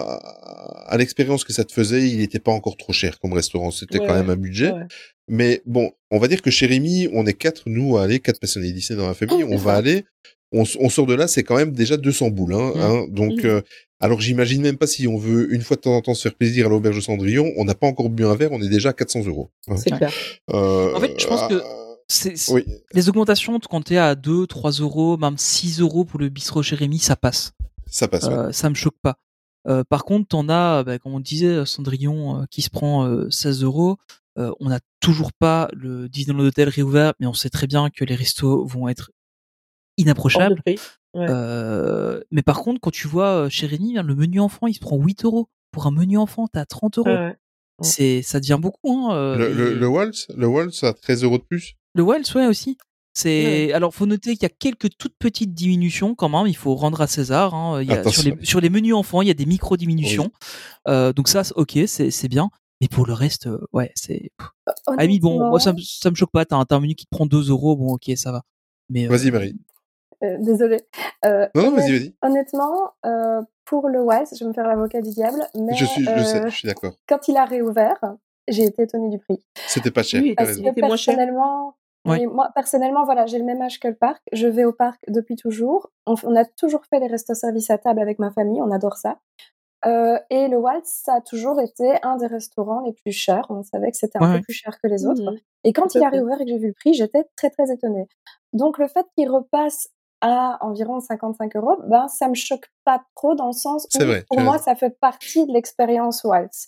à l'expérience que ça te faisait, il n'était pas encore trop cher comme restaurant. C'était Ouais, quand même un budget. Ouais. Mais bon, on va dire que chez Rémi, on est quatre, nous, à aller, quatre passionnés Disney dans la famille. On va aller, on, on sort de là, c'est quand même déjà 200 boules. Hein, Mm. hein. donc, Mm. euh, alors j'imagine même pas si on veut une fois de temps en temps se faire plaisir à l'auberge de Cendrillon, on n'a pas encore bu un verre, on est déjà à 400 euros. hein. C'est clair. Euh, En fait, je pense que C'est, c'est- Oui, Les augmentations, quand t'es à 2, 3 euros, même 6 euros pour le bistrot chez Rémi, ça passe. Ça passe. ouais. Euh, ça me choque pas. Euh, par contre, t'en as, bah, comme on disait, Cendrillon euh, qui se prend euh, 16 euros. On n'a toujours pas le Disneyland Hotel réouvert, mais on sait très bien que les restos vont être inapprochables. Ouais. Euh, mais par contre, quand tu vois chez Rémi, hein, le menu enfant, il se prend 8 euros. Pour un menu enfant, t'as 30 euros. Ouais. C'est, ça devient beaucoup. Hein, le, le, et- le Waltz, le Waltz à 13 euros de plus. Le Wells, ouais, aussi. C'est alors faut noter qu'il y a quelques toutes petites diminutions quand même. Il faut rendre à César. Hein. Il y a, sur, Attention. les, sur les menus enfants, il y a des micro diminutions. Euh, donc ça, ok, c'est bien. Mais pour le reste, euh, ouais, c'est. Ah oui, bon, moi ça, me- ça me choque pas. T'as un, menu qui te prend 2 euros, bon, ok, ça va. Mais euh, Vas-y, Marie. Euh, désolée. Euh, Non, non, vas-y, vas-y. Honnêtement, euh, pour le Wise, je vais me faire l'avocat du diable, mais Je suis, je sais, je suis d'accord. quand il a réouvert, j'ai été étonnée du prix. C'était pas cher. Oui, parce cher. personnellement, Ouais. moi personnellement, voilà, j'ai le même âge que le parc. Je vais au parc depuis toujours. On, a toujours fait les restos-service à table avec ma famille. On adore ça. Euh, et le Waltz, ça a toujours été un des restaurants les plus chers. On savait que c'était un Ouais, peu plus cher que les autres. Mhm. Et quand il a réouvert et que j'ai vu le prix, j'étais très très étonnée. Donc le fait qu'il repasse à environ 55 euros, ben ça me choque pas trop dans le sens où vrai, pour moi ça fait partie de l'expérience Waltz.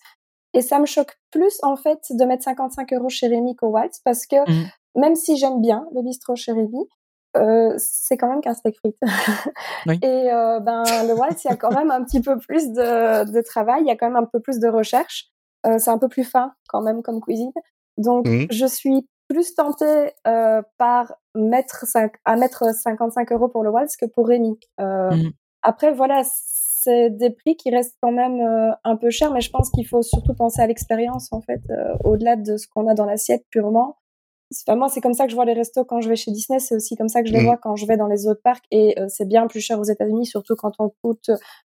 Et ça me choque plus en fait de mettre 55 euros chez Rémi qu'au Waltz parce que Mhm. Même si j'aime bien le bistrot chez Rémi, euh, c'est quand même qu'un steak frites. Oui. Et euh, ben le Waltz, il y a quand même un petit peu plus de, de travail, il y a quand même un peu plus de recherche. Euh, c'est un peu plus fin quand même comme cuisine. Donc Mhm. je suis plus tentée euh, par mettre cinq- à mettre 55 euros pour le Waltz que pour Rémi. Euh, Mhm. Après voilà, c'est des prix qui restent quand même euh, un peu chers, mais je pense qu'il faut surtout penser à l'expérience en fait, euh, au-delà de ce qu'on a dans l'assiette purement. Enfin, moi, c'est comme ça que je vois les restos quand je vais chez Disney. C'est aussi comme ça que je les Mhm. vois quand je vais dans les autres parcs. Et euh, c'est bien plus cher aux États-Unis, surtout quand on coûte,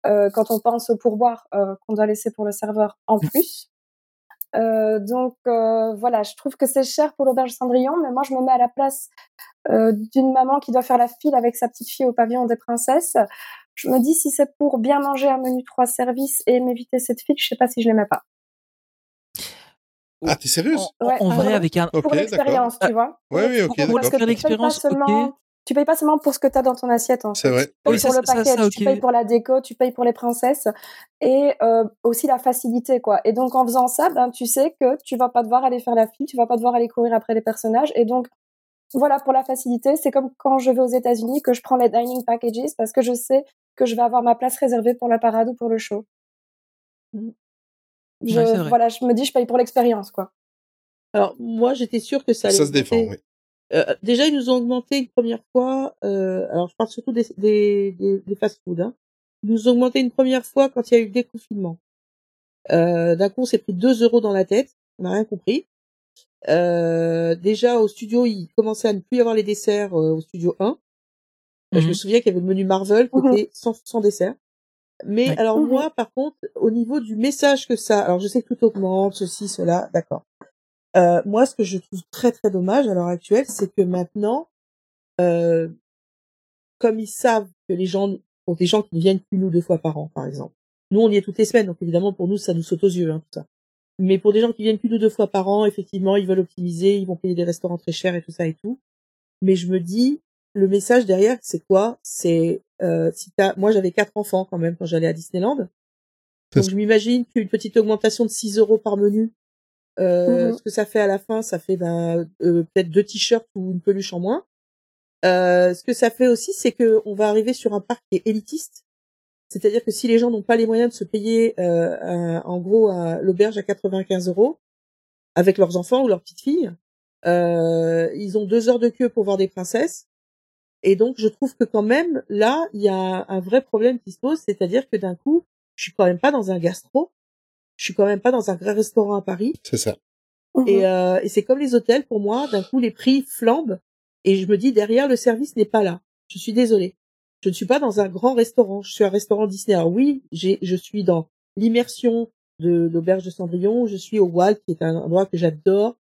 euh, quand on pense au pourboire euh, qu'on doit laisser pour le serveur en plus. Euh, donc euh, voilà, je trouve que c'est cher pour l'auberge Cendrillon, mais moi je me mets à la place euh, d'une maman qui doit faire la file avec sa petite fille au pavillon des princesses. Je me dis si c'est pour bien manger un menu trois services et m'éviter cette file, je sais pas si je l'aimais pas. Ah, t'es sérieuse? en, Ouais, en vrai, avec un. Ok, pour l'expérience, tu vois. Ouais, oui, ok, Pour d'accord. la faire tu payes pas l'expérience, ok. tu payes pas seulement pour ce que tu as dans ton assiette. En C'est fait. vrai. Tu payes Oui, pour ça, le ça, package, tu payes pour la déco, tu payes pour les princesses et euh, aussi la facilité quoi. Et donc en faisant ça, ben tu sais que tu vas pas devoir aller faire la file, tu vas pas devoir aller courir après les personnages et donc voilà pour la facilité, c'est comme quand je vais aux États-Unis que je prends les dining packages parce que je sais que je vais avoir ma place réservée pour la parade ou pour le show. Je, Ouais, voilà, je me dis je paye pour l'expérience quoi. Alors, moi, j'étais sûre que ça allait Ça se défend, oui. Euh, déjà, ils nous ont augmenté une première fois. Euh, alors, je parle surtout des, des, des, des fast-food. Hein. Ils nous ont augmenté une première fois quand il y a eu le déconfinement. Euh, D'un coup, on s'est pris 2 euros dans la tête. On n'a rien compris. Euh, déjà, au studio, ils commençaient à ne plus y avoir les desserts euh, au studio 1. Euh, Je me Mhm. souviens qu'il y avait le menu Marvel qui Mhm. était sans, sans dessert. Mais Ouais. alors Mhm. moi, par contre, au niveau du message que ça, alors je sais que tout augmente, ceci, cela, d'accord. Euh, moi, ce que je trouve très très dommage à l'heure actuelle, c'est que maintenant, euh, comme ils savent que les gens, pour des gens qui ne viennent qu'une ou deux fois par an, par exemple. Nous, on y est toutes les semaines, donc évidemment pour nous, ça nous saute aux yeux, hein, tout ça. Mais pour des gens qui viennent qu'une ou deux fois par an, effectivement, ils veulent optimiser, ils vont payer des restaurants très chers et tout ça et tout. Mais je me dis, le message derrière, c'est quoi? C'est euh, si t'as, moi j'avais quatre enfants quand même quand j'allais à Disneyland. Donc je m'imagine qu'une petite augmentation de 6 euros par menu, euh, Mhm. ce que ça fait à la fin, ça fait ben, euh, peut-être deux t-shirts ou une peluche en moins. Euh, ce que ça fait aussi, c'est que on va arriver sur un parc qui est élitiste. C'est-à-dire que si les gens n'ont pas les moyens de se payer, euh, un- en gros, un- l'auberge à 95 euros avec leurs enfants ou leurs petites filles, euh, ils ont deux heures de queue pour voir des princesses. Et donc, je trouve que quand même, là, il y a un, vrai problème qui se pose, c'est-à-dire que d'un coup, je suis quand même pas dans un gastro, je suis quand même pas dans un vrai restaurant à Paris, C'est ça. Mhm. et, euh, et c'est comme les hôtels pour moi, d'un coup les prix flambent et je me dis derrière le service n'est pas là. Je suis désolée. Je ne suis pas dans un grand restaurant, je suis un restaurant Disney. Alors oui, j'ai je suis dans l'immersion de l'auberge de Cendrillon, je suis au Walt qui est un endroit que j'adore,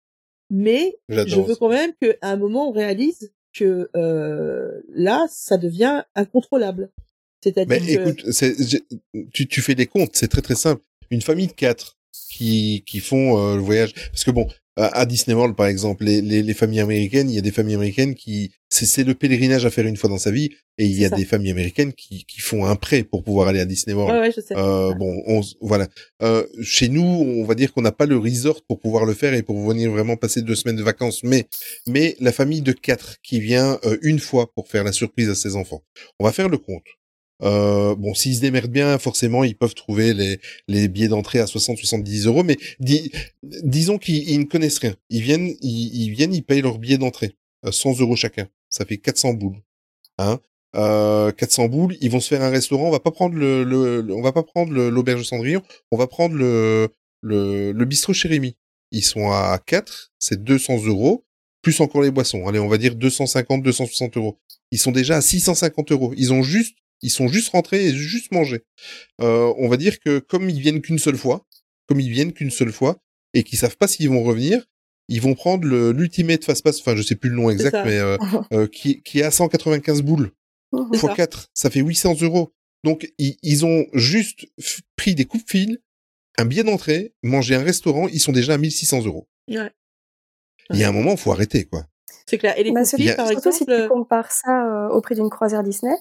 mais J'adore je veux aussi. quand même qu'à un moment on réalise que euh, là ça devient incontrôlable. C'est-à-dire Mais écoute, tu, tu fais des comptes, c'est très très simple. Une famille de quatre qui, qui font euh, le voyage, parce que bon, à, Disney World par exemple, les, les, les familles américaines, il y a des familles américaines qui, c'est, c'est le pèlerinage à faire une fois dans sa vie, et il y a ça. des familles américaines qui, qui font un prêt pour pouvoir aller à Disney World. ouais, ouais, je sais. Euh, bon, on, voilà. Euh, chez nous, on va dire qu'on n'a pas le resort pour pouvoir le faire et pour venir vraiment passer deux semaines de vacances. Mais, mais la famille de quatre qui vient euh, une fois pour faire la surprise à ses enfants, on va faire le compte. Euh, bon, s'ils se démerdent bien, forcément, ils peuvent trouver les, les billets d'entrée à 60-70 euros. Mais dis- disons qu'ils ils ne connaissent rien. Ils viennent, ils, viennent, ils payent leur billet d'entrée, euh, 100 euros chacun. Ça fait 400 boules. Hein euh, 400 boules, ils vont se faire un restaurant. On va pas prendre le, on va pas prendre l'auberge Cendrillon. On va prendre le, le, le bistrot chez. Ils sont à 4, c'est 200 euros plus encore les boissons. Allez, on va dire 250, 260 euros. Ils sont déjà à 650 euros. Ils ont juste, ils sont juste rentrés et juste mangés. Euh, on va dire que comme ils viennent qu'une seule fois, comme ils viennent qu'une seule fois et qu'ils savent pas s'ils vont revenir, ils vont prendre le l'ultimate fast pass. Enfin, je sais plus le nom exact, mais euh, euh, qui qui est à 195 boules ça. 4, ça fait 800 euros. Donc, ils, ils ont juste pris des coupes fil, un billet d'entrée, mangé un restaurant, ils sont déjà à 1600 euros. Ouais. Il y a un moment, faut arrêter, quoi. C'est clair. Et les Bah, coups de surtout, fil, y a- par surtout si exemple, tu compares ça euh, au prix d'une croisière Disney.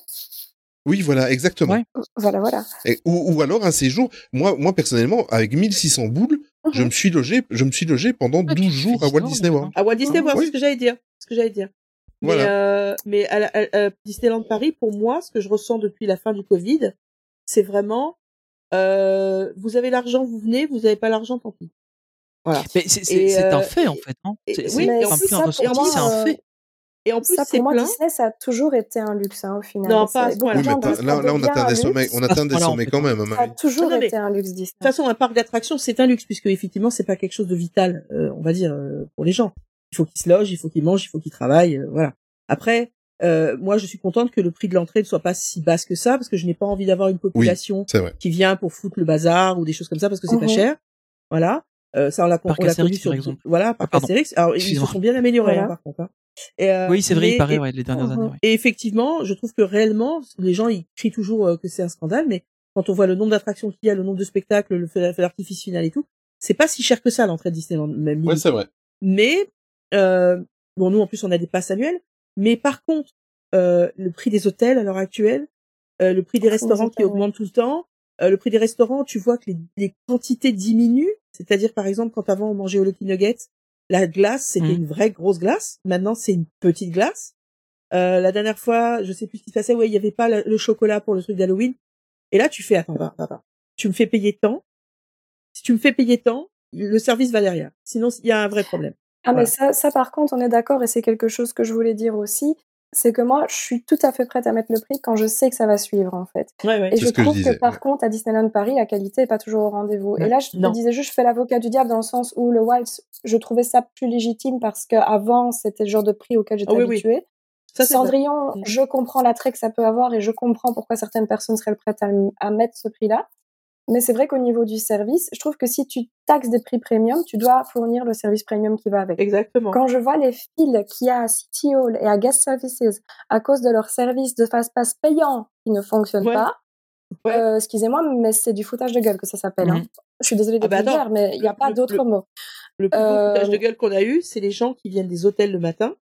Oui, voilà, exactement. Ouais. Voilà, voilà. Et- ou, ou alors un séjour. Moi, moi personnellement, avec 1600 boules, je me suis logé, je me suis logé pendant Ah, 12 tu jours à Walt Disney World. maintenant. À Walt Disney World, Oui. c'est ce que j'allais dire. Ce que j'allais dire. Mais, euh, mais à, la- à- à Disneyland Paris, pour moi, ce que je ressens depuis la fin du Covid, c'est vraiment, euh, vous avez l'argent, vous venez, vous avez pas l'argent, tant pis. Voilà. Mais c'est un euh, fait, en fait, non C'est oui, c'est mais un euh, fait. Et en plus, Ça, pour moi, plein. Disney, ça a toujours été un luxe, hein, au final. Non, pas à ce Oui, là, là, on atteint des sommets, on atteint des Voilà, sommets quand même, Ça a toujours Non, non, mais- été un luxe Disney. De toute façon, un parc d'attractions, c'est un luxe, puisque effectivement, c'est pas quelque chose de vital, euh, on va dire, euh, pour les gens. Il faut qu'ils se logent, il faut qu'ils mangent, il faut qu'ils travaillent, euh, voilà. Après, euh, moi, je suis contente que le prix de l'entrée ne soit pas si basse que ça, parce que je n'ai pas envie d'avoir une population qui vient pour foutre le bazar ou des choses comme ça, parce que c'est pas Mhm. cher. Voilà. Euh, ça, on l'a connu sur par exemple. Voilà, Parc Ah. Alors, ils se sont bien améliorés, hein, par contre. Et, euh, Oui, c'est vrai, il paraît, et- ouais, les dernières années. ouais. et effectivement, je trouve que réellement, les gens ils crient toujours euh, que c'est un scandale, mais quand on voit le nombre d'attractions qu'il y a, le nombre de spectacles, le feu d'artifice final et tout, c'est pas si cher que ça l'entrée de Disneyland. Même limite. c'est vrai. Mais euh, bon, nous en plus on a des passes annuelles, mais par contre, euh, le prix des hôtels à l'heure actuelle, euh, le prix des restaurants qui ouais. augmente tout le temps, euh, le prix des restaurants, tu vois que les, les quantités diminuent. C'est-à-dire par exemple quand avant on mangeait au Lucky Nuggets, la glace c'était Mhm. une vraie grosse glace, maintenant c'est une petite glace. Euh, la dernière fois, je sais plus ce qui se passait, ouais, il y avait pas le, le chocolat pour le truc d'Halloween. Et là, tu fais, attends, attends, attends. Tu me fais payer tant. Si tu me fais payer tant, le service va derrière. Sinon, il y a un vrai problème. Ah, mais ça, ça, par contre, on est d'accord, et c'est quelque chose que je voulais dire aussi, c'est que moi, je suis tout à fait prête à mettre le prix quand je sais que ça va suivre, en fait. Ouais, ouais. Et C'est je ce que je trouve que, par ouais. contre, à Disneyland Paris, la qualité est pas toujours au rendez-vous. Ouais. Et là, je te disais juste, je fais l'avocat du diable dans le sens où le Waltz, je trouvais ça plus légitime parce qu'avant, c'était le genre de prix auquel j'étais oui, oui. habituée. Ça. Cendrillon, Mm. je comprends l'attrait que ça peut avoir et je comprends pourquoi certaines personnes seraient prêtes à, à mettre ce prix-là. Mais c'est vrai qu'au niveau du service, je trouve que si tu taxes des prix premium, tu dois fournir le service premium qui va avec. Exactement. Quand je vois les files qu'il y a à City Hall et à Guest Services à cause de leur service de fast-pass payant qui ne fonctionne Ouais. pas, Ouais. euh, excusez-moi, mais c'est du foutage de gueule que ça s'appelle. hein. Mhm. Je suis désolée Ah de bah vous le attends, dire, mais il n'y a pas d'autre mot. Le plus gros Euh, foutage de gueule qu'on a eu, c'est les gens qui viennent des hôtels le matin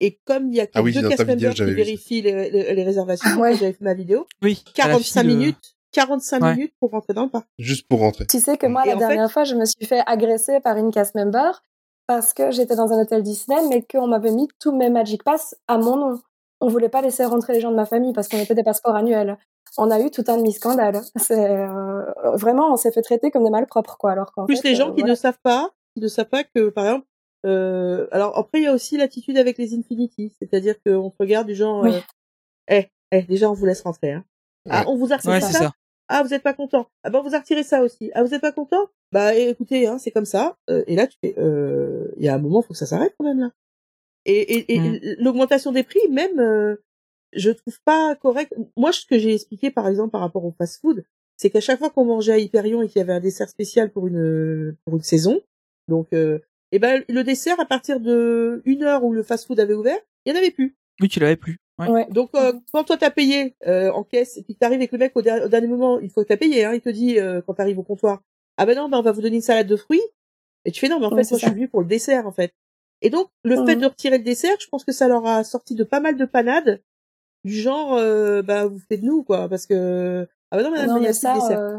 Et comme il y a que Ah oui, deux members qui vérifient les, les- les réservations, Ouais. quand j'avais fait ma vidéo, Oui. à la 45 file, euh, minutes, 45 Ouais. minutes pour rentrer dans le parc. Juste pour rentrer. Tu sais que moi, Et la fait- dernière fois, je me suis fait agresser par une cast member parce que j'étais dans un hôtel Disney, mais qu'on m'avait mis tous mes Magic Pass à mon nom. On voulait pas laisser rentrer les gens de ma famille parce qu'on était des passeports annuels. On a eu tout un demi-scandale. C'est euh, vraiment, on s'est fait traiter comme des malpropres, quoi. Alors qu'en Plus fait, les gens euh, qui voilà. ne savent pas, qui ne savent pas que, par exemple, euh, alors après il y a aussi l'attitude avec les Infinity, c'est-à-dire qu'on te regarde du genre, Oui. euh, eh, eh, déjà on vous laisse rentrer, hein. Ah, on vous a Ouais, ça. Ah, vous êtes pas content. Ah ben on vous a retiré ça aussi. Ah, vous êtes pas content? Bah écoutez, hein, c'est comme ça. Euh, et là tu fais, euh, il y a un moment, faut que ça s'arrête quand même là. Et, et, et Mm. l'augmentation des prix, même, euh, je trouve pas correct. Moi, ce que j'ai expliqué par exemple par rapport au fast-food, c'est qu'à chaque fois qu'on mangeait à Hyperion et qu'il y avait un dessert spécial pour une pour une saison, donc euh, et ben le dessert à partir de une heure où le fast-food avait ouvert, il y en avait plus. Oui, tu l'avais plus. Ouais. Ouais. Donc euh, quand toi t'as payé euh, en caisse et puis t'arrives avec le mec au, der- au dernier moment, il faut que t'as payé, hein, il te dit euh, quand t'arrives au comptoir, ah ben non, ben on va vous donner une salade de fruits. Et tu fais non, mais en Ouais, fait moi je ça. suis venu pour le dessert en fait. Et donc le fait de retirer le dessert, je pense que ça leur a sorti de pas mal de panades du genre euh, bah vous faites de nous quoi parce que ah ben non madame, Non, il y a mais ça, dessert. euh,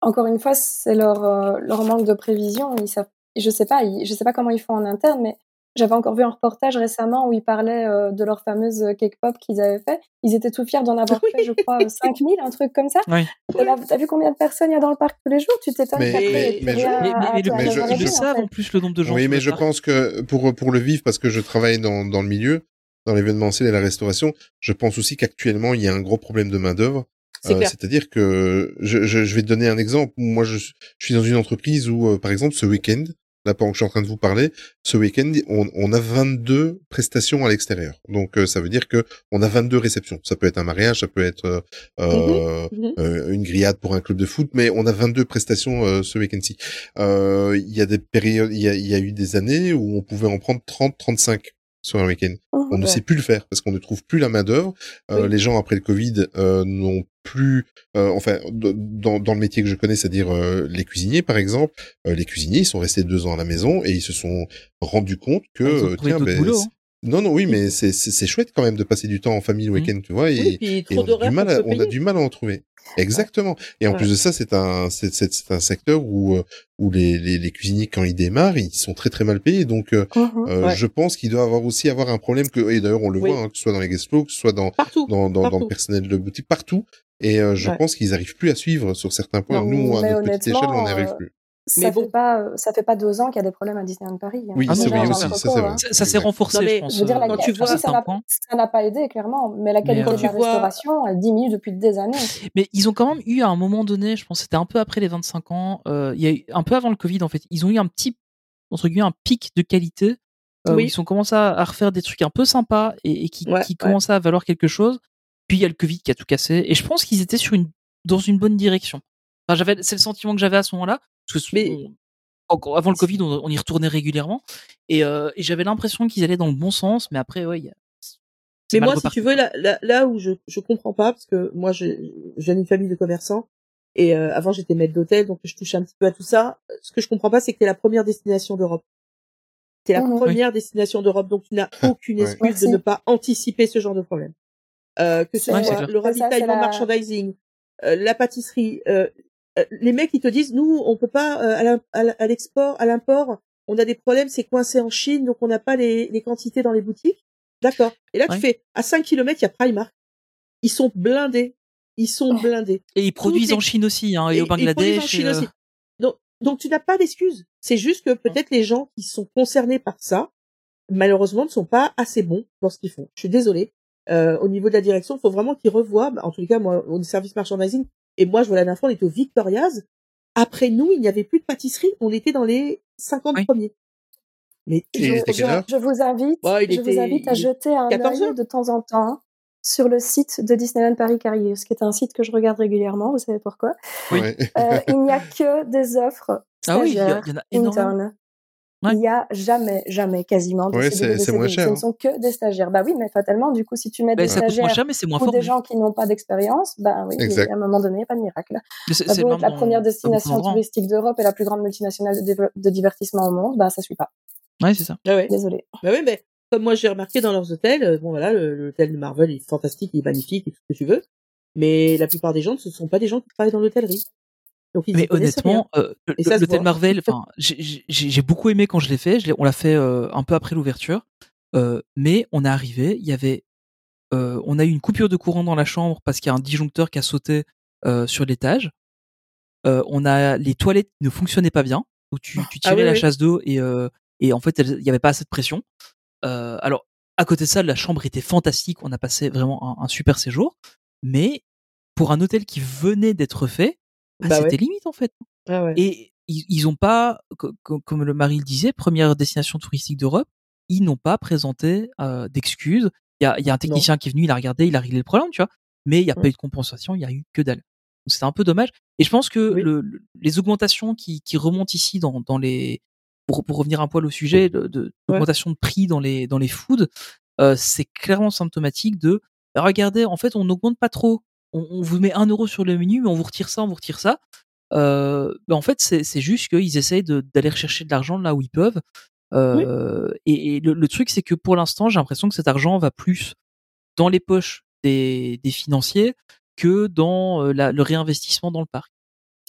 encore une fois, c'est leur, euh, leur manque de prévision. Ils savent, je sais pas, ils- je sais pas comment ils font en interne, mais j'avais encore vu un reportage récemment où ils parlaient euh, de leur fameuse cake pop qu'ils avaient fait. Ils étaient tout fiers d'en avoir fait, je crois, euh, 5000, un truc comme ça. Oui. Et là, t'as vu combien de personnes il y a dans le parc tous les jours? Tu t'étonnes Mais- mais- mais je- ils savent fait. en plus le nombre de gens. Oui, mais je parc. pense que pour pour le vivre, parce que je travaille dans dans le milieu, dans l'événementiel et la restauration, je pense aussi qu'actuellement il y a un gros problème de main d'œuvre. C'est Euh, clair. C'est-à-dire que je, je, je vais te donner un exemple. Moi, je, je suis dans une entreprise où, euh, par exemple, ce week-end, là pendant que je suis en train de vous parler, ce week-end, on, on a 22 prestations à l'extérieur. Donc, euh, ça veut dire que on a 22 réceptions. Ça peut être un mariage, ça peut être euh, euh, Mhm. euh, une grillade pour un club de foot, mais on a 22 prestations euh, ce week-end-ci. Euh, Il y a des périodes, il y a, y a eu des années où on pouvait en prendre 30, 35 sur un week-end. On ne sait plus le faire parce qu'on ne trouve plus la main d'œuvre. Euh, Oui. Les gens après le Covid euh, n'ont plus, euh, enfin, dans, dans le métier que je connais, c'est-à-dire euh, les cuisiniers par exemple, euh, les cuisiniers ils sont restés deux ans à la maison et ils se sont rendus compte que ont euh, tiens, ben, boulots, c'est- hein. non non oui mais c'est c'est c'est chouette quand même de passer du temps en famille le Mhm. week-end tu vois et, Oui, puis et on a du mal à, on a du mal à en trouver. Exactement. Et en Ouais. plus de ça, c'est un, c'est, c'est, c'est un secteur où, euh, où les, les, les cuisiniers, quand ils démarrent, ils sont très très mal payés. Donc, euh, Mhm. euh, Ouais. je pense qu'il doit avoir aussi avoir un problème que, et d'ailleurs on le Oui. voit, hein, que ce soit dans les guest que ce soit dans, Partout. dans, dans, le personnel de boutique, partout. Et euh, je Ouais. pense qu'ils arrivent plus à suivre sur certains points. Non, Nous, à mais notre petite échelle, on n'y arrive honnêtement, plus. Ça Mais bon. fait pas, euh, ça fait pas deux ans qu'il y a des problèmes à Disneyland Paris. hein. Oui, Ah oui aussi, ça c'est vrai. Ça, ça s'est renforcé, Non, mais je pense. Je veux dire, la euh, quand tu vois- ça n'a pas aidé, clairement, mais la Mais, qualité euh, de la vois- restauration, elle diminue depuis des années. Mais ils ont quand même eu à un moment donné, je pense que c'était un peu après les 25 ans, euh, il y a eu, un peu avant le Covid en fait, ils ont eu un petit, entre guillemets, un pic de qualité euh, où ils sont commencé à, à refaire des trucs un peu sympas et, et qui, Ouais, qui ouais. commençaient à valoir quelque chose. Puis il y a le Covid qui a tout cassé et je pense qu'ils étaient sur une, dans une bonne direction. Enfin, j'avais, c'est le sentiment que j'avais à ce moment-là. Parce que Mais- on- avant le Covid, on, on y retournait régulièrement et, euh, et j'avais l'impression qu'ils allaient dans le bon sens, mais après, ouais, il y a- c'est Mais moi, si tu veux, là, là, là où je, je comprends pas, parce que moi, je, je viens d'une famille de commerçants, et euh, avant, j'étais maître d'hôtel, donc je touche un petit peu à tout ça. Ce que je comprends pas, c'est que t'es la première destination d'Europe. T'es la Mhm. première destination d'Europe, donc tu n'as aucune excuse de ne pas anticiper ce genre de problème. Euh, que ce Ouais, soit le ravitaillement la- merchandising, euh, la pâtisserie, euh, euh, les mecs ils te disent nous on peut pas euh, à l'export, à l'import, on a des problèmes, c'est coincé en Chine, donc on n'a pas les, les quantités dans les boutiques. D'accord. Et là Ouais. tu fais à 5 km il y a Primark. Ils sont blindés. Ils sont blindés. Et ils produisent est- en Chine aussi, hein, et, Et- au ils produisent Bangladesh. en Chine et, euh, aussi. Donc, donc tu n'as pas d'excuses. C'est juste que peut-être les gens qui sont concernés par ça, malheureusement, ne sont pas assez bons dans ce qu'ils font. Je suis désolée. Euh, au niveau de la direction, il faut vraiment qu'ils revoient. bah, en les cas, moi, au service merchandising, et moi, je vois la dernière fois, on était au Victoria's. Après nous, il n'y avait plus de pâtisserie. On était dans les 50 Oui. premiers. Mais Je, je- je vous invite, Ouais, il je vous invite à jeter un 14 œil de temps en temps sur le site de Disneyland Paris Carriers, qui est un site que je regarde régulièrement. Vous savez pourquoi Oui. Euh, Il n'y a que des offres Ah oui, il y, a- en a énormément. Ouais. Il y a jamais, jamais, quasiment de Ouais, CDD, c'est- c'est moins cher, Ce hein. ne sont que des stagiaires. Bah oui, mais fatalement, du coup, si tu mets Bah, des ça coûte moins stagiaires cher, mais c'est moins ou fort. des gens qui n'ont pas d'expérience, ben oui, Exact. à un moment donné, pas de miracle. Mais c'est- Ça c'est peut le être même la première destination hein. touristique d'Europe et la plus grande multinationale de, de divertissement au monde, ben ça suit pas. Ouais, c'est ça. Ah ouais. Désolé. Bah oui, mais comme moi j'ai remarqué dans leurs hôtels, euh, bon voilà, l'hôtel de Marvel est fantastique, il est magnifique et tout ce que tu veux, mais la plupart des gens ce sont pas des gens qui travaillent dans l'hôtellerie. Donc ils Mais honnêtement, euh, le- ça. Marvel, j'ai- beaucoup aimé quand je l'ai fait. Je on l'a fait euh, un peu après l'ouverture, euh, mais on est arrivé, il y avait, euh, on a eu une coupure de courant dans la chambre parce qu'il y a un disjoncteur qui a sauté sur l'étage. On a les toilettes ne fonctionnaient pas bien, où tu, tu Ah tirais oui, la oui. chasse d'eau et et en fait il y avait pas assez de pression. Alors à côté de ça, la chambre était fantastique. On a passé vraiment un, un super séjour, mais pour un hôtel qui venait d'être fait, bah, Bah c'était ouais. limite en fait. Ah ouais. Et ils, ils ont pas, co- co- comme le mari le disait, première destination touristique d'Europe, ils n'ont pas présenté euh, d'excuses. Il y a, il y a un technicien qui est venu, il a regardé, il a réglé le problème, tu vois. Mais il n'y a Mm. pas eu de compensation, il y a eu que dalle. Donc c'était un peu dommage. Et je pense que Oui. le, le- les augmentations qui, qui remontent ici dans, dans les, pour, pour revenir un poil au sujet, de, de Ouais. l'augmentation de prix dans les dans les foods, euh, c'est clairement symptomatique de regardez, en fait, on n'augmente pas trop. On, on vous met un euro sur le menu, mais on vous retire ça, on vous retire ça. Euh, ben en fait, c'est juste qu'ils essayent d'aller rechercher de l'argent là où ils peuvent. Euh, Et, et le, le truc, c'est que pour l'instant, j'ai l'impression que cet argent va plus dans les poches des, des financiers que dans euh, la- le réinvestissement dans le parc.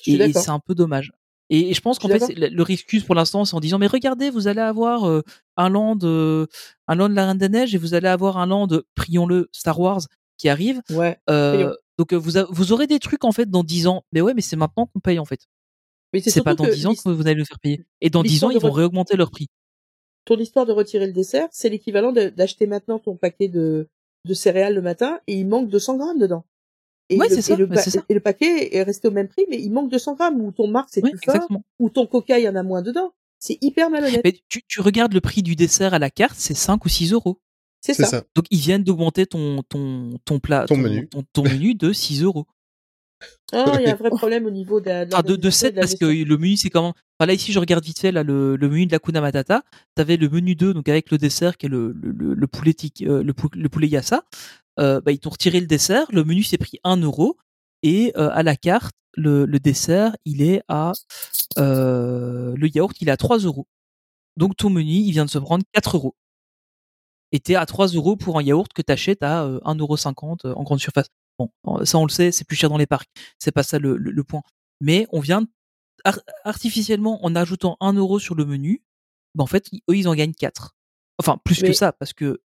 Et, c'est un peu dommage. Et, je pense qu'en fait, le- leur excuse pour l'instant, c'est en disant mais regardez, vous allez avoir euh, un land, euh, un land de la Reine des Neiges et vous allez avoir un land, prions-le, Star Wars qui arrive. Ouais. Euh. Donc vous, a- vous aurez des trucs en fait dans 10 ans. Mais ouais, mais c'est maintenant qu'on paye en fait. Mais c'est pas dans que 10 ans que vous allez le faire payer. Et dans 10 ans, ils vont réaugmenter leur prix. ton histoire de retirer le dessert, c'est l'équivalent d'acheter maintenant ton paquet de, de céréales le matin et il manque 200 grammes dedans. Et, Ouais, le, c'est ça, et, le, ça. et paquet est resté au même prix, mais il manque 200 grammes, ou ton Marc c'est Oui, plus exactement. ou ton Coca il y en a moins dedans. C'est hyper malhonnête. Mais tu, tu regardes le prix du dessert à la carte, c'est 5 ou 6 euros. C'est ça. ça. Donc ils viennent d'augmenter ton, ton, ton plat, Ton menu. ton, ton menu de 6 euros. Ah, il y a un vrai problème au niveau de, la- de Enfin, de, de l'organisation et 7 la parce que le menu c'est comment enfin, là ici je regarde vite fait là le, le menu de la Kuna Matata t'avais le menu 2 donc avec le dessert qui est le, le, le, le poulet tic- euh, le, pou- le poulet yassa euh, bah, ils t'ont retiré le dessert le menu s'est pris 1 euro et euh, à la carte le, le dessert il est à euh, le yaourt il est à 3 euros donc ton menu il vient de se prendre 4 euros et t'es à 3 euros pour un yaourt que t'achètes à euh, 1,50€ euh, en grande surface. Bon, euh, ça on le sait, c'est plus cher dans les parcs. C'est pas ça le, le- le point. Mais on vient ar- artificiellement en ajoutant 1 euro sur le menu, bah en fait, eux ils en gagnent 4. Enfin, plus que ça, parce que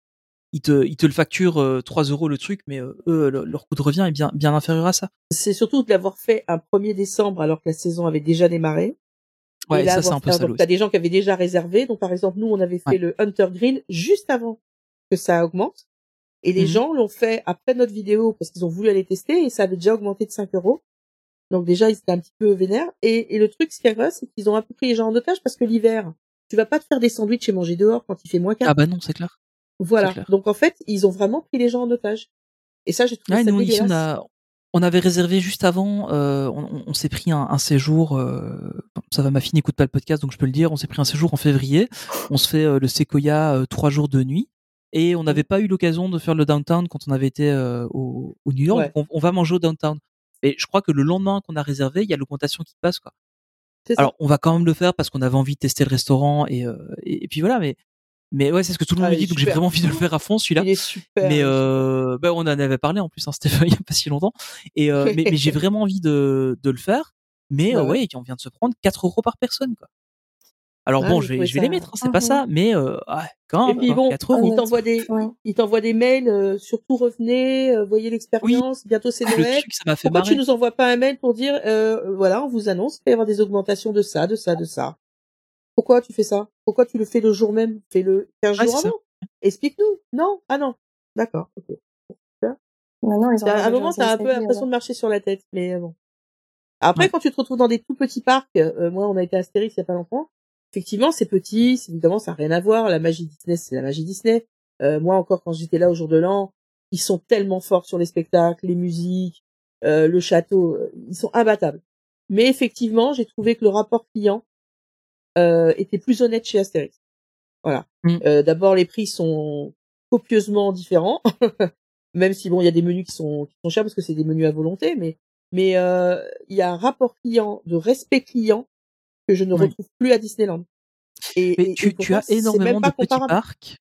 ils te, ils te le facturent euh, 3 euros le truc, mais euh, eux, le- leur coût de revient est bien, bien inférieur à ça. C'est surtout de l'avoir fait un 1er décembre alors que la saison avait déjà démarré. Ouais, et là, ça c'est un peu donc, T'as des gens qui avaient déjà réservé. Donc, par exemple, nous, on avait fait Ouais. le Hunter Grill juste avant que ça augmente. Et les Mhm. gens l'ont fait après notre vidéo parce qu'ils ont voulu aller tester et ça avait déjà augmenté de 5 euros. Donc déjà, ils étaient un petit peu vénères. Et, et le truc, ce qui est vrai, c'est qu'ils ont un peu pris les gens en otage parce que l'hiver, tu vas pas te faire des sandwichs et manger dehors quand il fait moins 4. Ah bah non, c'est clair. voilà. clair. Donc en fait, ils ont vraiment pris les gens en otage. Et ça, j'ai trouvé Ouais, ça nous ici on dégueulasse. a on avait réservé juste avant, euh, on, s'est pris un, un séjour, euh, ça va ma fille n'écoute pas le podcast donc je peux le dire, on s'est pris un séjour en février, on se fait euh, le Sequoia trois jours de nuit et on n'avait pas eu l'occasion de faire le downtown quand on avait été euh, au, au New York, Ouais. donc on, on va manger au downtown. Et je crois que le lendemain qu'on a réservé, il y a l'augmentation qui passe quoi. Ça. Alors on va quand même le faire parce qu'on avait envie de tester le restaurant et, euh, et, et puis voilà, mais mais ouais c'est ce que tout le monde Ah, me il dit donc j'ai vraiment envie de le faire à fond celui-là Il est super. mais euh, bah, on en avait parlé en plus hein, Stéphane il y a pas si longtemps et euh, mais, mais j'ai vraiment envie de, de le faire mais Bah ouais. ouais on vient de se prendre 4 euros par personne quoi alors Ah, bon je vais je vais les mettre hein, c'est pas Mhm. ça mais euh, ouais, quand Et même puis quoi, bon, 4 euros il t'envoie des, ouais. il t'envoie des mails, euh, surtout revenez, euh, voyez l'expérience, bientôt c'est le Noël. truc ça m'a fait Pourquoi tu nous envoies pas un mail pour dire, euh, voilà, on vous annonce qu'il va y avoir des augmentations de ça, de ça, de ça. Pourquoi tu fais ça? Pourquoi tu le fais le jour même? Fais-le 15 Ouais, jours avant. Explique-nous. Non? Ah non. D'accord. ok. Maintenant, ils ont À un moment, t'as un peu l'impression de marcher sur la tête, mais euh, bon. Après, Ouais. quand tu te retrouves dans des tout petits parcs, euh, moi, on a été à Astérix il y a pas longtemps. Effectivement, c'est petit, c'est- évidemment, ça n'a rien à voir. La magie Disney, c'est la magie Disney. Euh, moi, encore, quand j'étais là au jour de l'an, ils sont tellement forts sur les spectacles, les musiques, euh, le château, euh, ils sont imbattables. Mais effectivement, j'ai trouvé que le rapport client euh, était plus honnête chez Astérix. Voilà. Mm. Euh, D'abord, les prix sont copieusement différents, même si bon, il y a des menus qui sont qui sont chers parce que c'est des menus à volonté, mais mais euh, il y a un rapport client, de respect client que je ne Oui. retrouve plus à Disneyland. Et, mais et- tu, et tu as c'est énormément même pas de petits parcs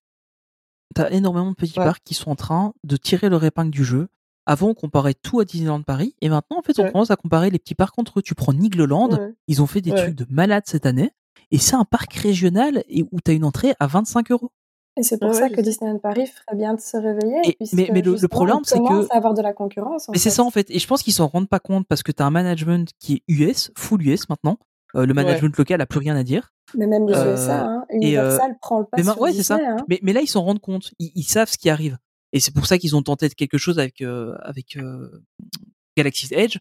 t'as énormément de petits Ouais. parcs qui sont en train de tirer leur épingle du jeu. Avant, on comparait tout à Disneyland Paris, et maintenant, en fait, on Ouais. commence à comparer les petits parcs entre eux. Tu prends Nigloland, Ouais. ils ont fait des Ouais. trucs de malade cette année, et c'est un parc régional et où t'as une entrée à 25 euros. Et c'est pour Ouais, ça que. Disneyland Paris ferait bien de se réveiller. Et- mais- mais le- problème, c'est que- commence à avoir de la concurrence. en Mais c'est ça en fait, et je pense qu'ils s'en rendent pas compte parce que t'as un management qui est US, full US maintenant. Euh, le management local a plus rien à dire. Mais même les Euh, USA, hein, et, euh, Universal prend le pas mais ma- sur ouais, c'est ça. Disney. Hein. Mais, mais là, ils s'en rendent compte. Ils, ils savent ce qui arrive. Et c'est pour ça qu'ils ont tenté quelque chose avec, euh, avec euh, Galaxy's Edge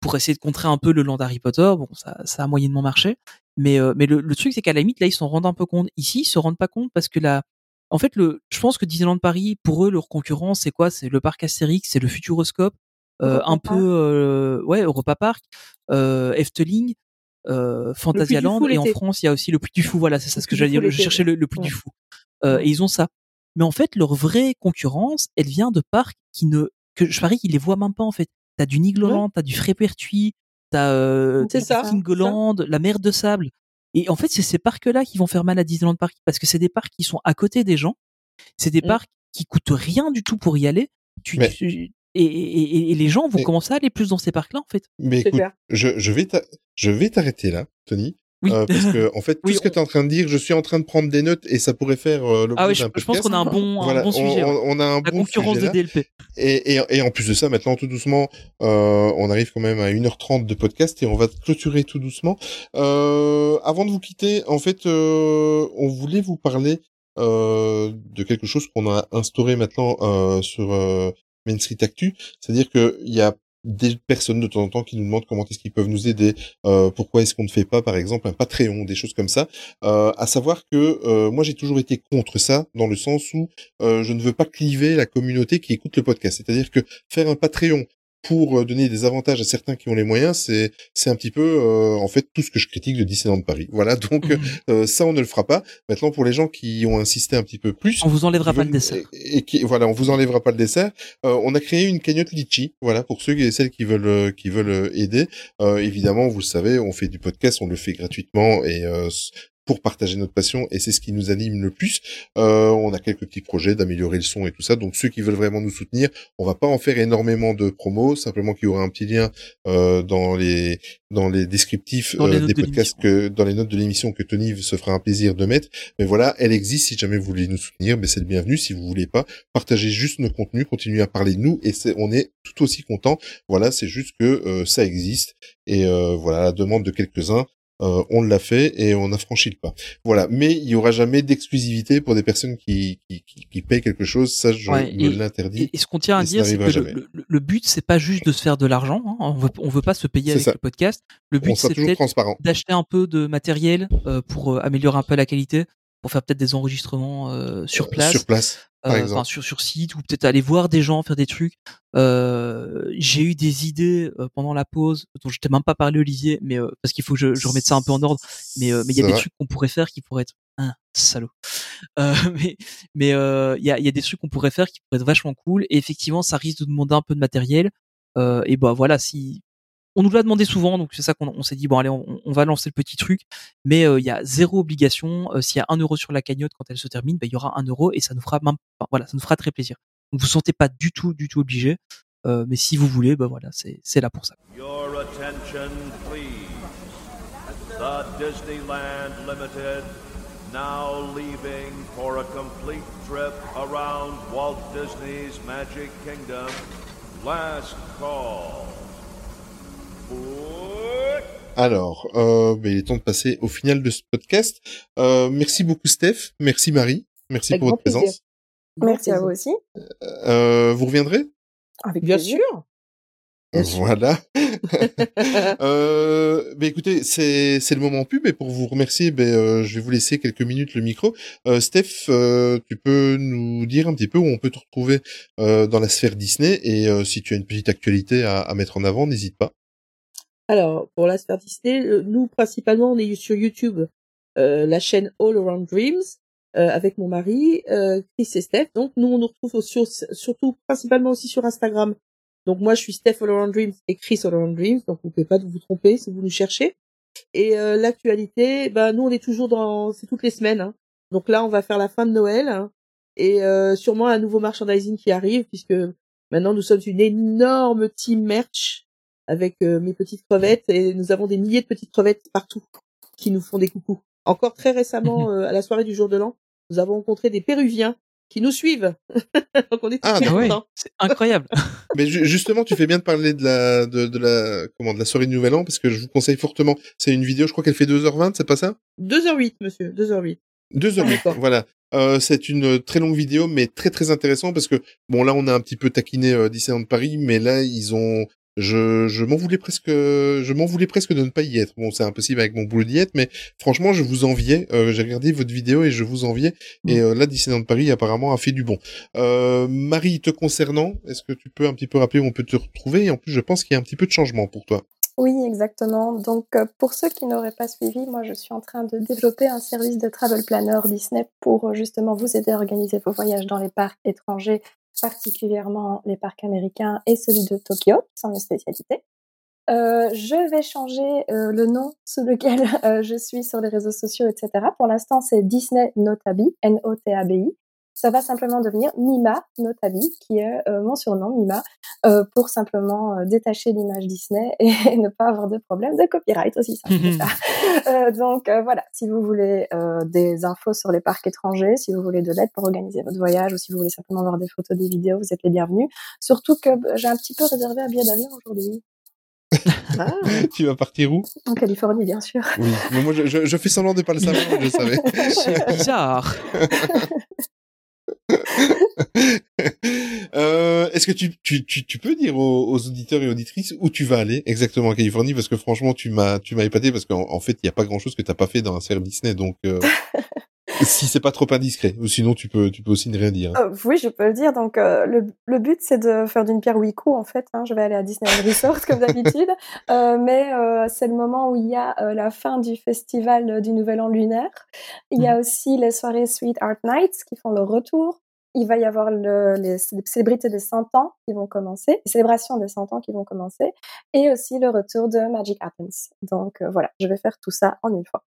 pour essayer de contrer un peu le land Harry Potter. Bon, ça, ça a moyennement marché. Mais, euh, mais le, le truc, c'est qu'à la limite, là, ils s'en rendent un peu compte. Ici, ils se rendent pas compte parce que là, en fait, le, je pense que Disneyland Paris, pour eux, leur concurrent, c'est quoi? C'est le parc Astérix, c'est le Futuroscope, euh, un peu, euh, ouais, Europa Park, euh, Efteling, euh, Fantasyland, Fou et en. France, il y a aussi le Puy du Fou. Voilà, c'est ça ce que j'allais dire. Je cherchais le, le Puy ouais. du Fou. Euh, Et ils ont ça. Mais en fait, leur vraie concurrence, elle vient de parcs qui ne, que je parie qu'ils les voient même pas en fait. T'as du Nigloland, t'as du Frépertuis, t'as euh, C'est du ça, Kingoland, la mer de sable. Et en fait, c'est ces parcs-là qui vont faire mal à Disneyland Paris parce que c'est des parcs qui sont à côté des gens. C'est des Mm. parcs qui coûtent rien du tout pour y aller. Tu, Mais- tu- et, et- et- les gens vont Mais- commencer à aller plus dans ces parcs-là en fait. Mais écoute, clair. je, je vais je vais t'arrêter là, Tony. Oui. Euh, parce que en fait, tout Oui, ce que on- tu es en train de dire, je suis en train de prendre des notes et ça pourrait faire euh, l'objet Ah oui, je, d'un je pense podcast. qu'on a un bon, un Voilà, bon on- sujet. ouais. on, on a un La bon concurrence sujet de. DLP. Et, et, et en plus de ça, maintenant, tout doucement, euh, on arrive quand même à 1h30 de podcast et on va clôturer tout doucement. Euh, avant de vous quitter, en fait, euh, on voulait vous parler euh, de quelque chose qu'on a instauré maintenant euh, sur euh, Main Street Actu. C'est-à-dire qu'il y a des personnes de temps en temps qui nous demandent comment est-ce qu'ils peuvent nous aider, euh, pourquoi est-ce qu'on ne fait pas par exemple un Patreon, des choses comme ça. Euh, à savoir que euh, moi j'ai toujours été contre ça dans le sens où euh, je ne veux pas cliver la communauté qui écoute le podcast. C'est-à-dire que faire un Patreon pour euh, donner des avantages à certains qui ont les moyens, c'est c'est un petit peu euh, en fait tout ce que je critique de Disneyland Paris. Voilà, donc Mhm. euh, ça on ne le fera pas. Maintenant pour les gens qui ont insisté un petit peu plus, On vous enlèvera pas le dessert. Et, et qui, voilà, on vous enlèvera pas le dessert. Euh, on a créé une cagnotte litchi, voilà, pour ceux et celles qui veulent qui veulent aider. Euh, évidemment, vous le savez, on fait du podcast, on le fait gratuitement et euh, pour partager notre passion et c'est ce qui nous anime le plus. Euh, on a quelques petits projets d'améliorer le son et tout ça. Donc ceux qui veulent vraiment nous soutenir, on va pas en faire énormément de promos, simplement qu'il y aura un petit lien euh, dans les dans les descriptifs Dans les euh, des de podcasts que dans les notes de l'émission que Tony se fera un plaisir de mettre. Mais voilà, elle existe si jamais vous voulez nous soutenir, mais c'est le bienvenu. Si vous voulez pas, partagez juste nos contenus, continuez à parler de nous et c'est, on est tout aussi content. Voilà, c'est juste que euh, ça existe et euh, voilà, la demande de quelques-uns, euh, on l'a fait et on a franchi le pas. Voilà, mais il y aura jamais d'exclusivité pour des personnes qui qui, qui, qui payent quelque chose. Ça, je Ouais, me et- l'interdis. Et, et ce qu'on tient à dire, c'est que le, jamais. le- le but, c'est pas juste de se faire de l'argent. hein. On veut, on veut pas se payer avec ça. le podcast. Le but, c'est peut-être d'acheter un peu de matériel euh, pour euh, améliorer un peu la qualité, pour faire peut-être des enregistrements euh, sur Euh, place, Sur place, par euh, exemple. enfin, sur sur site, ou peut-être aller voir des gens faire des trucs. Euh, J'ai eu des idées euh, pendant la pause dont je t'ai même pas parlé, Olivier, mais euh, parce qu'il faut que je, je remette ça un peu en ordre. Mais euh, mais il y a Ça des va. trucs qu'on pourrait faire qui pourraient être un salaud. Euh, mais mais euh, il y a il y a des trucs qu'on pourrait faire qui pourraient être vachement cool. Et effectivement, ça risque de demander un peu de matériel. Euh, et bah voilà, si on nous l'a demandé souvent, donc c'est ça qu'on on s'est dit bon allez, on, va lancer le petit truc, mais euh, il y a zéro obligation. Euh, S'il y a un euro sur la cagnotte quand elle se termine, bah, il y aura un euro et ça nous fera même, voilà, ça nous fera très plaisir. Vous sentez pas du tout, du tout obligé, Euh, mais si vous voulez, bah voilà, c'est c'est là pour ça. Your attention, please. The Disneyland Limited now leaving for a complete trip around Walt Disney's Magic Kingdom. Last call. Alors, euh, ben, il est temps de passer au final de ce podcast. Euh, merci beaucoup Steph, merci Marie, merci Avec pour votre plaisir. présence. Merci à vous aussi. Euh, vous reviendrez? Avec Bien plaisir. sûr. Voilà. euh, ben écoutez, c'est c'est le moment pub et pour vous remercier, ben euh, je vais vous laisser quelques minutes le micro. Euh, Steph, euh, tu peux nous dire un petit peu où on peut te retrouver euh, dans la sphère Disney et euh, si tu as une petite actualité à, à mettre en avant, n'hésite pas. Alors, pour la sphère Disney, nous, principalement, on est sur YouTube, euh, la chaîne All Around Dreams, euh, avec mon mari, euh, Chris et Steph. Donc, nous, on nous retrouve sur, surtout, principalement aussi sur Instagram. Donc, moi, je suis Steph All Around Dreams et Chris All Around Dreams. Donc, vous pouvez pas vous tromper si vous nous cherchez. Et l'actualité, ben, nous, on est toujours dans... C'est toutes les semaines. hein. Donc là, on va faire la fin de Noël. hein. et sûrement un nouveau merchandising qui arrive puisque maintenant nous sommes une énorme team merch avec euh, mes petites crevettes et nous avons des milliers de petites crevettes partout qui nous font des coucous. Encore très récemment euh, à la soirée du jour de l'an, nous avons rencontré des Péruviens qui nous suivent. Donc on est Ah, très Ah ouais, c'est incroyable. Mais ju- justement, tu fais bien de parler de la, de, de la, comment, de la soirée du Nouvel An, parce que je vous conseille fortement. C'est une vidéo, je crois qu'elle fait 2h20, c'est pas ça? 2h08 monsieur, 2h08. 2h08, D'accord. voilà. Euh, c'est une très longue vidéo, mais très très intéressant parce que bon là on a un petit peu taquiné euh, Disneyland Paris, mais là ils ont, je, je m'en voulais presque, je m'en voulais presque de ne pas y être. Bon c'est impossible avec mon boulot d'y être, mais franchement je vous enviais. Euh, J'ai regardé votre vidéo et je vous enviais. Et euh, là Disneyland Paris apparemment a fait du bon. Euh, Marie, te concernant, est-ce que tu peux un petit peu rappeler où on peut te retrouver? Et en plus je pense qu'il y a un petit peu de changement pour toi. Oui, exactement. Donc, euh, pour ceux qui n'auraient pas suivi, moi, je suis en train de développer un service de travel planner Disney pour justement vous aider à organiser vos voyages dans les parcs étrangers, particulièrement les parcs américains et celui de Tokyo, qui sont mes spécialités. Euh, je vais changer euh, le nom sous lequel euh, je suis sur les réseaux sociaux, etc. Pour l'instant, c'est Disney Notabi, N-O-T-A-B-I. Ça va simplement devenir Mima Notabi, qui est euh, mon surnom, Mima, euh, pour simplement euh, détacher l'image Disney et, ne pas avoir de problème de copyright aussi simple que ça. Euh, donc euh, voilà, si vous voulez euh, des infos sur les parcs étrangers, si vous voulez de l'aide pour organiser votre voyage ou si vous voulez simplement voir des photos, des vidéos, vous êtes les bienvenus. Surtout que bah, j'ai un petit peu réservé un billet d'avion aujourd'hui. Ah, tu vas partir où? En Californie, bien sûr. Oui, mais moi je, je, je fais semblant de pas le savoir, je savais. C'est bizarre. Euh, Est-ce que tu, tu, tu, tu peux dire aux, aux auditeurs et auditrices où tu vas aller exactement en Californie? Parce que franchement, tu m'as tu m'as épaté parce qu'en en fait, il n'y a pas grand-chose que t'as pas fait dans un service Disney, donc euh, si c'est pas trop indiscret, ou sinon tu peux tu peux aussi ne rien dire. hein. Euh, oui, je peux le dire. Donc, euh, le, le but, c'est de faire d'une pierre huit coups, en fait. hein. Je vais aller à Disneyland Resort, comme d'habitude. Mais c'est le moment où il y a la fin du festival du Nouvel An lunaire. Il y a aussi les soirées Sweet Art Nights qui font leur retour. Il va y avoir le, les, les célébrités des 100 ans qui vont commencer, les célébrations des 100 ans qui vont commencer, et aussi le retour de Magic Happens. Donc euh, voilà, je vais faire tout ça en une fois.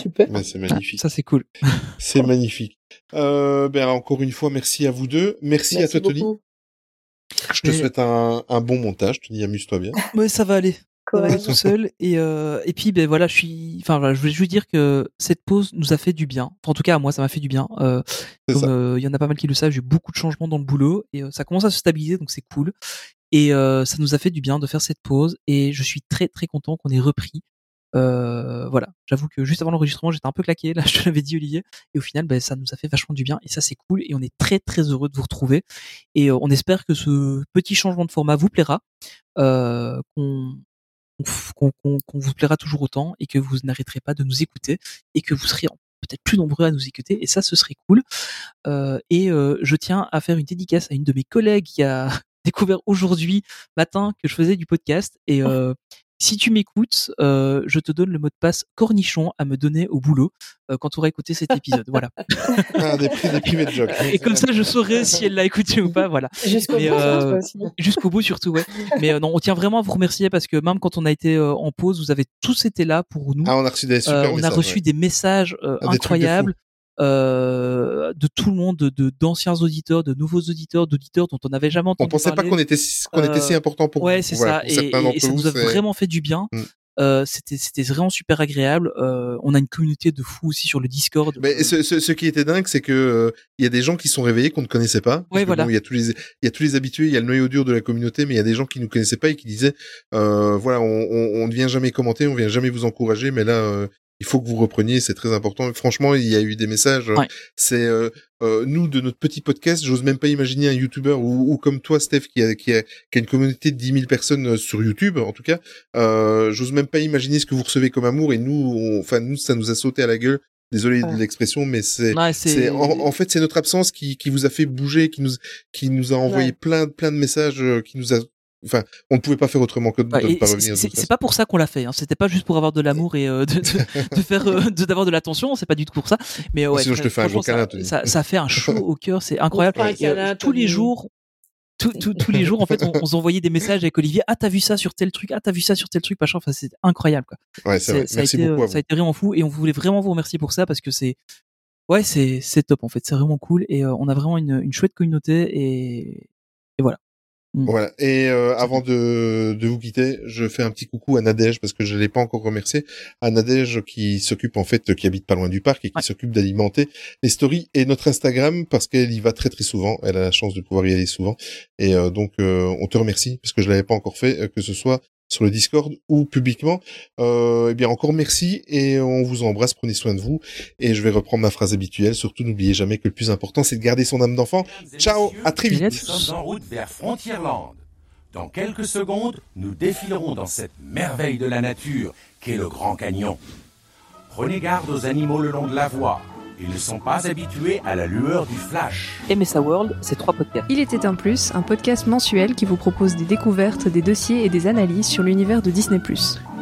super. Mais c'est magnifique, Ça c'est cool. c'est magnifique. Euh, ben encore une fois, merci à vous deux, merci, à toi Tony. beaucoup. Je te Mais- souhaite un, un bon montage. Je te dis amuse-toi bien. Ouais, ça va aller. Courage. tout seul. Et, euh, et puis, ben voilà, je suis. Enfin, voilà, je voulais juste dire que cette pause nous a fait du bien. Enfin, en tout cas, à moi, ça m'a fait du bien. Euh, comme, euh, il y en a pas mal qui le savent. J'ai eu beaucoup de changements dans le boulot et euh, ça commence à se stabiliser, donc c'est cool. Et euh, ça nous a fait du bien de faire cette pause. Et je suis très très content qu'on ait repris. Euh, voilà, j'avoue que juste avant l'enregistrement, j'étais un peu claqué. Là, je te l'avais dit, Olivier. Et au final, ben, ça nous a fait vachement du bien. Et ça, c'est cool. Et on est très très heureux de vous retrouver. Et euh, on espère que ce petit changement de format vous plaira, euh, qu'on qu'on vous plaira toujours autant et que vous n'arrêterez pas de nous écouter et que vous serez peut-être plus nombreux à nous écouter et ça ce serait cool. Euh, et euh, je tiens à faire une dédicace à une de mes collègues qui a découvert aujourd'hui matin que je faisais du podcast et euh, si tu m'écoutes, euh, je te donne le mot de passe cornichon à me donner au boulot euh, quand tu auras écouté cet épisode. Voilà. Ah, des, pri- des privés de joke. Et comme ça, je saurai si elle l'a écouté ou pas. Voilà. Jusqu'au bout, euh, aussi. Jusqu'au bout surtout, ouais. Mais euh, non, on tient vraiment à vous remercier parce que même quand on a été euh, en pause, vous avez tous été là pour nous. Ah, on a reçu des super Euh, on messages. a reçu ouais. des messages euh, Ah, des euh, de tout le monde, de d'anciens auditeurs, de nouveaux auditeurs, d'auditeurs dont on n'avait jamais entendu On pensait pas parler. qu'on était si- qu'on était si Euh, important pour ouais, c'est Voilà, ça. Et, ça nous a vraiment fait du bien. Mm. Euh, c'était c'était vraiment super agréable. Euh, on a une communauté de fous aussi sur le Discord. Mais ce, ce, ce qui était dingue, c'est que euh, il y a des gens qui sont réveillés qu'on ne connaissait pas. Ouais, que voilà. bon, il y a tous les il y a tous les habitués, il y a le noyau dur de la communauté, mais il y a des gens qui nous connaissaient pas et qui disaient voilà, on, on, on ne vient jamais commenter, on vient jamais vous encourager, mais là il faut que vous repreniez, c'est très important. Franchement, il y a eu des messages. Ouais. C'est euh, euh, nous de notre petit podcast, j'ose même pas imaginer un YouTuber ou, ou comme toi, Steph, qui a, qui a qui a une communauté de 10 000 personnes euh, sur YouTube, en tout cas. Euh, j'ose même pas imaginer ce que vous recevez comme amour et nous, enfin nous, ça nous a sauté à la gueule. Désolé Ouais. de l'expression, mais c'est Ouais, c'est en, en fait c'est notre absence qui, qui vous a fait bouger, qui nous qui nous a envoyé plein plein de messages, euh, qui nous a enfin on ne pouvait pas faire autrement que de Ouais, ne et pas c'est- revenir. de c'est pas pour ça qu'on l'a fait. Hein. C'était pas juste pour avoir de l'amour et euh, de, de, de faire euh, de- d'avoir de l'attention. C'est pas du tout pour ça. Mais ouais, Sinon, je te fais un gros câlin, ça, ça, ça fait un chaud au cœur. C'est incroyable. Euh, tous les jours. tout- tout- tous les jours, en fait, on, on s'envoyait des messages avec Olivier. Ah, t'as vu ça sur tel truc? Ah, t'as vu ça sur tel truc. Machin. Enfin, c'est incroyable. Quoi. Ouais, c'est vrai. ça, a Merci été, beaucoup euh, ça a été vraiment fou. Et on voulait vraiment vous remercier pour ça parce que c'est ouais, c'est c'est top en fait, c'est vraiment cool et euh, on a vraiment une, une chouette communauté et, voilà. Mm. Voilà. Et euh, avant de, de vous quitter, je fais un petit coucou à Nadège parce que je l'ai pas encore remercié. À Nadège qui s'occupe en fait, qui habite pas loin du parc et qui Ouais. s'occupe d'alimenter les stories et notre Instagram parce qu'elle y va très très souvent. Elle a la chance de pouvoir y aller souvent. Et euh, donc euh, on te remercie parce que je l'avais pas encore fait, euh, que ce soit sur le Discord ou publiquement. Euh, eh bien encore merci et on vous embrasse. Prenez soin de vous. Et je vais reprendre ma phrase habituelle. Surtout n'oubliez jamais que le plus important c'est de garder son âme d'enfant. Ciao, à très vite. Nous sommes en route vers Frontierland. Dans quelques secondes, nous défilerons dans cette merveille de la nature qu'est le Grand Canyon. Prenez garde aux animaux le long de la voie. Ils ne sont pas habitués à la lueur du flash. MSA World, c'est trois podcasts. Il était un plus, un podcast mensuel qui vous propose des découvertes, des dossiers et des analyses sur l'univers de Disney+.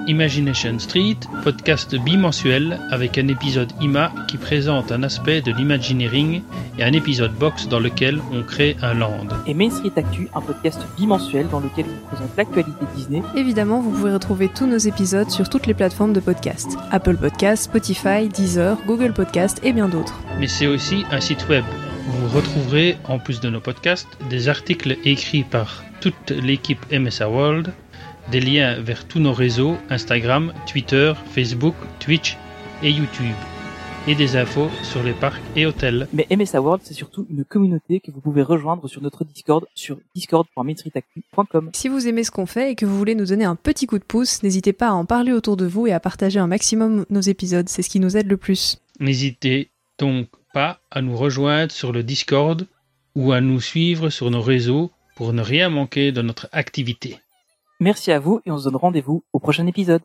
Imagination Street, podcast bimensuel avec un épisode IMA qui présente un aspect de l'imagineering et un épisode box dans lequel on crée un land. Et Main Street Actu, un podcast bimensuel dans lequel on présente l'actualité Disney. Évidemment, vous pouvez retrouver tous nos épisodes sur toutes les plateformes de podcast. Apple Podcast, Spotify, Deezer, Google Podcast et bien d'autres. Mais c'est aussi un site web. Vous retrouverez, en plus de nos podcasts, des articles écrits par toute l'équipe MSA World, des liens vers tous nos réseaux, Instagram, Twitter, Facebook, Twitch et YouTube, et des infos sur les parcs et hôtels. Mais MSA World, c'est surtout une communauté que vous pouvez rejoindre sur notre Discord sur discord.mainstreetactu.com. Si vous aimez ce qu'on fait et que vous voulez nous donner un petit coup de pouce, n'hésitez pas à en parler autour de vous et à partager un maximum nos épisodes, c'est ce qui nous aide le plus. N'hésitez donc pas à nous rejoindre sur le Discord ou à nous suivre sur nos réseaux pour ne rien manquer de notre activité. Merci à vous et on se donne rendez-vous au prochain épisode.